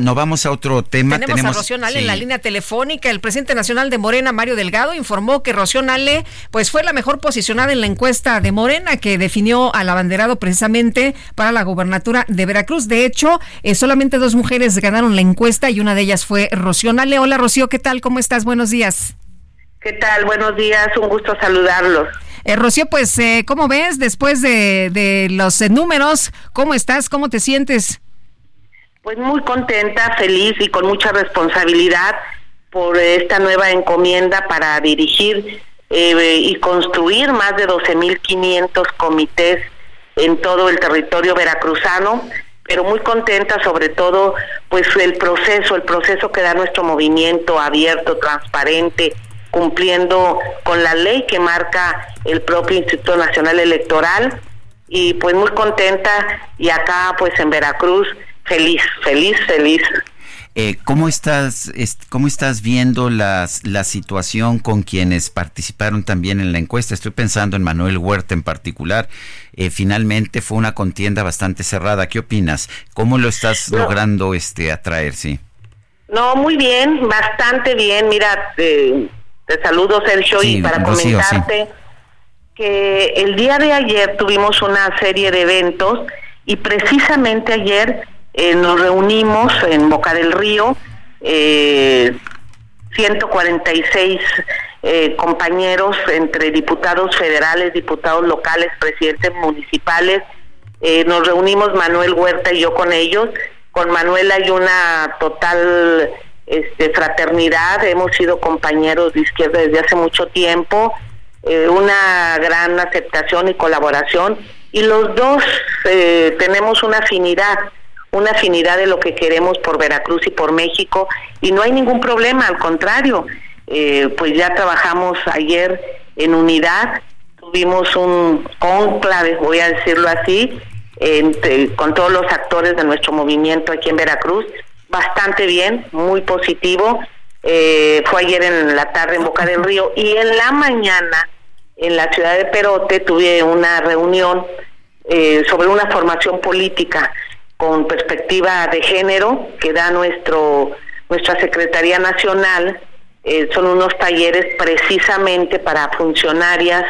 no vamos a otro tema. Tenemos, a Rocío Nale en la línea telefónica. El presidente nacional de Morena, Mario Delgado, informó que Rocío Nale pues, fue la mejor posicionada en la encuesta de Morena que definió al abanderado precisamente para la gubernatura de Veracruz. De hecho, eh, solamente dos mujeres ganaron la encuesta y una de ellas fue Rocío Nale. Hola Rocío, ¿qué tal? ¿Cómo estás? Buenos días. ¿Qué tal? Buenos días, un gusto saludarlos. Eh, Rocío, pues, eh, ¿cómo ves después de, de los números? ¿Cómo estás? ¿Cómo te sientes? Pues muy contenta, feliz y con mucha responsabilidad por esta nueva encomienda para dirigir eh, y construir más de 12.500 comités en todo el territorio veracruzano, pero muy contenta sobre todo pues el proceso, el proceso que da nuestro movimiento abierto, transparente, cumpliendo con la ley que marca el propio Instituto Nacional Electoral y pues muy contenta y acá pues en Veracruz feliz, feliz, feliz. Eh, ¿Cómo estás, cómo estás viendo las, la situación con quienes participaron también en la encuesta? Estoy pensando en Manuel Huerta en particular. Eh, finalmente fue una contienda bastante cerrada. ¿Qué opinas? ¿Cómo lo estás logrando este atraer? Sí. No, muy bien, bastante bien. Mira, te, saludo Sergio y para comentarte que el día de ayer tuvimos una serie de eventos y precisamente ayer eh, nos reunimos en Boca del Río, eh, 146 eh, compañeros entre diputados federales, diputados locales, presidentes municipales. Eh, nos reunimos Manuel Huerta y yo con ellos. Con Manuel hay una total este, fraternidad, hemos sido compañeros de izquierda desde hace mucho tiempo, una gran aceptación y colaboración y los dos tenemos una afinidad una afinidad de lo que queremos por Veracruz y por México y no hay ningún problema, al contrario, eh, pues ya trabajamos ayer en unidad, tuvimos un conclave, voy a decirlo así, con todos los actores de nuestro movimiento aquí en Veracruz, bastante bien, muy positivo. Eh, fue ayer en la tarde en Boca del Río y en la mañana en la ciudad de Perote tuve una reunión eh, sobre una formación política con perspectiva de género que da nuestro nuestra Secretaría Nacional. Eh, son unos talleres precisamente para funcionarias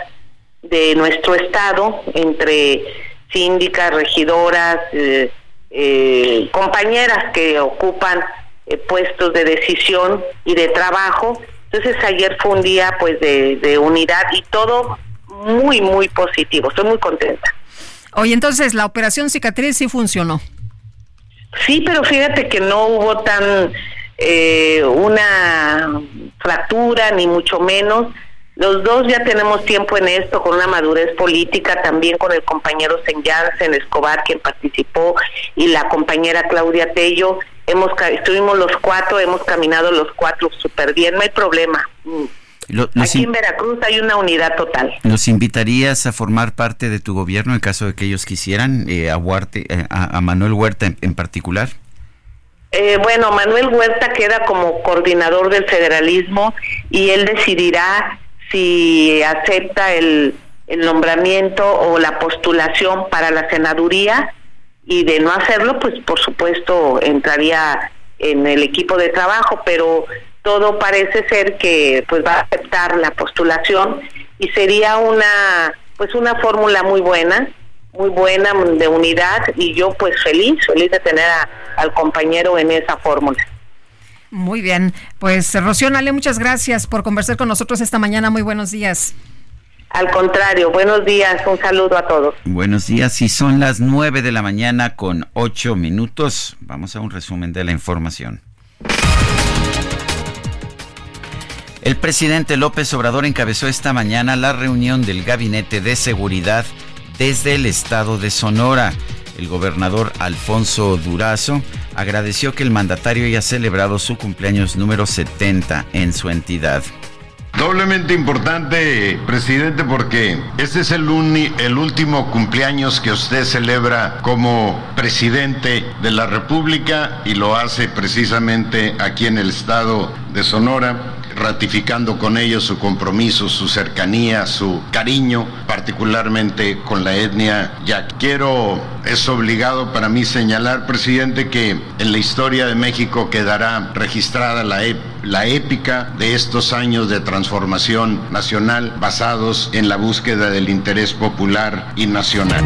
de nuestro estado, entre síndicas, regidoras, eh, eh, compañeras que ocupan puestos de decisión y de trabajo. Entonces ayer fue un día pues de, de unidad y todo muy, muy positivo. Estoy muy contenta. Oye, entonces la operación cicatriz sí funcionó. Sí, pero fíjate que no hubo tan eh, una fractura, ni mucho menos. Los dos ya tenemos tiempo en esto, con una madurez política, también con el compañero en Escobar, quien participó, y la compañera Claudia Tello. Hemos, estuvimos los cuatro, hemos caminado los cuatro súper bien, no hay problema. Aquí en Veracruz hay una unidad total. ¿Nos invitarías a formar parte de tu gobierno en caso de que ellos quisieran, eh, a, eh, a, Manuel Huerta en, particular? Eh, bueno, Manuel Huerta queda como coordinador del federalismo y él decidirá si acepta el, el nombramiento o la postulación para la senaduría y de no hacerlo, pues por supuesto entraría en el equipo de trabajo, pero todo parece ser que pues va a aceptar la postulación y sería una pues una fórmula muy buena muy buena de unidad y yo pues feliz feliz de tener al compañero en esa fórmula muy bien pues Rocío Nale muchas gracias por conversar con nosotros esta mañana muy buenos días al contrario, buenos días, un saludo a todos. Buenos días, y son las nueve de la mañana con ocho minutos. Vamos a un resumen de la información. El presidente López Obrador encabezó esta mañana la reunión del Gabinete de Seguridad desde el estado de Sonora. El gobernador Alfonso Durazo agradeció que el mandatario haya celebrado su cumpleaños número 70 en su entidad. Doblemente importante, presidente, porque este es el, el último cumpleaños que usted celebra como presidente de la República y lo hace precisamente aquí en el estado de Sonora ratificando con ellos su compromiso, su cercanía, su cariño, particularmente con la etnia ya Quiero, es obligado para mí señalar, presidente, que en la historia de México quedará registrada la, la épica de estos años de transformación nacional basados en la búsqueda del interés popular y nacional.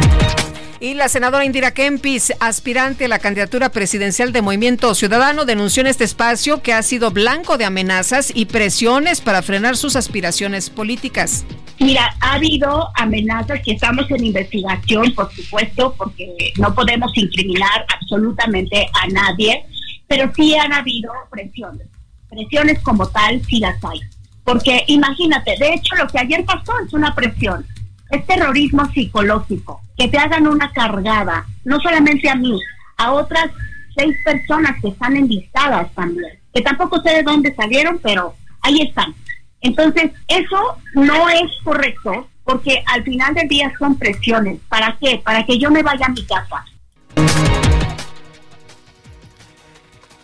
Y la senadora Indira Kempis, aspirante a la candidatura presidencial de Movimiento Ciudadano, denunció en este espacio que ha sido blanco de amenazas y presiones para frenar sus aspiraciones políticas. Mira, ha habido amenazas que estamos en investigación, por supuesto, porque no podemos incriminar absolutamente a nadie, pero sí han habido presiones. Presiones como tal, sí las hay. Porque imagínate, de hecho lo que ayer pasó es una presión es terrorismo psicológico, que te hagan una cargada, no solamente a mí, a otras seis personas que están enlistadas también, que tampoco sé de dónde salieron, pero ahí están. Entonces, eso no es correcto, porque al final del día son presiones. ¿Para qué? Para que yo me vaya a mi casa.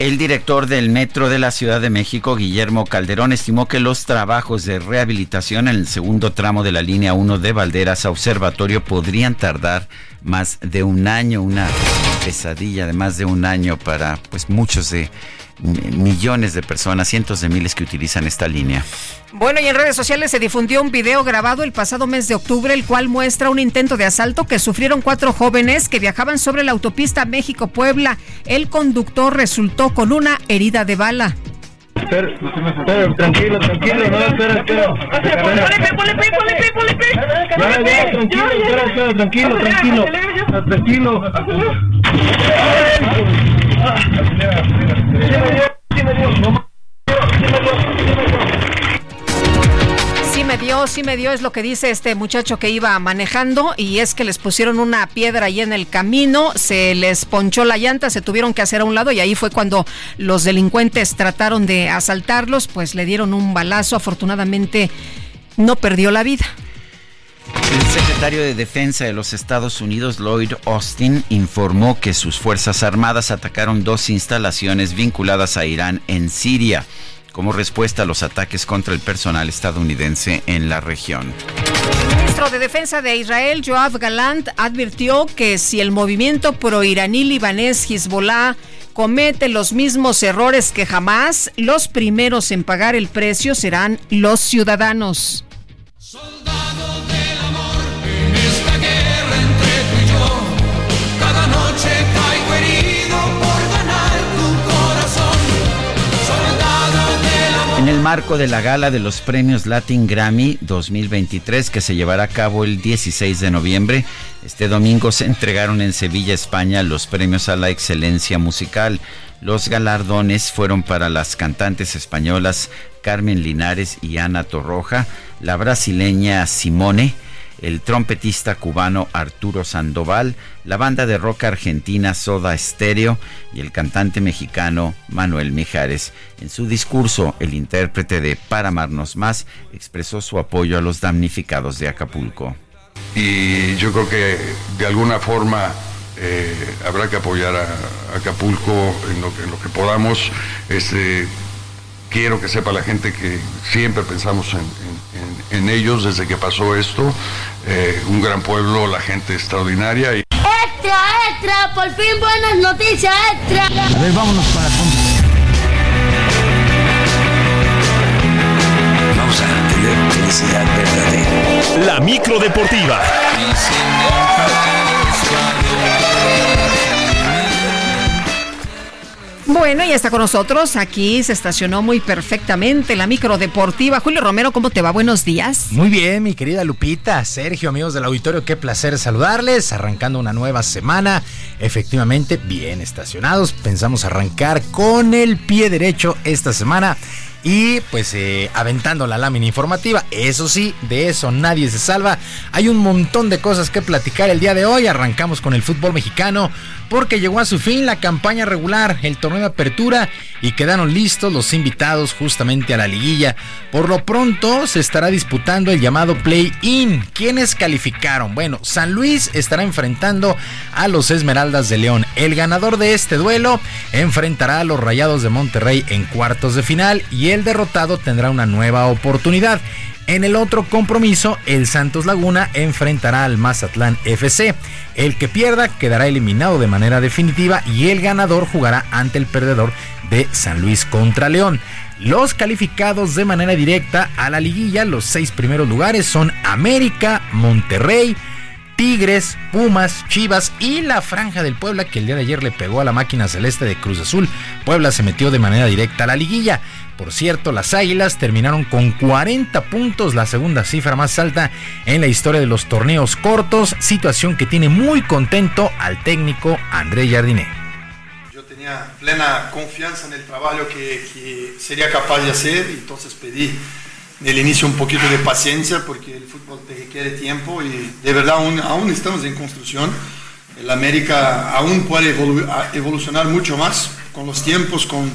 El director del Metro de la Ciudad de México, Guillermo Calderón, estimó que los trabajos de rehabilitación en el segundo tramo de la línea 1 de Valderas a Observatorio podrían tardar más de un año, una pesadilla de más de un año para pues muchos de millones de personas, cientos de miles que utilizan esta línea. Bueno, y en redes sociales se difundió un video grabado el pasado mes de octubre, el cual muestra un intento de asalto que sufrieron cuatro jóvenes que viajaban sobre la autopista México-Puebla. El conductor resultó con una herida de bala. tranquilo, tranquilo, no, espera, espera. tranquilo, tranquilo, tranquilo, tranquilo. Sí me dio, sí me dio, es lo que dice este muchacho que iba manejando y es que les pusieron una piedra ahí en el camino, se les ponchó la llanta, se tuvieron que hacer a un lado y ahí fue cuando los delincuentes trataron de asaltarlos, pues le dieron un balazo, afortunadamente no perdió la vida. El secretario de Defensa de los Estados Unidos, Lloyd Austin, informó que sus Fuerzas Armadas atacaron dos instalaciones vinculadas a Irán en Siria como respuesta a los ataques contra el personal estadounidense en la región. El ministro de Defensa de Israel, Joab Galant, advirtió que si el movimiento pro-iraní libanés Hezbollah comete los mismos errores que jamás, los primeros en pagar el precio serán los ciudadanos. En marco de la gala de los premios Latin Grammy 2023 que se llevará a cabo el 16 de noviembre, este domingo se entregaron en Sevilla, España, los premios a la excelencia musical. Los galardones fueron para las cantantes españolas Carmen Linares y Ana Torroja, la brasileña Simone, el trompetista cubano Arturo Sandoval, la banda de rock argentina Soda Stereo y el cantante mexicano Manuel Mijares. En su discurso, el intérprete de Para amarnos más expresó su apoyo a los damnificados de Acapulco. Y yo creo que de alguna forma eh, habrá que apoyar a Acapulco en lo, en lo que podamos. Este, quiero que sepa la gente que siempre pensamos en, ellos desde que pasó esto. Eh, un gran pueblo, la gente extraordinaria. Y... ¡Extra, extra! ¡Por fin buenas noticias, extra! A ver, vámonos para Vamos a tener felicidad verdadera. La micro deportiva. Bueno, y está con nosotros. Aquí se estacionó muy perfectamente la micro deportiva. Julio Romero, ¿cómo te va? Buenos días. Muy bien, mi querida Lupita, Sergio, amigos del auditorio, qué placer saludarles. Arrancando una nueva semana, efectivamente, bien estacionados. Pensamos arrancar con el pie derecho esta semana y pues eh, aventando la lámina informativa. Eso sí, de eso nadie se salva. Hay un montón de cosas que platicar el día de hoy. Arrancamos con el fútbol mexicano porque llegó a su fin la campaña regular, el torneo torneo de apertura y quedaron listos los invitados justamente a la liguilla. Por lo pronto se estará disputando el llamado Play-In. ¿Quiénes calificaron? Bueno, San Luis estará enfrentando a los Esmeraldas de León. El ganador de este duelo enfrentará a los Rayados de Monterrey en cuartos de final y el derrotado tendrá una nueva oportunidad. En el otro compromiso, el Santos Laguna enfrentará al Mazatlán FC. El que pierda quedará eliminado de manera definitiva y el ganador jugará ante el perdedor de San Luis contra León. Los calificados de manera directa a la liguilla, los seis primeros lugares son América, Monterrey, Tigres, Pumas, Chivas y la Franja del Puebla que el día de ayer le pegó a la máquina celeste de Cruz Azul. Puebla se metió de manera directa a la liguilla. Por cierto, las Águilas terminaron con 40 puntos, la segunda cifra más alta en la historia de los torneos cortos, situación que tiene muy contento al técnico André Jardiné. Yo tenía plena confianza en el trabajo que, sería capaz de hacer, entonces pedí en el inicio un poquito de paciencia porque el fútbol te requiere tiempo y de verdad aún, aún estamos en construcción. El América aún puede evolucionar mucho más con los tiempos, con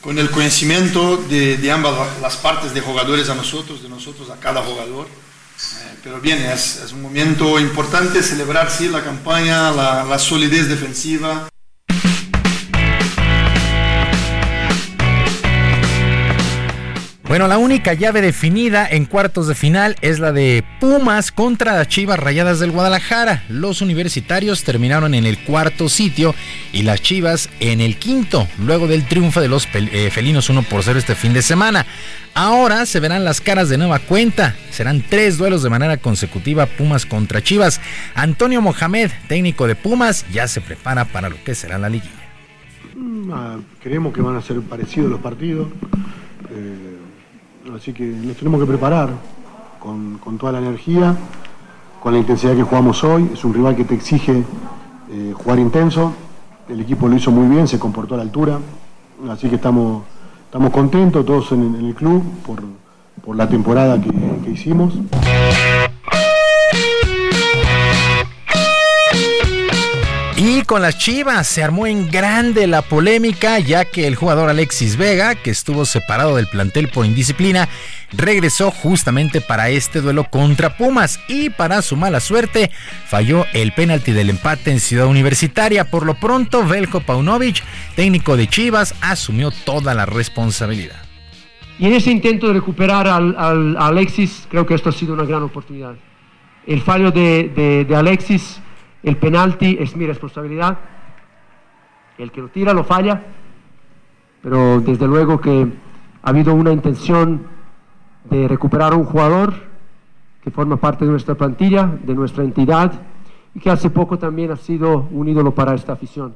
con el conocimiento de, ambas las partes de jugadores a nosotros, de nosotros a cada jugador. Eh, pero bien, es, un momento importante celebrar sí, la campaña, la, la solidez defensiva. Bueno, la única llave definida en cuartos de final es la de Pumas contra Chivas Rayadas del Guadalajara. Los universitarios terminaron en el cuarto sitio y las Chivas en el quinto, luego del triunfo de los eh, felinos 1 por 0 este fin de semana. Ahora se verán las caras de nueva cuenta. Serán tres duelos de manera consecutiva Pumas contra Chivas. Antonio Mohamed, técnico de Pumas, ya se prepara para lo que será la liguilla. Mm, ah, creemos que van a ser parecidos los partidos. Eh, Así que nos tenemos que preparar con, toda la energía, con la intensidad que jugamos hoy. Es un rival que te exige eh, jugar intenso. El equipo lo hizo muy bien, se comportó a la altura. Así que estamos, estamos contentos todos en, el club por, la temporada que hicimos. Con las Chivas se armó en grande la polémica ya que el jugador Alexis Vega, que estuvo separado del plantel por indisciplina, regresó justamente para este duelo contra Pumas y para su mala suerte falló el penalti del empate en Ciudad Universitaria. Por lo pronto, Velko Paunovic, técnico de Chivas, asumió toda la responsabilidad. Y en ese intento de recuperar al, Alexis, creo que esto ha sido una gran oportunidad. El fallo de Alexis el penalti es mi responsabilidad. El que lo tira lo falla. Pero desde luego que ha habido una intención de recuperar a un jugador que forma parte de nuestra plantilla, de nuestra entidad y que hace poco también ha sido un ídolo para esta afición.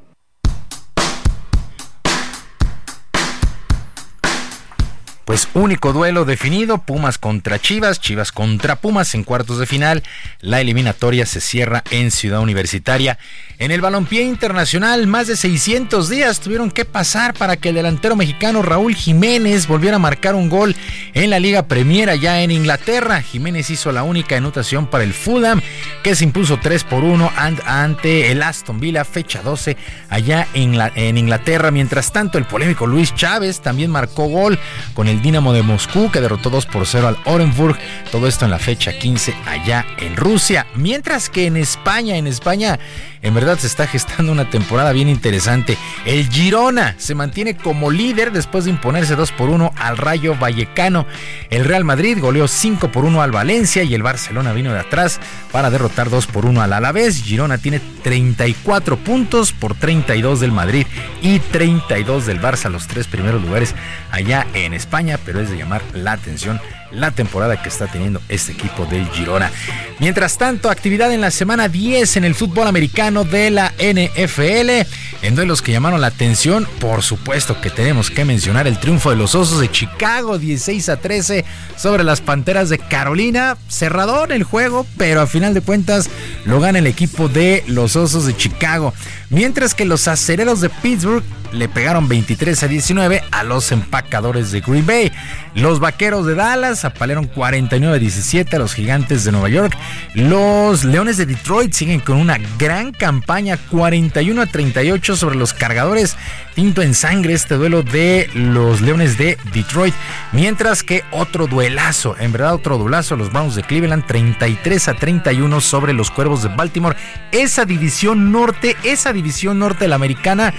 Pues único duelo definido, Pumas contra Chivas, Chivas contra Pumas en cuartos de final. La eliminatoria se cierra en Ciudad Universitaria. En el balompié internacional, más de 600 días tuvieron que pasar para que el delantero mexicano Raúl Jiménez volviera a marcar un gol en la Liga Premier allá en Inglaterra. Jiménez hizo la única anotación para el Fulham, que se impuso 3 por 1 ante el Aston Villa, fecha 12 allá en Inglaterra. Mientras tanto, el polémico Luis Chávez también marcó gol con el el Dinamo de Moscú que derrotó 2 por 0 al Orenburg. Todo esto en la fecha 15 allá en Rusia. Mientras que en España, en España en verdad se está gestando una temporada bien interesante. El Girona se mantiene como líder después de imponerse 2 por 1 al Rayo Vallecano. El Real Madrid goleó 5 por 1 al Valencia y el Barcelona vino de atrás para derrotar 2 por 1 al Alavés. Girona tiene 34 puntos por 32 del Madrid y 32 del Barça, los tres primeros lugares allá en España, pero es de llamar la atención la temporada que está teniendo este equipo del Girona. Mientras tanto, actividad en la semana 10 en el fútbol americano de la NFL. En duelos que llamaron la atención, por supuesto que tenemos que mencionar el triunfo de los Osos de Chicago, 16 a 13 sobre las Panteras de Carolina. Cerrador el juego, pero a final de cuentas lo gana el equipo de los Osos de Chicago. Mientras que los acereros de Pittsburgh le pegaron 23 a 19 a los empacadores de Green Bay. Los vaqueros de Dallas apalearon 49 a 17 a los gigantes de Nueva York. Los leones de Detroit siguen con una gran campaña 41 a 38 sobre los cargadores. Tinto en sangre este duelo de los leones de Detroit. Mientras que otro duelazo, en verdad otro duelazo, los Browns de Cleveland 33 a 31 sobre los cuervos de Baltimore. Esa división norte, esa división norte de la americana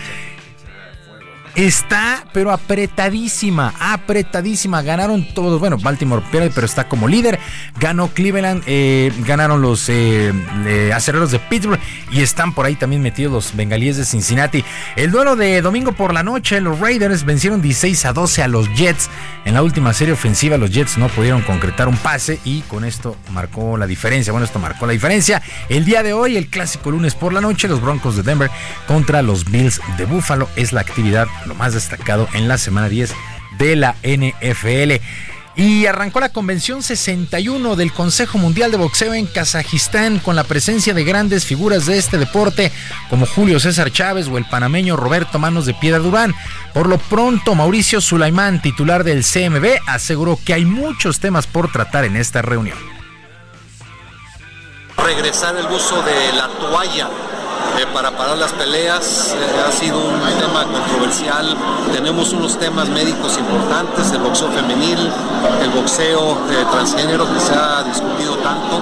está, pero apretadísima, apretadísima. Ganaron todos, bueno, Baltimore pierde, pero está como líder. Ganó Cleveland, eh, ganaron los eh, acereros de Pittsburgh y están por ahí también metidos los bengalíes de Cincinnati. El duelo de domingo por la noche, los Raiders vencieron 16 a 12 a los Jets. En la última serie ofensiva, los Jets no pudieron concretar un pase y con esto marcó la diferencia. Bueno, esto marcó la diferencia. El día de hoy, el clásico lunes por la noche, los Broncos de Denver contra los Bills de Buffalo es la actividad lo más destacado en la semana 10 de la NFL. Y arrancó la convención 61 del Consejo Mundial de Boxeo en Kazajistán con la presencia de grandes figuras de este deporte como Julio César Chávez o el panameño Roberto Manos de Piedra Durán. Por lo pronto, Mauricio Sulaimán, titular del CMB, aseguró que hay muchos temas por tratar en esta reunión. Regresar el uso de la toalla eh, para parar las peleas. Eh, ha sido un tema controversial. Tenemos unos temas médicos importantes, el boxeo femenil, el boxeo eh, transgénero que se ha discutido tanto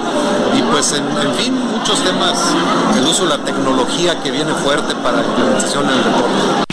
y pues en, en, fin, muchos temas. El uso de la tecnología que viene fuerte para la implementación en el deporte.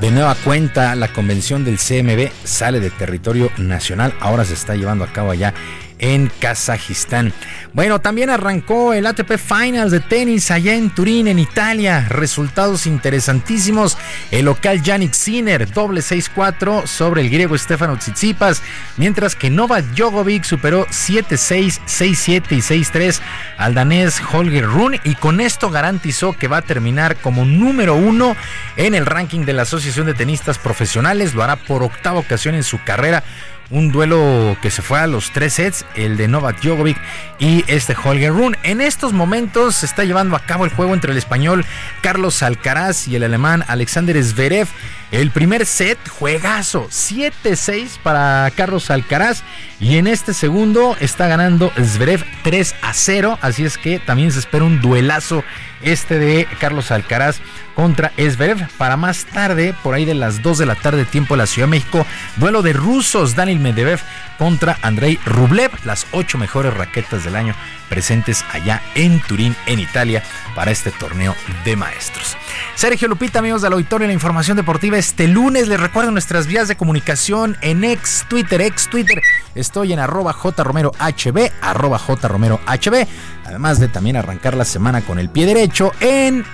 De nueva cuenta, la convención del CMB sale de territorio nacional, ahora se está llevando a cabo allá en Kazajistán. Bueno, también arrancó el ATP Finals de tenis allá en Turín, en Italia. Resultados interesantísimos. El local Yannick Sinner, doble 6-4 sobre el griego Stefano Tsitsipas, mientras que Novak Djokovic superó 7-6, 6-7 y 6-3 al danés Holger Rune y con esto garantizó que va a terminar como número uno en el ranking de la Asociación de Tenistas Profesionales. Lo hará por octava ocasión en su carrera un duelo que se fue a los tres sets, el de Novak Djokovic y este Holger Rune. En estos momentos se está llevando a cabo el juego entre el español Carlos Alcaraz y el alemán Alexander Zverev. El primer set, juegazo, 7-6 para Carlos Alcaraz. Y en este segundo está ganando Zverev 3 a 0. Así es que también se espera un duelazo este de Carlos Alcaraz contra Esverev. Para más tarde, por ahí de las 2 de la tarde, tiempo de la Ciudad de México, duelo de rusos, Daniel Medvedev contra Andrei Rublev, las ocho mejores raquetas del año presentes allá en Turín, en Italia, para este torneo de maestros. Sergio Lupita, amigos del auditorio, la información deportiva este lunes. Les recuerdo nuestras vías de comunicación en ex Twitter, ex Twitter. Estoy en arroba jromerohb, arroba jromerohb. Además de también arrancar la semana con el pie derecho en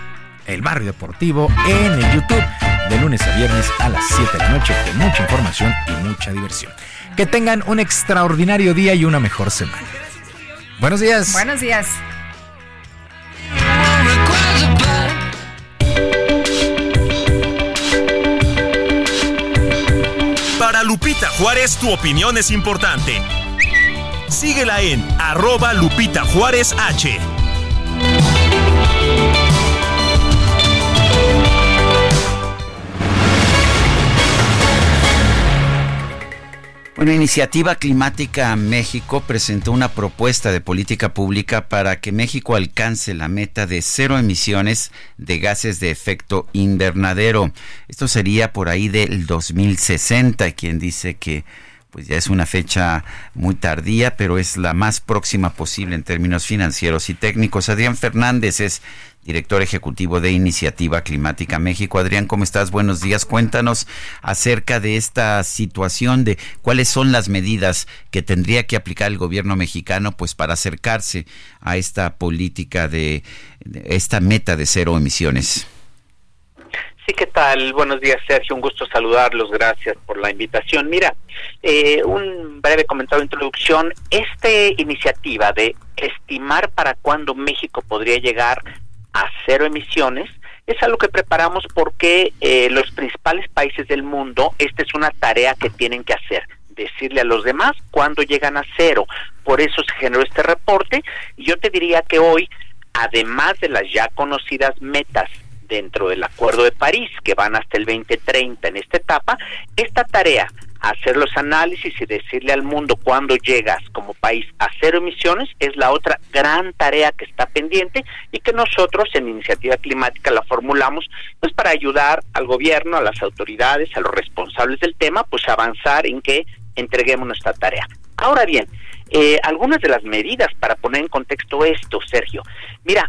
el Barrio Deportivo en el YouTube de lunes a viernes a las 7 de la noche con mucha información y mucha diversión. Que tengan un extraordinario día y una mejor semana. Buenos días. Buenos días. Para Lupita Juárez tu opinión es importante. Síguela en arroba Lupita Juárez H. Una Iniciativa Climática México presentó una propuesta de política pública para que México alcance la meta de cero emisiones de gases de efecto invernadero. Esto sería por ahí del 2060, quien dice que pues ya es una fecha muy tardía, pero es la más próxima posible en términos financieros y técnicos. Adrián Fernández es director ejecutivo de Iniciativa Climática México. Adrián, ¿cómo estás? Buenos días. Cuéntanos acerca de esta situación, de cuáles son las medidas que tendría que aplicar el gobierno mexicano pues para acercarse a esta política de, esta meta de cero emisiones. Sí, ¿qué tal? Buenos días, Sergio. Un gusto saludarlos. Gracias por la invitación. Mira, eh, un breve comentario de introducción. Esta iniciativa de estimar para cuándo México podría llegar a cero emisiones es algo que preparamos porque eh, los principales países del mundo, esta es una tarea que tienen que hacer, decirle a los demás cuándo llegan a cero. Por eso se generó este reporte y yo te diría que hoy, además de las ya conocidas metas dentro del Acuerdo de París, que van hasta el 2030 en esta etapa, esta tarea hacer los análisis y decirle al mundo cuándo llegas como país a cero emisiones es la otra gran tarea que está pendiente y que nosotros en Iniciativa Climática la formulamos pues para ayudar al gobierno, a las autoridades, a los responsables del tema, pues a avanzar en que entreguemos nuestra tarea. Ahora bien, eh, algunas de las medidas para poner en contexto esto, Sergio. Mira,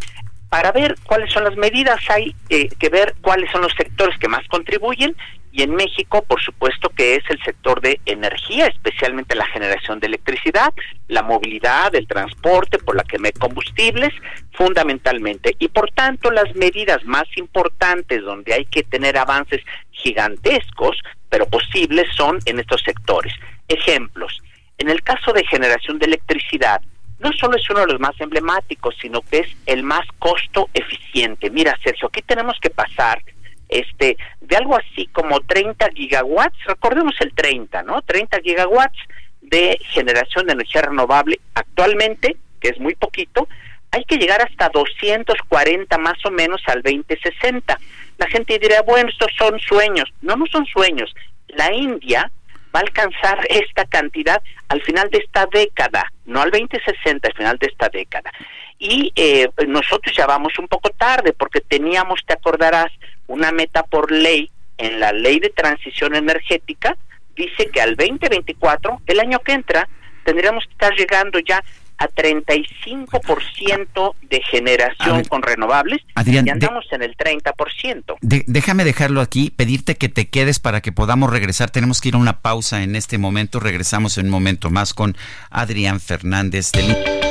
para ver cuáles son las medidas hay eh, que ver cuáles son los sectores que más contribuyen y en México, por supuesto que es el sector de energía, especialmente la generación de electricidad, la movilidad, el transporte por la que me combustibles, fundamentalmente. Y por tanto, las medidas más importantes donde hay que tener avances gigantescos, pero posibles, son en estos sectores. Ejemplos. En el caso de generación de electricidad, no solo es uno de los más emblemáticos, sino que es el más costo eficiente. Mira, Sergio, aquí tenemos que pasar este, de algo así como 30 gigawatts, recordemos el 30, ¿no? 30 gigawatts de generación de energía renovable actualmente, que es muy poquito, hay que llegar hasta 240 más o menos al 2060. La gente dirá, bueno, estos son sueños. No, no son sueños. La India va a alcanzar esta cantidad al final de esta década, no al 2060, al final de esta década. Y eh, nosotros ya vamos un poco tarde porque teníamos, te acordarás, una meta por ley en la ley de transición energética, dice que al 2024, el año que entra, tendríamos que estar llegando ya a 35% de generación con renovables y andamos en el 30%. déjame dejarlo aquí, pedirte que te quedes para que podamos regresar. Tenemos que ir a una pausa en este momento. Regresamos en un momento más con Adrián Fernández del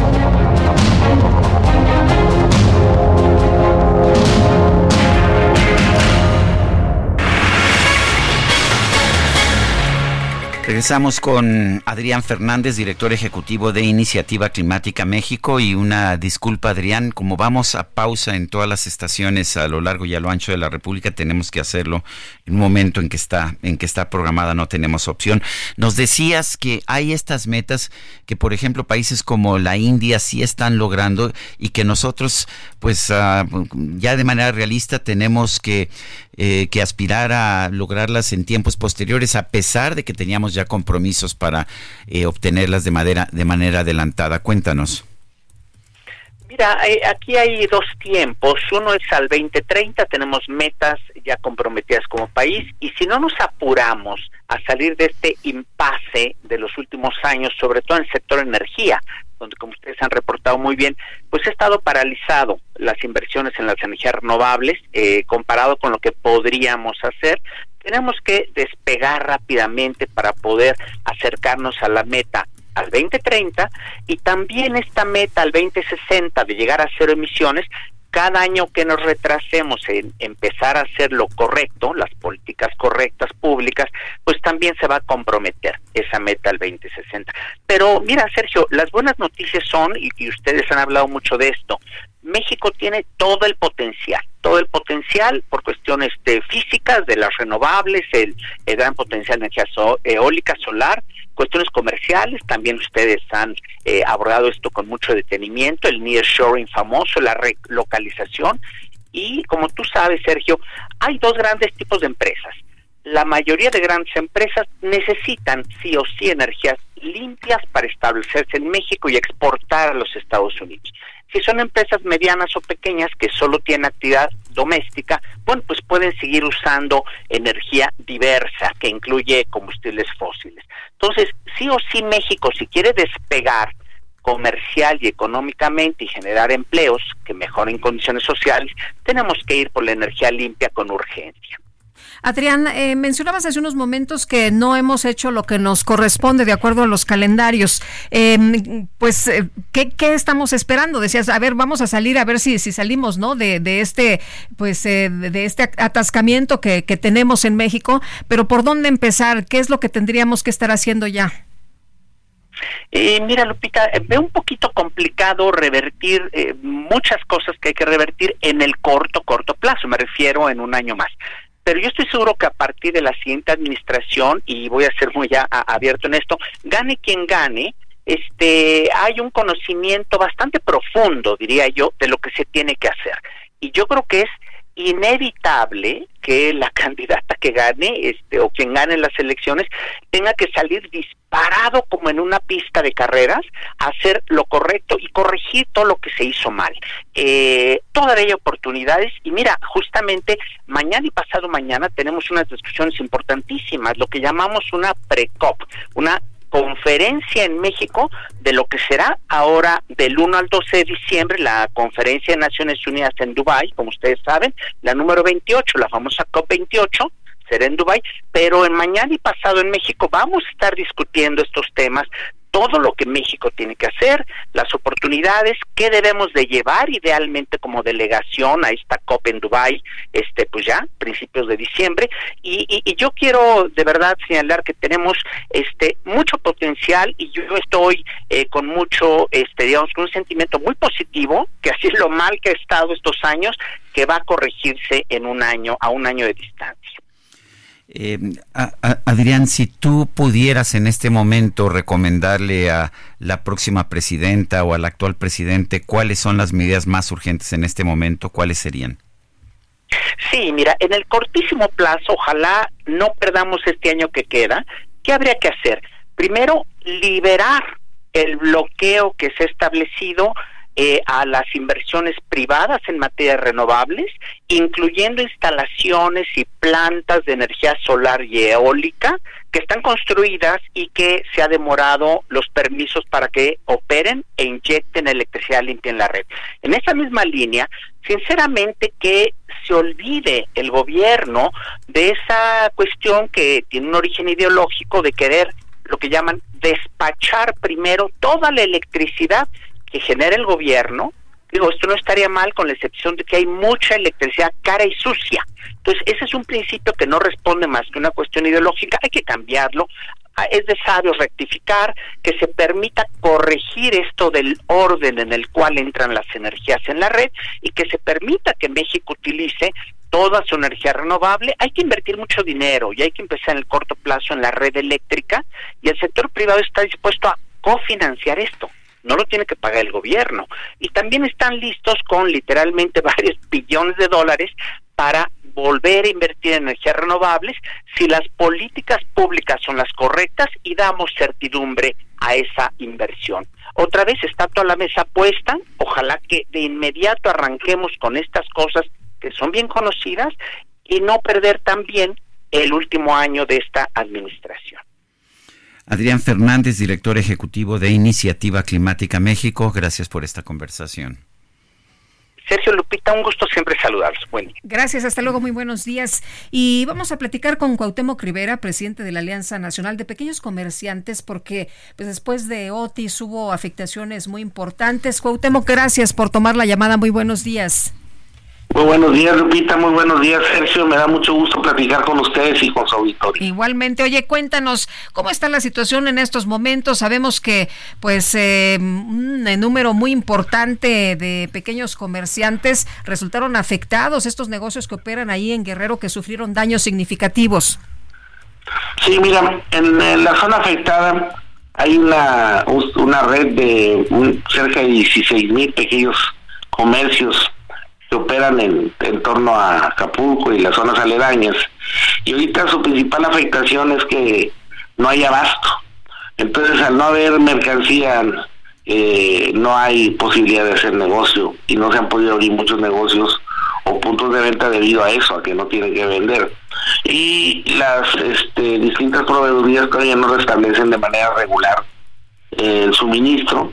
Regresamos con Adrián Fernández, director ejecutivo de Iniciativa Climática México. Y una disculpa, Adrián, como vamos a pausa en todas las estaciones a lo largo y a lo ancho de la República, tenemos que hacerlo en un momento en que está, en que está programada, no tenemos opción. Nos decías que hay estas metas que, por ejemplo, países como la India sí están logrando y que nosotros, pues, ah, ya de manera realista tenemos que eh, que aspirar a lograrlas en tiempos posteriores, a pesar de que teníamos ya compromisos para eh, obtenerlas de manera, de manera adelantada. Cuéntanos. Mira, eh, aquí hay dos tiempos. Uno es al 2030, tenemos metas ya comprometidas como país y si no nos apuramos a salir de este impasse de los últimos años, sobre todo en el sector energía, donde como ustedes han reportado muy bien, pues ha estado paralizado las inversiones en las energías renovables eh, comparado con lo que podríamos hacer. Tenemos que despegar rápidamente para poder acercarnos a la meta al 2030 y también esta meta al 2060 de llegar a cero emisiones cada año que nos retrasemos en empezar a hacer lo correcto, las políticas correctas públicas, pues también se va a comprometer esa meta al 2060. Pero mira, Sergio, las buenas noticias son, y, ustedes han hablado mucho de esto, México tiene todo el potencial, todo el potencial por cuestiones de físicas, de las renovables, el, gran potencial de energía eólica, solar, cuestiones comerciales, también ustedes han eh, abordado esto con mucho detenimiento, el nearshoring famoso, la relocalización, y como tú sabes, Sergio, hay dos grandes tipos de empresas. La mayoría de grandes empresas necesitan sí o sí energías limpias para establecerse en México y exportar a los Estados Unidos. Si son empresas medianas o pequeñas que solo tienen actividad doméstica, bueno, pues pueden seguir usando energía diversa que incluye combustibles fósiles. Entonces, sí o sí México, si quiere despegar comercial y económicamente y generar empleos que mejoren condiciones sociales, tenemos que ir por la energía limpia con urgencia. Adrián, eh, mencionabas hace unos momentos que no hemos hecho lo que nos corresponde de acuerdo a los calendarios. Em, pues, eh, ¿qué, estamos esperando? Decías, a ver, vamos a salir a ver si, si salimos, ¿no? De, de este, pues, eh, de este atascamiento que, que tenemos en México. Pero ¿por dónde empezar? ¿Qué es lo que tendríamos que estar haciendo ya? Eh, mira, Lupita, eh, veo un poquito complicado revertir eh, muchas cosas que hay que revertir en el corto, corto plazo, me refiero en un año más. Pero yo estoy seguro que a partir de la siguiente administración, y voy a ser muy ya abierto en esto, gane quien gane, este, hay un conocimiento bastante profundo, diría yo, de lo que se tiene que hacer. Y yo creo que es inevitable que la candidata que gane este o quien gane las elecciones tenga que salir disparado como en una pista de carreras a hacer lo correcto y corregir todo lo que se hizo mal. Eh, todavía hay oportunidades. Y mira justamente mañana y pasado mañana tenemos unas discusiones importantísimas lo que llamamos una pre-cop una conferencia en México de lo que será ahora del 1 al 12 de diciembre la conferencia de Naciones Unidas en Dubái, como ustedes saben, la número 28, la famosa COP28, será en Dubái, pero en mañana y pasado en México vamos a estar discutiendo estos temas todo lo que México tiene que hacer, las oportunidades, qué debemos de llevar idealmente como delegación a esta COP en Dubai, este pues ya principios de diciembre y, y, yo quiero de verdad señalar que tenemos este mucho potencial y yo estoy eh, con mucho este digamos con un sentimiento muy positivo que así es lo mal que ha estado estos años que va a corregirse en un año a un año de distancia. Eh, Adrián, si tú pudieras en este momento recomendarle a la próxima presidenta o al actual presidente cuáles son las medidas más urgentes en este momento, ¿cuáles serían? Sí, mira, en el cortísimo plazo, ojalá no perdamos este año que queda. ¿Qué habría que hacer? Primero, liberar el bloqueo que se ha establecido eh, a las inversiones privadas en materia de renovables, incluyendo instalaciones y plantas de energía solar y eólica que están construidas y que se ha demorado los permisos para que operen e inyecten electricidad limpia en la red. En esa misma línea, sinceramente que se olvide el gobierno de esa cuestión que tiene un origen ideológico de querer lo que llaman despachar primero toda la electricidad que genera el gobierno, digo, esto no estaría mal con la excepción de que hay mucha electricidad cara y sucia. Entonces, ese es un principio que no responde más que una cuestión ideológica, hay que cambiarlo. Ah, es de rectificar, que se permita corregir esto del orden en el cual entran las energías en la red y que se permita que México utilice toda su energía renovable, hay que invertir mucho dinero y hay que empezar en el corto plazo en la red eléctrica y el sector privado está dispuesto a cofinanciar esto no lo tiene que pagar el gobierno. Y también están listos con literalmente varios billones de dólares para volver a invertir en energías renovables si las políticas públicas son las correctas y damos certidumbre a esa inversión. Otra vez está toda la mesa puesta, ojalá que de inmediato arranquemos con estas cosas que son bien conocidas y no perder también el último año de esta administración. Adrián Fernández, director ejecutivo de Iniciativa Climática México, gracias por esta conversación. Sergio Lupita, un gusto siempre saludarlos. Bueno. Gracias, hasta luego, muy buenos días. Y vamos a platicar con Cuauhtémoc Rivera, presidente de la Alianza Nacional de Pequeños Comerciantes, porque pues después de Otis hubo afectaciones muy importantes. Cuauhtémoc, gracias por tomar la llamada. Muy buenos días. Muy buenos días, Lupita. Muy buenos días, Sergio. Me da mucho gusto platicar con ustedes y con su auditorio. Igualmente, oye, cuéntanos cómo está la situación en estos momentos. Sabemos que, pues, eh, un número muy importante de pequeños comerciantes resultaron afectados. Estos negocios que operan ahí en Guerrero que sufrieron daños significativos. Sí, mira, en, la zona afectada hay una, una red de cerca de 16 mil pequeños comercios que operan en, en torno a Acapulco y las zonas aledañas. Y ahorita su principal afectación es que no hay abasto. Entonces, al no haber mercancía, eh, no hay posibilidad de hacer negocio y no se han podido abrir muchos negocios o puntos de venta debido a eso, a que no tienen que vender. Y las este, distintas proveedurías todavía no restablecen de manera regular eh, el suministro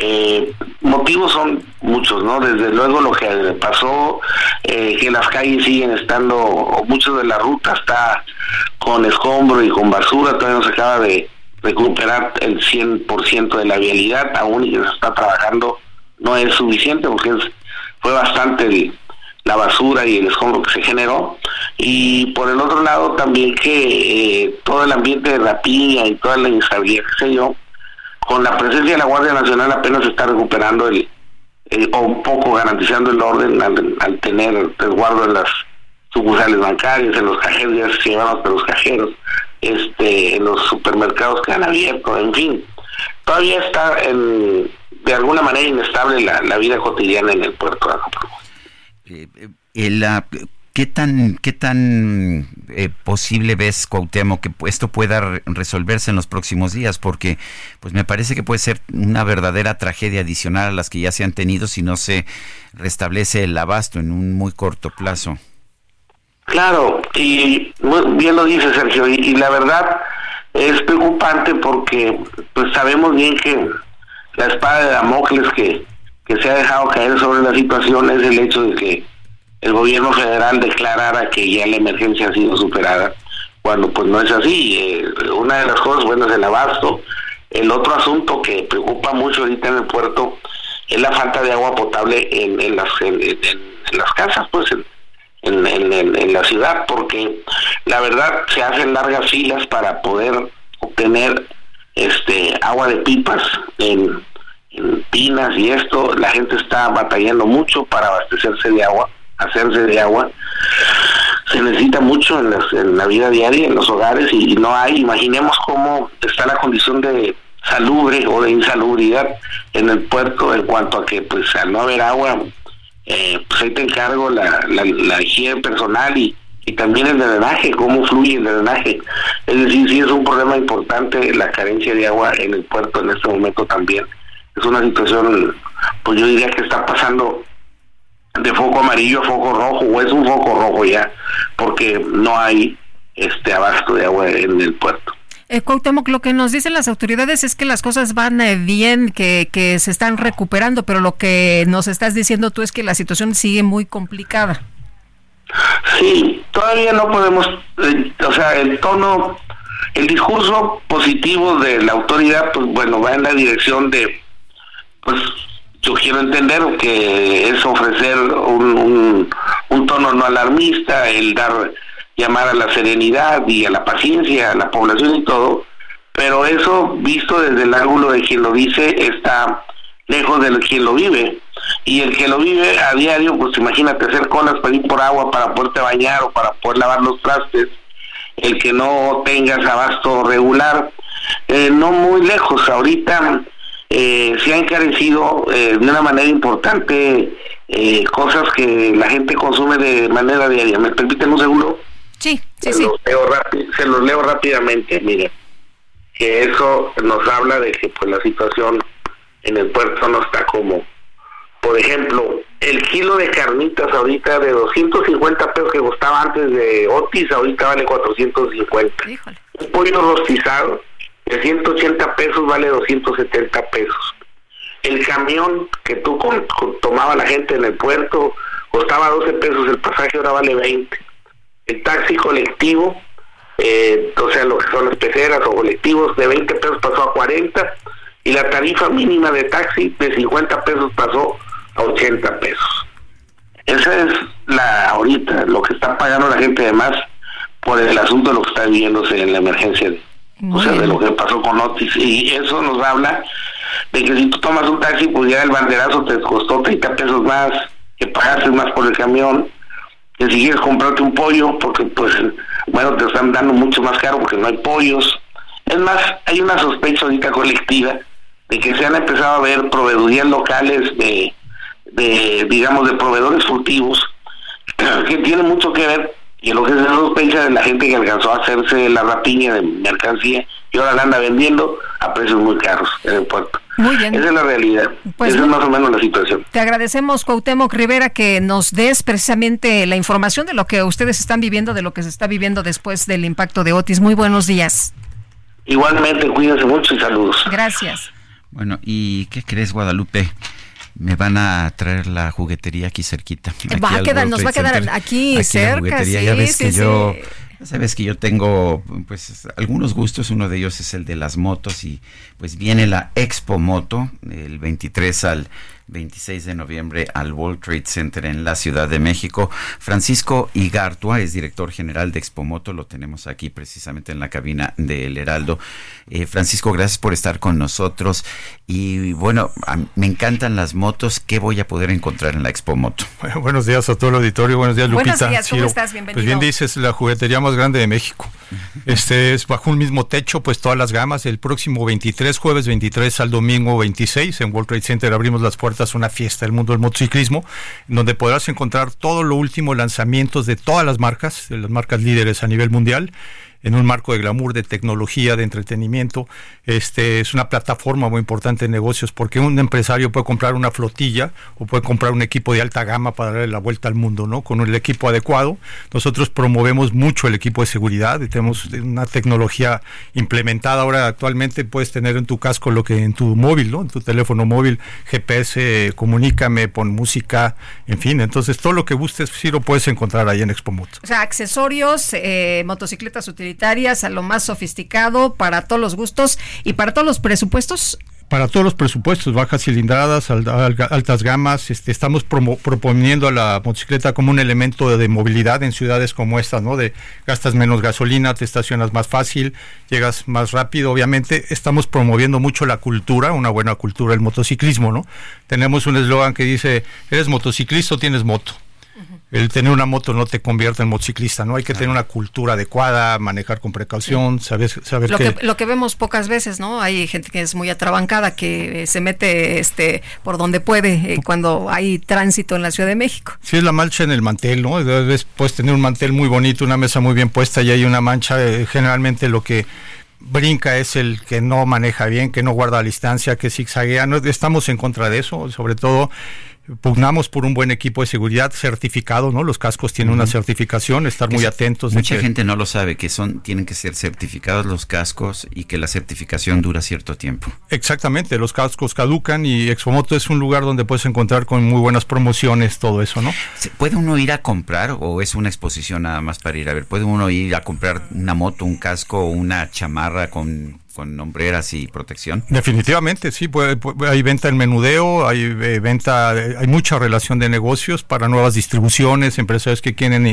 Eh, motivos son muchos, ¿no? Desde luego lo que pasó, eh, que las calles siguen estando, o mucho de la ruta está con escombro y con basura, todavía no se acaba de recuperar el 100% de la vialidad, aún y que se está trabajando, no es suficiente porque fue bastante la basura y el escombro que se generó. Y por el otro lado también que eh, todo el ambiente de rapiña y toda la inestabilidad que se dio, con la presencia de la Guardia Nacional apenas se está recuperando el, o un poco garantizando el orden al, tener resguardo en las sucursales bancarias, en los cajeros, ya se llevan los cajeros, este, en los supermercados que han abierto, en fin. Todavía está en, de alguna manera inestable la, vida cotidiana en el puerto de Acapulco. Eh, eh, la, ¿Qué tan, qué tan eh, posible ves, Cuauhtémoc, que esto pueda resolverse en los próximos días? Porque pues me parece que puede ser una verdadera tragedia adicional a las que ya se han tenido si no se restablece el abasto en un muy corto plazo. Claro, y bien lo dice Sergio, y, la verdad es preocupante porque pues sabemos bien que la espada de Damocles que, que se ha dejado caer sobre la situación es el hecho de que el gobierno federal declarara que ya la emergencia ha sido superada, cuando pues no es así. Eh, una de las cosas buenas es el abasto. El otro asunto que preocupa mucho ahorita en el puerto es la falta de agua potable en, en las, en, las casas, pues en, en, la ciudad, porque la verdad se hacen largas filas para poder obtener este agua de pipas en, en pinas y esto, la gente está batallando mucho para abastecerse de agua hacerse de agua. Se necesita mucho en, la vida diaria, en los hogares, y, no hay. Imaginemos cómo está la condición de salubre o de insalubridad en el puerto en cuanto a que, pues, al no haber agua, eh, pues ahí te encargo la, la, higiene personal y, y también el drenaje, cómo fluye el drenaje. Es decir, sí es un problema importante la carencia de agua en el puerto en este momento también. Es una situación, pues yo diría que está pasando de foco amarillo a foco rojo o es un foco rojo ya porque no hay este abasto de agua en el puerto. Eh, Cuauhtémoc, lo que nos dicen las autoridades es que las cosas van eh, bien, que, que se están recuperando, pero lo que nos estás diciendo tú es que la situación sigue muy complicada. Sí, todavía no podemos, eh, o sea, el tono, el discurso positivo de la autoridad, pues bueno, va en la dirección de, pues yo quiero entender que es ofrecer un, un, tono no alarmista, el dar, llamar a la serenidad y a la paciencia a la población y todo, pero eso visto desde el ángulo de quien lo dice está lejos de quien lo vive. Y el que lo vive a diario, pues imagínate hacer colas para ir por agua, para poderte bañar o para poder lavar los trastes, el que no tengas abasto regular, eh, no muy lejos, ahorita eh, se ha encarecido eh, de una manera importante eh, cosas que la gente consume de manera diaria. ¿Me permiten un segundo? Sí, sí, se sí. Los leo se los leo rápidamente, mire, que eso nos habla de que pues la situación en el puerto no está como, por ejemplo, el kilo de carnitas ahorita de 250 pesos que costaba antes de Otis, ahorita vale 450. Híjole. Un pollo rostizado de 180 pesos vale 270 pesos. El camión que tú tomaba la gente en el puerto costaba 12 pesos el pasaje, ahora vale 20. El taxi colectivo, eh, o sea, lo que son las peceras o colectivos, de 20 pesos pasó a 40 y la tarifa mínima de taxi de 50 pesos pasó a 80 pesos. Esa es la ahorita, lo que está pagando la gente además por el asunto de lo que está viviéndose en la emergencia o sea, de lo que pasó con Otis. Y eso nos habla de que si tú tomas un taxi, pues ya el banderazo te costó 30 pesos más, que pagaste más por el camión, que si quieres comprarte un pollo, porque pues, bueno, te están dando mucho más caro porque no hay pollos. Es más, hay una sospecha ahorita colectiva de que se han empezado a ver proveedurías locales de, de digamos, de proveedores furtivos, que tienen mucho que ver y lo que se sospecha de la gente que alcanzó a hacerse la rapiña de mercancía y ahora la anda vendiendo a precios muy caros en el puerto. Muy bien. Esa es la realidad. Pues Esa es más o menos la situación. Te agradecemos, Cuauhtémoc Rivera, que nos des precisamente la información de lo que ustedes están viviendo, de lo que se está viviendo después del impacto de Otis. Muy buenos días. Igualmente, cuídense mucho y saludos. Gracias. Bueno, ¿y qué crees, Guadalupe? Me van a traer la juguetería aquí cerquita. va a quedar, nos va a quedar aquí, cerca. Sí, ya ves que yo Sabes que yo tengo pues algunos gustos, uno de ellos es el de las motos y pues viene la Expo Moto el 23 al 26 de noviembre al World Trade Center en la Ciudad de México. Francisco Igartua es director general de Expomoto, lo tenemos aquí precisamente en la cabina del Heraldo. Eh, Francisco, gracias por estar con nosotros. Y bueno, me encantan las motos. ¿Qué voy a poder encontrar en la Expomoto? Bueno, buenos días a todo el auditorio. Buenos días, Lupita. Buenos días, ¿cómo estás? Bienvenido. Pues bien dices, la juguetería más grande de México. Este es bajo un mismo techo, pues todas las gamas. El próximo 23, jueves 23 al domingo 26 en World Trade Center abrimos las puertas una fiesta del mundo del motociclismo, donde podrás encontrar todo lo último, lanzamientos de todas las marcas, de las marcas líderes a nivel mundial en un marco de glamour, de tecnología, de entretenimiento. Este es una plataforma muy importante de negocios porque un empresario puede comprar una flotilla o puede comprar un equipo de alta gama para darle la vuelta al mundo, ¿no? Con el equipo adecuado. Nosotros promovemos mucho el equipo de seguridad y tenemos una tecnología implementada. Ahora actualmente puedes tener en tu casco lo que en tu móvil, ¿no? En tu teléfono móvil, GPS, comunícame, pon música, en fin. Entonces todo lo que gustes sí lo puedes encontrar ahí en Expo Moto. O sea, accesorios, eh, motocicletas utilizadas a lo más sofisticado, para todos los gustos y para todos los presupuestos para todos los presupuestos, bajas cilindradas, altas gamas, este, estamos proponiendo a la motocicleta como un elemento de movilidad en ciudades como estas, ¿no? De gastas menos gasolina, te estacionas más fácil, llegas más rápido, obviamente. Estamos promoviendo mucho la cultura, una buena cultura, el motociclismo, ¿no? Tenemos un eslogan que dice, ¿eres motociclista o tienes moto? El tener una moto no te convierte en motociclista, ¿no? Hay que tener una cultura adecuada, manejar con precaución, saber, saber lo que, Lo que vemos pocas veces, ¿no? Hay gente que es muy atrabancada, que se mete este por donde puede eh, cuando hay tránsito en la Ciudad de México. Sí, es la mancha en el mantel, ¿no? puedes tener un mantel muy bonito, una mesa muy bien puesta y hay una mancha, eh, generalmente lo que brinca es el que no maneja bien, que no guarda la distancia, que zigzaguea. No, estamos en contra de eso, sobre todo pugnamos por un buen equipo de seguridad certificado, ¿no? Los cascos tienen una certificación, estar muy atentos. Mucha gente no lo sabe, que son tienen que ser certificados los cascos y que la certificación dura cierto tiempo. Exactamente, los cascos caducan y Expomoto es un lugar donde puedes encontrar con muy buenas promociones todo eso, ¿no? ¿Puede uno ir a comprar o es una exposición nada más para ir a ver? ¿Puede uno ir a comprar una moto, un casco o una chamarra con con hombreras y protección. Definitivamente, sí, hay venta en menudeo, hay eh, venta, hay mucha relación de negocios para nuevas distribuciones, empresarios que quieren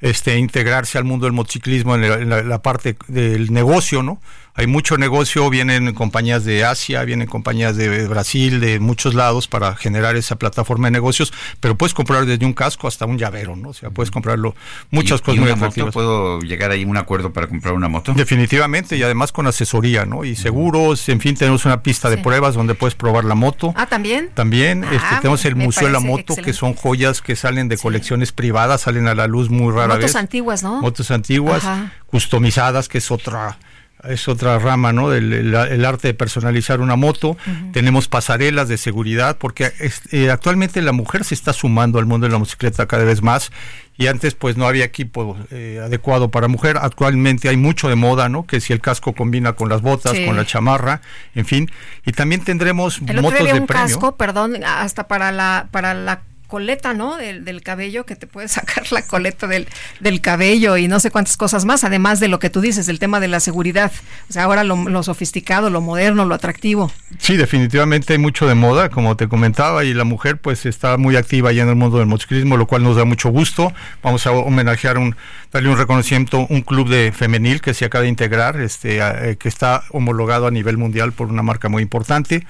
este, integrarse al mundo del motociclismo en la parte del negocio, ¿no? Hay mucho negocio, vienen compañías de Asia, vienen compañías de Brasil, de muchos lados para generar esa plataforma de negocios, pero puedes comprar desde un casco hasta un llavero, ¿no? O sea, puedes comprarlo muchas cosas muy atractivas. ¿Puedo llegar ahí a un acuerdo para comprar una moto? Definitivamente, y además con asesoría, ¿no? Y seguros, en fin, tenemos una pista de pruebas donde puedes probar la moto. Ah, también. También, ah, este, tenemos el Museo de la Moto, que son joyas que salen de colecciones privadas, salen a la luz muy rara vez. Motos antiguas, ¿no? Motos antiguas, customizadas, que es otra es otra rama, ¿no? Del el, arte de personalizar una moto. Tenemos pasarelas de seguridad, porque eh, actualmente la mujer se está sumando al mundo de la motocicleta cada vez más. Y antes, pues no había equipo eh, adecuado para mujer. Actualmente hay mucho de moda, ¿no? Que si el casco combina con las botas, con la chamarra, en fin. Y también tendremos motos de un casco, perdón, hasta para la para la coleta, ¿no? Del, cabello, que te puede sacar la coleta del, del, cabello y no sé cuántas cosas más, además de lo que tú dices, el tema de la seguridad. O sea, ahora lo, sofisticado, lo moderno, lo atractivo. Sí, definitivamente hay mucho de moda, como te comentaba, y la mujer pues está muy activa ya en el mundo del motociclismo, lo cual nos da mucho gusto. Vamos a homenajear, un, darle un reconocimiento, un club de femenil que se acaba de integrar, este, eh, que está homologado a nivel mundial por una marca muy importante.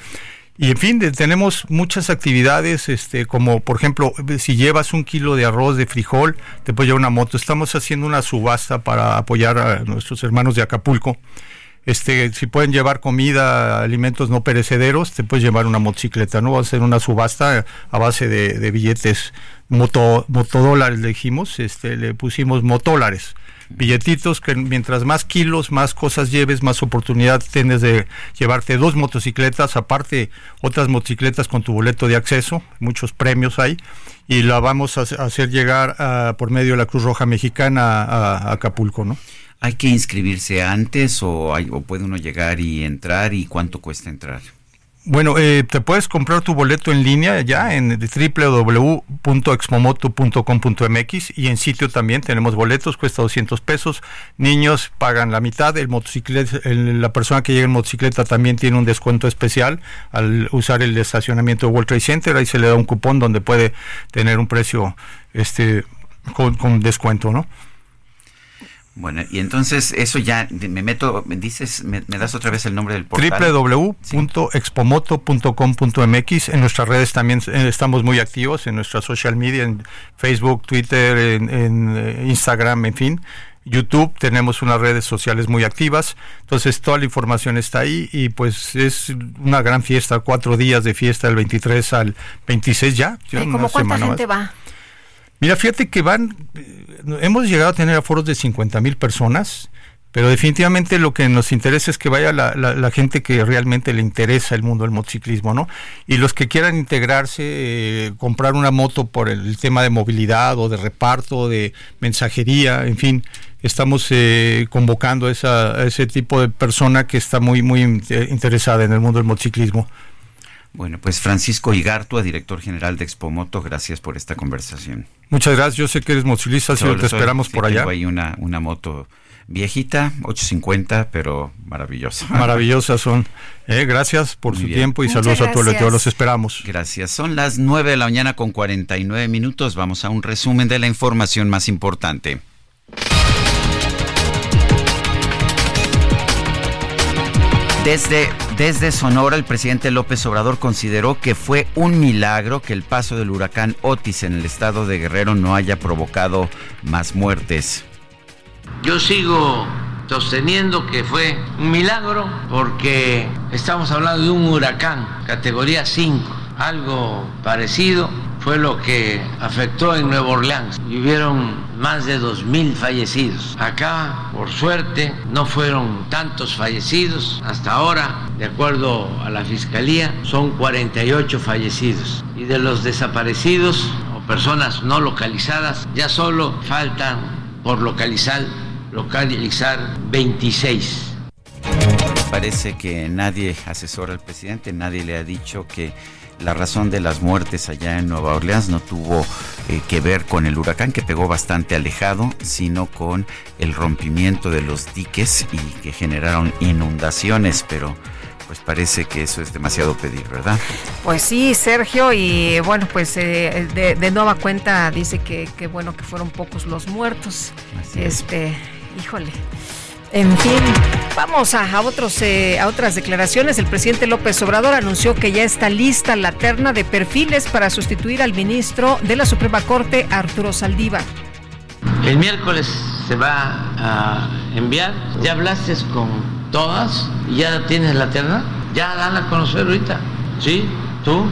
Y en fin, tenemos muchas actividades, este, como por ejemplo, si llevas un kilo de arroz, de frijol, te puede llevar una moto. Estamos haciendo una subasta para apoyar a nuestros hermanos de Acapulco. Este, si pueden llevar comida, alimentos no perecederos, te puedes llevar una motocicleta, ¿no? Va a ser una subasta a base de, billetes moto, motodólares, le dijimos, este, le pusimos motólares billetitos que mientras más kilos, más cosas lleves, más oportunidad tienes de llevarte dos motocicletas, aparte otras motocicletas con tu boleto de acceso, muchos premios hay, y la vamos a hacer llegar por medio de la Cruz Roja Mexicana a, Acapulco, ¿no? ¿Hay que inscribirse antes o, hay, o puede uno llegar y entrar y cuánto cuesta entrar? Bueno, eh, te puedes comprar tu boleto en línea ya en www.exmomoto.com.mx y en sitio también tenemos boletos, cuesta 200 pesos. Niños pagan la mitad, el motocicleta, la persona que llega en motocicleta también tiene un descuento especial al usar el estacionamiento de World Trade Center, ahí se le da un cupón donde puede tener un precio este con descuento, ¿no? Bueno, y entonces eso ya me meto, me dices, me, das otra vez el nombre del portal. www.expomoto.com.mx. En nuestras redes también eh, estamos muy activos, en nuestra social media, en Facebook, Twitter, en, eh, Instagram, en fin. YouTube, tenemos unas redes sociales muy activas, entonces toda la información está ahí y pues es una gran fiesta, cuatro días de fiesta del 23 al 26 ya. ¿Cómo cuánta gente va? Mira, fíjate que van, eh, hemos llegado a tener aforos de 50 mil personas, pero definitivamente lo que nos interesa es que vaya la, gente que realmente le interesa el mundo del motociclismo, ¿no? Y los que quieran integrarse, eh, comprar una moto por el, tema de movilidad o de reparto, de mensajería, en fin, estamos eh, convocando a, esa, a ese tipo de persona que está muy, muy interesada en el mundo del motociclismo. Bueno, pues Francisco Igartua, director general de Expomoto, gracias por esta conversación. Muchas gracias, yo sé que eres motociclista, señor, te esperamos por allá. Tengo ahí una, una moto viejita, 850, pero maravillosa. Maravillosas son. Eh, gracias por su tiempo y saludos a todos, los esperamos. Gracias. Son las 9 de la mañana con 49 minutos. Vamos a un resumen de la información más importante. Desde, desde Sonora, el presidente López Obrador consideró que fue un milagro que el paso del huracán Otis en el estado de Guerrero no haya provocado más muertes. Yo sigo sosteniendo que fue un milagro porque estamos hablando de un huracán categoría 5, algo parecido fue lo que afectó en Nueva Orleans y hubieron más de 2.000 fallecidos. Acá, por suerte, no fueron tantos fallecidos. Hasta ahora, de acuerdo a la Fiscalía, son 48 fallecidos. Y de los desaparecidos o personas no localizadas, ya solo faltan por localizar, localizar 26. Parece que nadie asesora al presidente, nadie le ha dicho que la razón de las muertes allá en Nueva Orleans no tuvo eh, que ver con el huracán que pegó bastante alejado, sino con el rompimiento de los diques y que generaron inundaciones, pero pues parece que eso es demasiado pedir, ¿verdad? Pues sí, Sergio, y bueno, pues eh, de, nueva cuenta dice que, que, bueno que fueron pocos los muertos. este, híjole. En fin, vamos a, otros, eh, a otras declaraciones. El presidente López Obrador anunció que ya está lista la terna de perfiles para sustituir al ministro de la Suprema Corte, Arturo Saldívar. El miércoles se va a enviar. ¿Ya hablaste con todas? ¿Ya tienes la terna? Ya dan a conocer ahorita. ¿Sí? ¿Tú?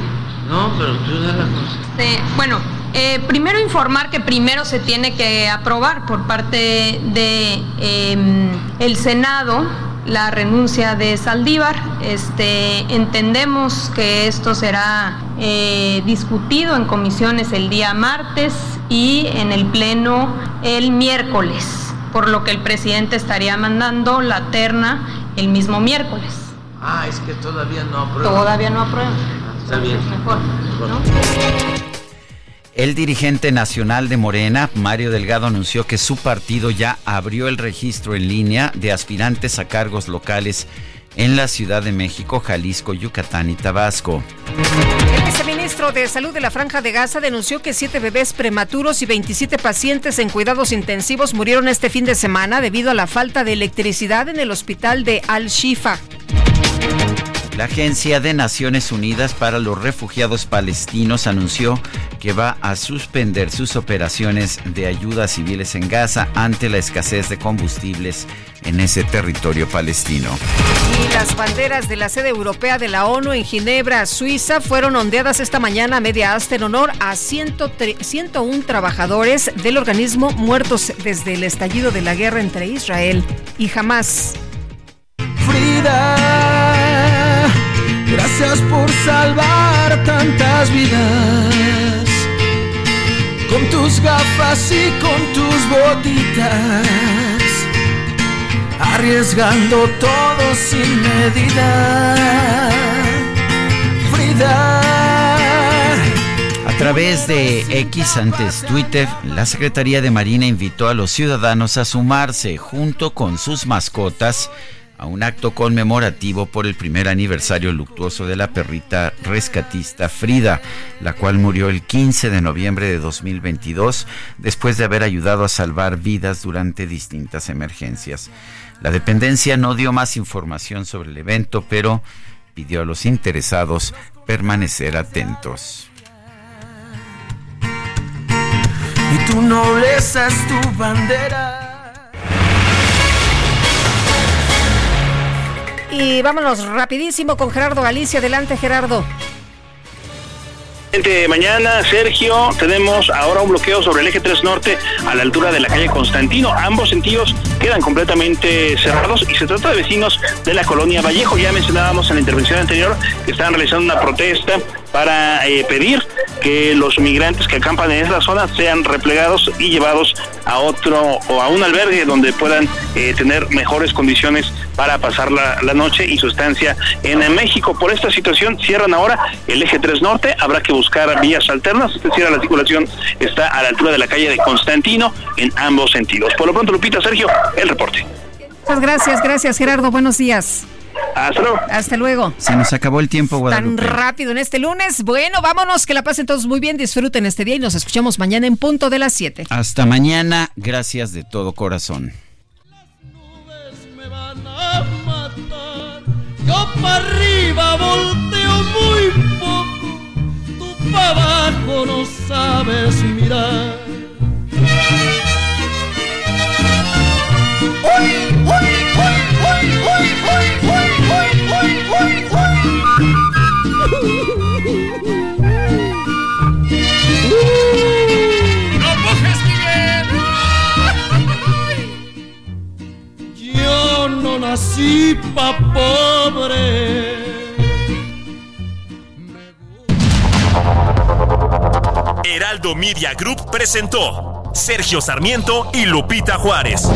No, pero tú dan a conocer. Sí, bueno, eh, primero informar que primero se tiene que aprobar por parte de em, el Senado la renuncia de Saldívar. Este, entendemos que esto será eh, discutido en comisiones el día martes y en el Pleno el miércoles, por lo que el presidente estaría mandando la terna el mismo miércoles. Ah, es que todavía no aprueba. Todavía no aprueba. está bien. Mejor, ¿no? El dirigente nacional de Morena, Mario Delgado, anunció que su partido ya abrió el registro en línea de aspirantes a cargos locales en la Ciudad de México, Jalisco, Yucatán y Tabasco. El viceministro de Salud de la Franja de Gaza denunció que siete bebés prematuros y 27 pacientes en cuidados intensivos murieron este fin de semana debido a la falta de electricidad en el hospital de Al-Shifa. La Agencia de Naciones Unidas para los Refugiados Palestinos anunció que va a suspender sus operaciones de ayuda a civiles en Gaza ante la escasez de combustibles en ese territorio palestino. Y las banderas de la sede europea de la ONU en Ginebra, Suiza, fueron ondeadas esta mañana a media asta en honor a 101 trabajadores del organismo muertos desde el estallido de la guerra entre Israel y Hamas. Frida Gracias por salvar tantas vidas. Con tus gafas y con tus botitas. arriesgando todo sin medida. Frida. A través de X antes Twitter, la Secretaría de Marina invitó a los ciudadanos a sumarse junto con sus mascotas a un acto conmemorativo por el primer aniversario luctuoso de la perrita rescatista Frida, la cual murió el 15 de noviembre de 2022 después de haber ayudado a salvar vidas durante distintas emergencias. La dependencia no dio más información sobre el evento, pero pidió a los interesados permanecer atentos. Y tu nobleza es tu bandera. Y vámonos rapidísimo con Gerardo Galicia. Adelante, Gerardo. Mañana, Sergio, tenemos ahora un bloqueo sobre el eje 3 norte a la altura de la calle Constantino. Ambos sentidos quedan completamente cerrados y se trata de vecinos de la colonia Vallejo. Ya mencionábamos en la intervención anterior que estaban realizando una protesta para eh, pedir que los migrantes que acampan en esa zona sean replegados y llevados a otro o a un albergue donde puedan eh, tener mejores condiciones para pasar la, noche y su estancia en México. Por esta situación cierran ahora el eje 3 norte, habrá que buscar vías alternas, es decir, la circulación está a la altura de la calle de Constantino en ambos sentidos. Por lo pronto, Lupita, Sergio, el reporte. Muchas gracias, gracias Gerardo, buenos días. Hasta luego. Hasta luego. Se nos acabó el tiempo, Guadalupe. Tan rápido en este lunes. Bueno, vámonos, que la pasen todos muy bien, disfruten este día y nos escuchamos mañana en punto de las 7. Hasta mañana, gracias de todo corazón. Yo para arriba volteo muy poco, tú para abajo no sabes mirar. Uy, Nací pa' pobre. Heraldo Media Group presentó Sergio Sarmiento y Lupita Juárez.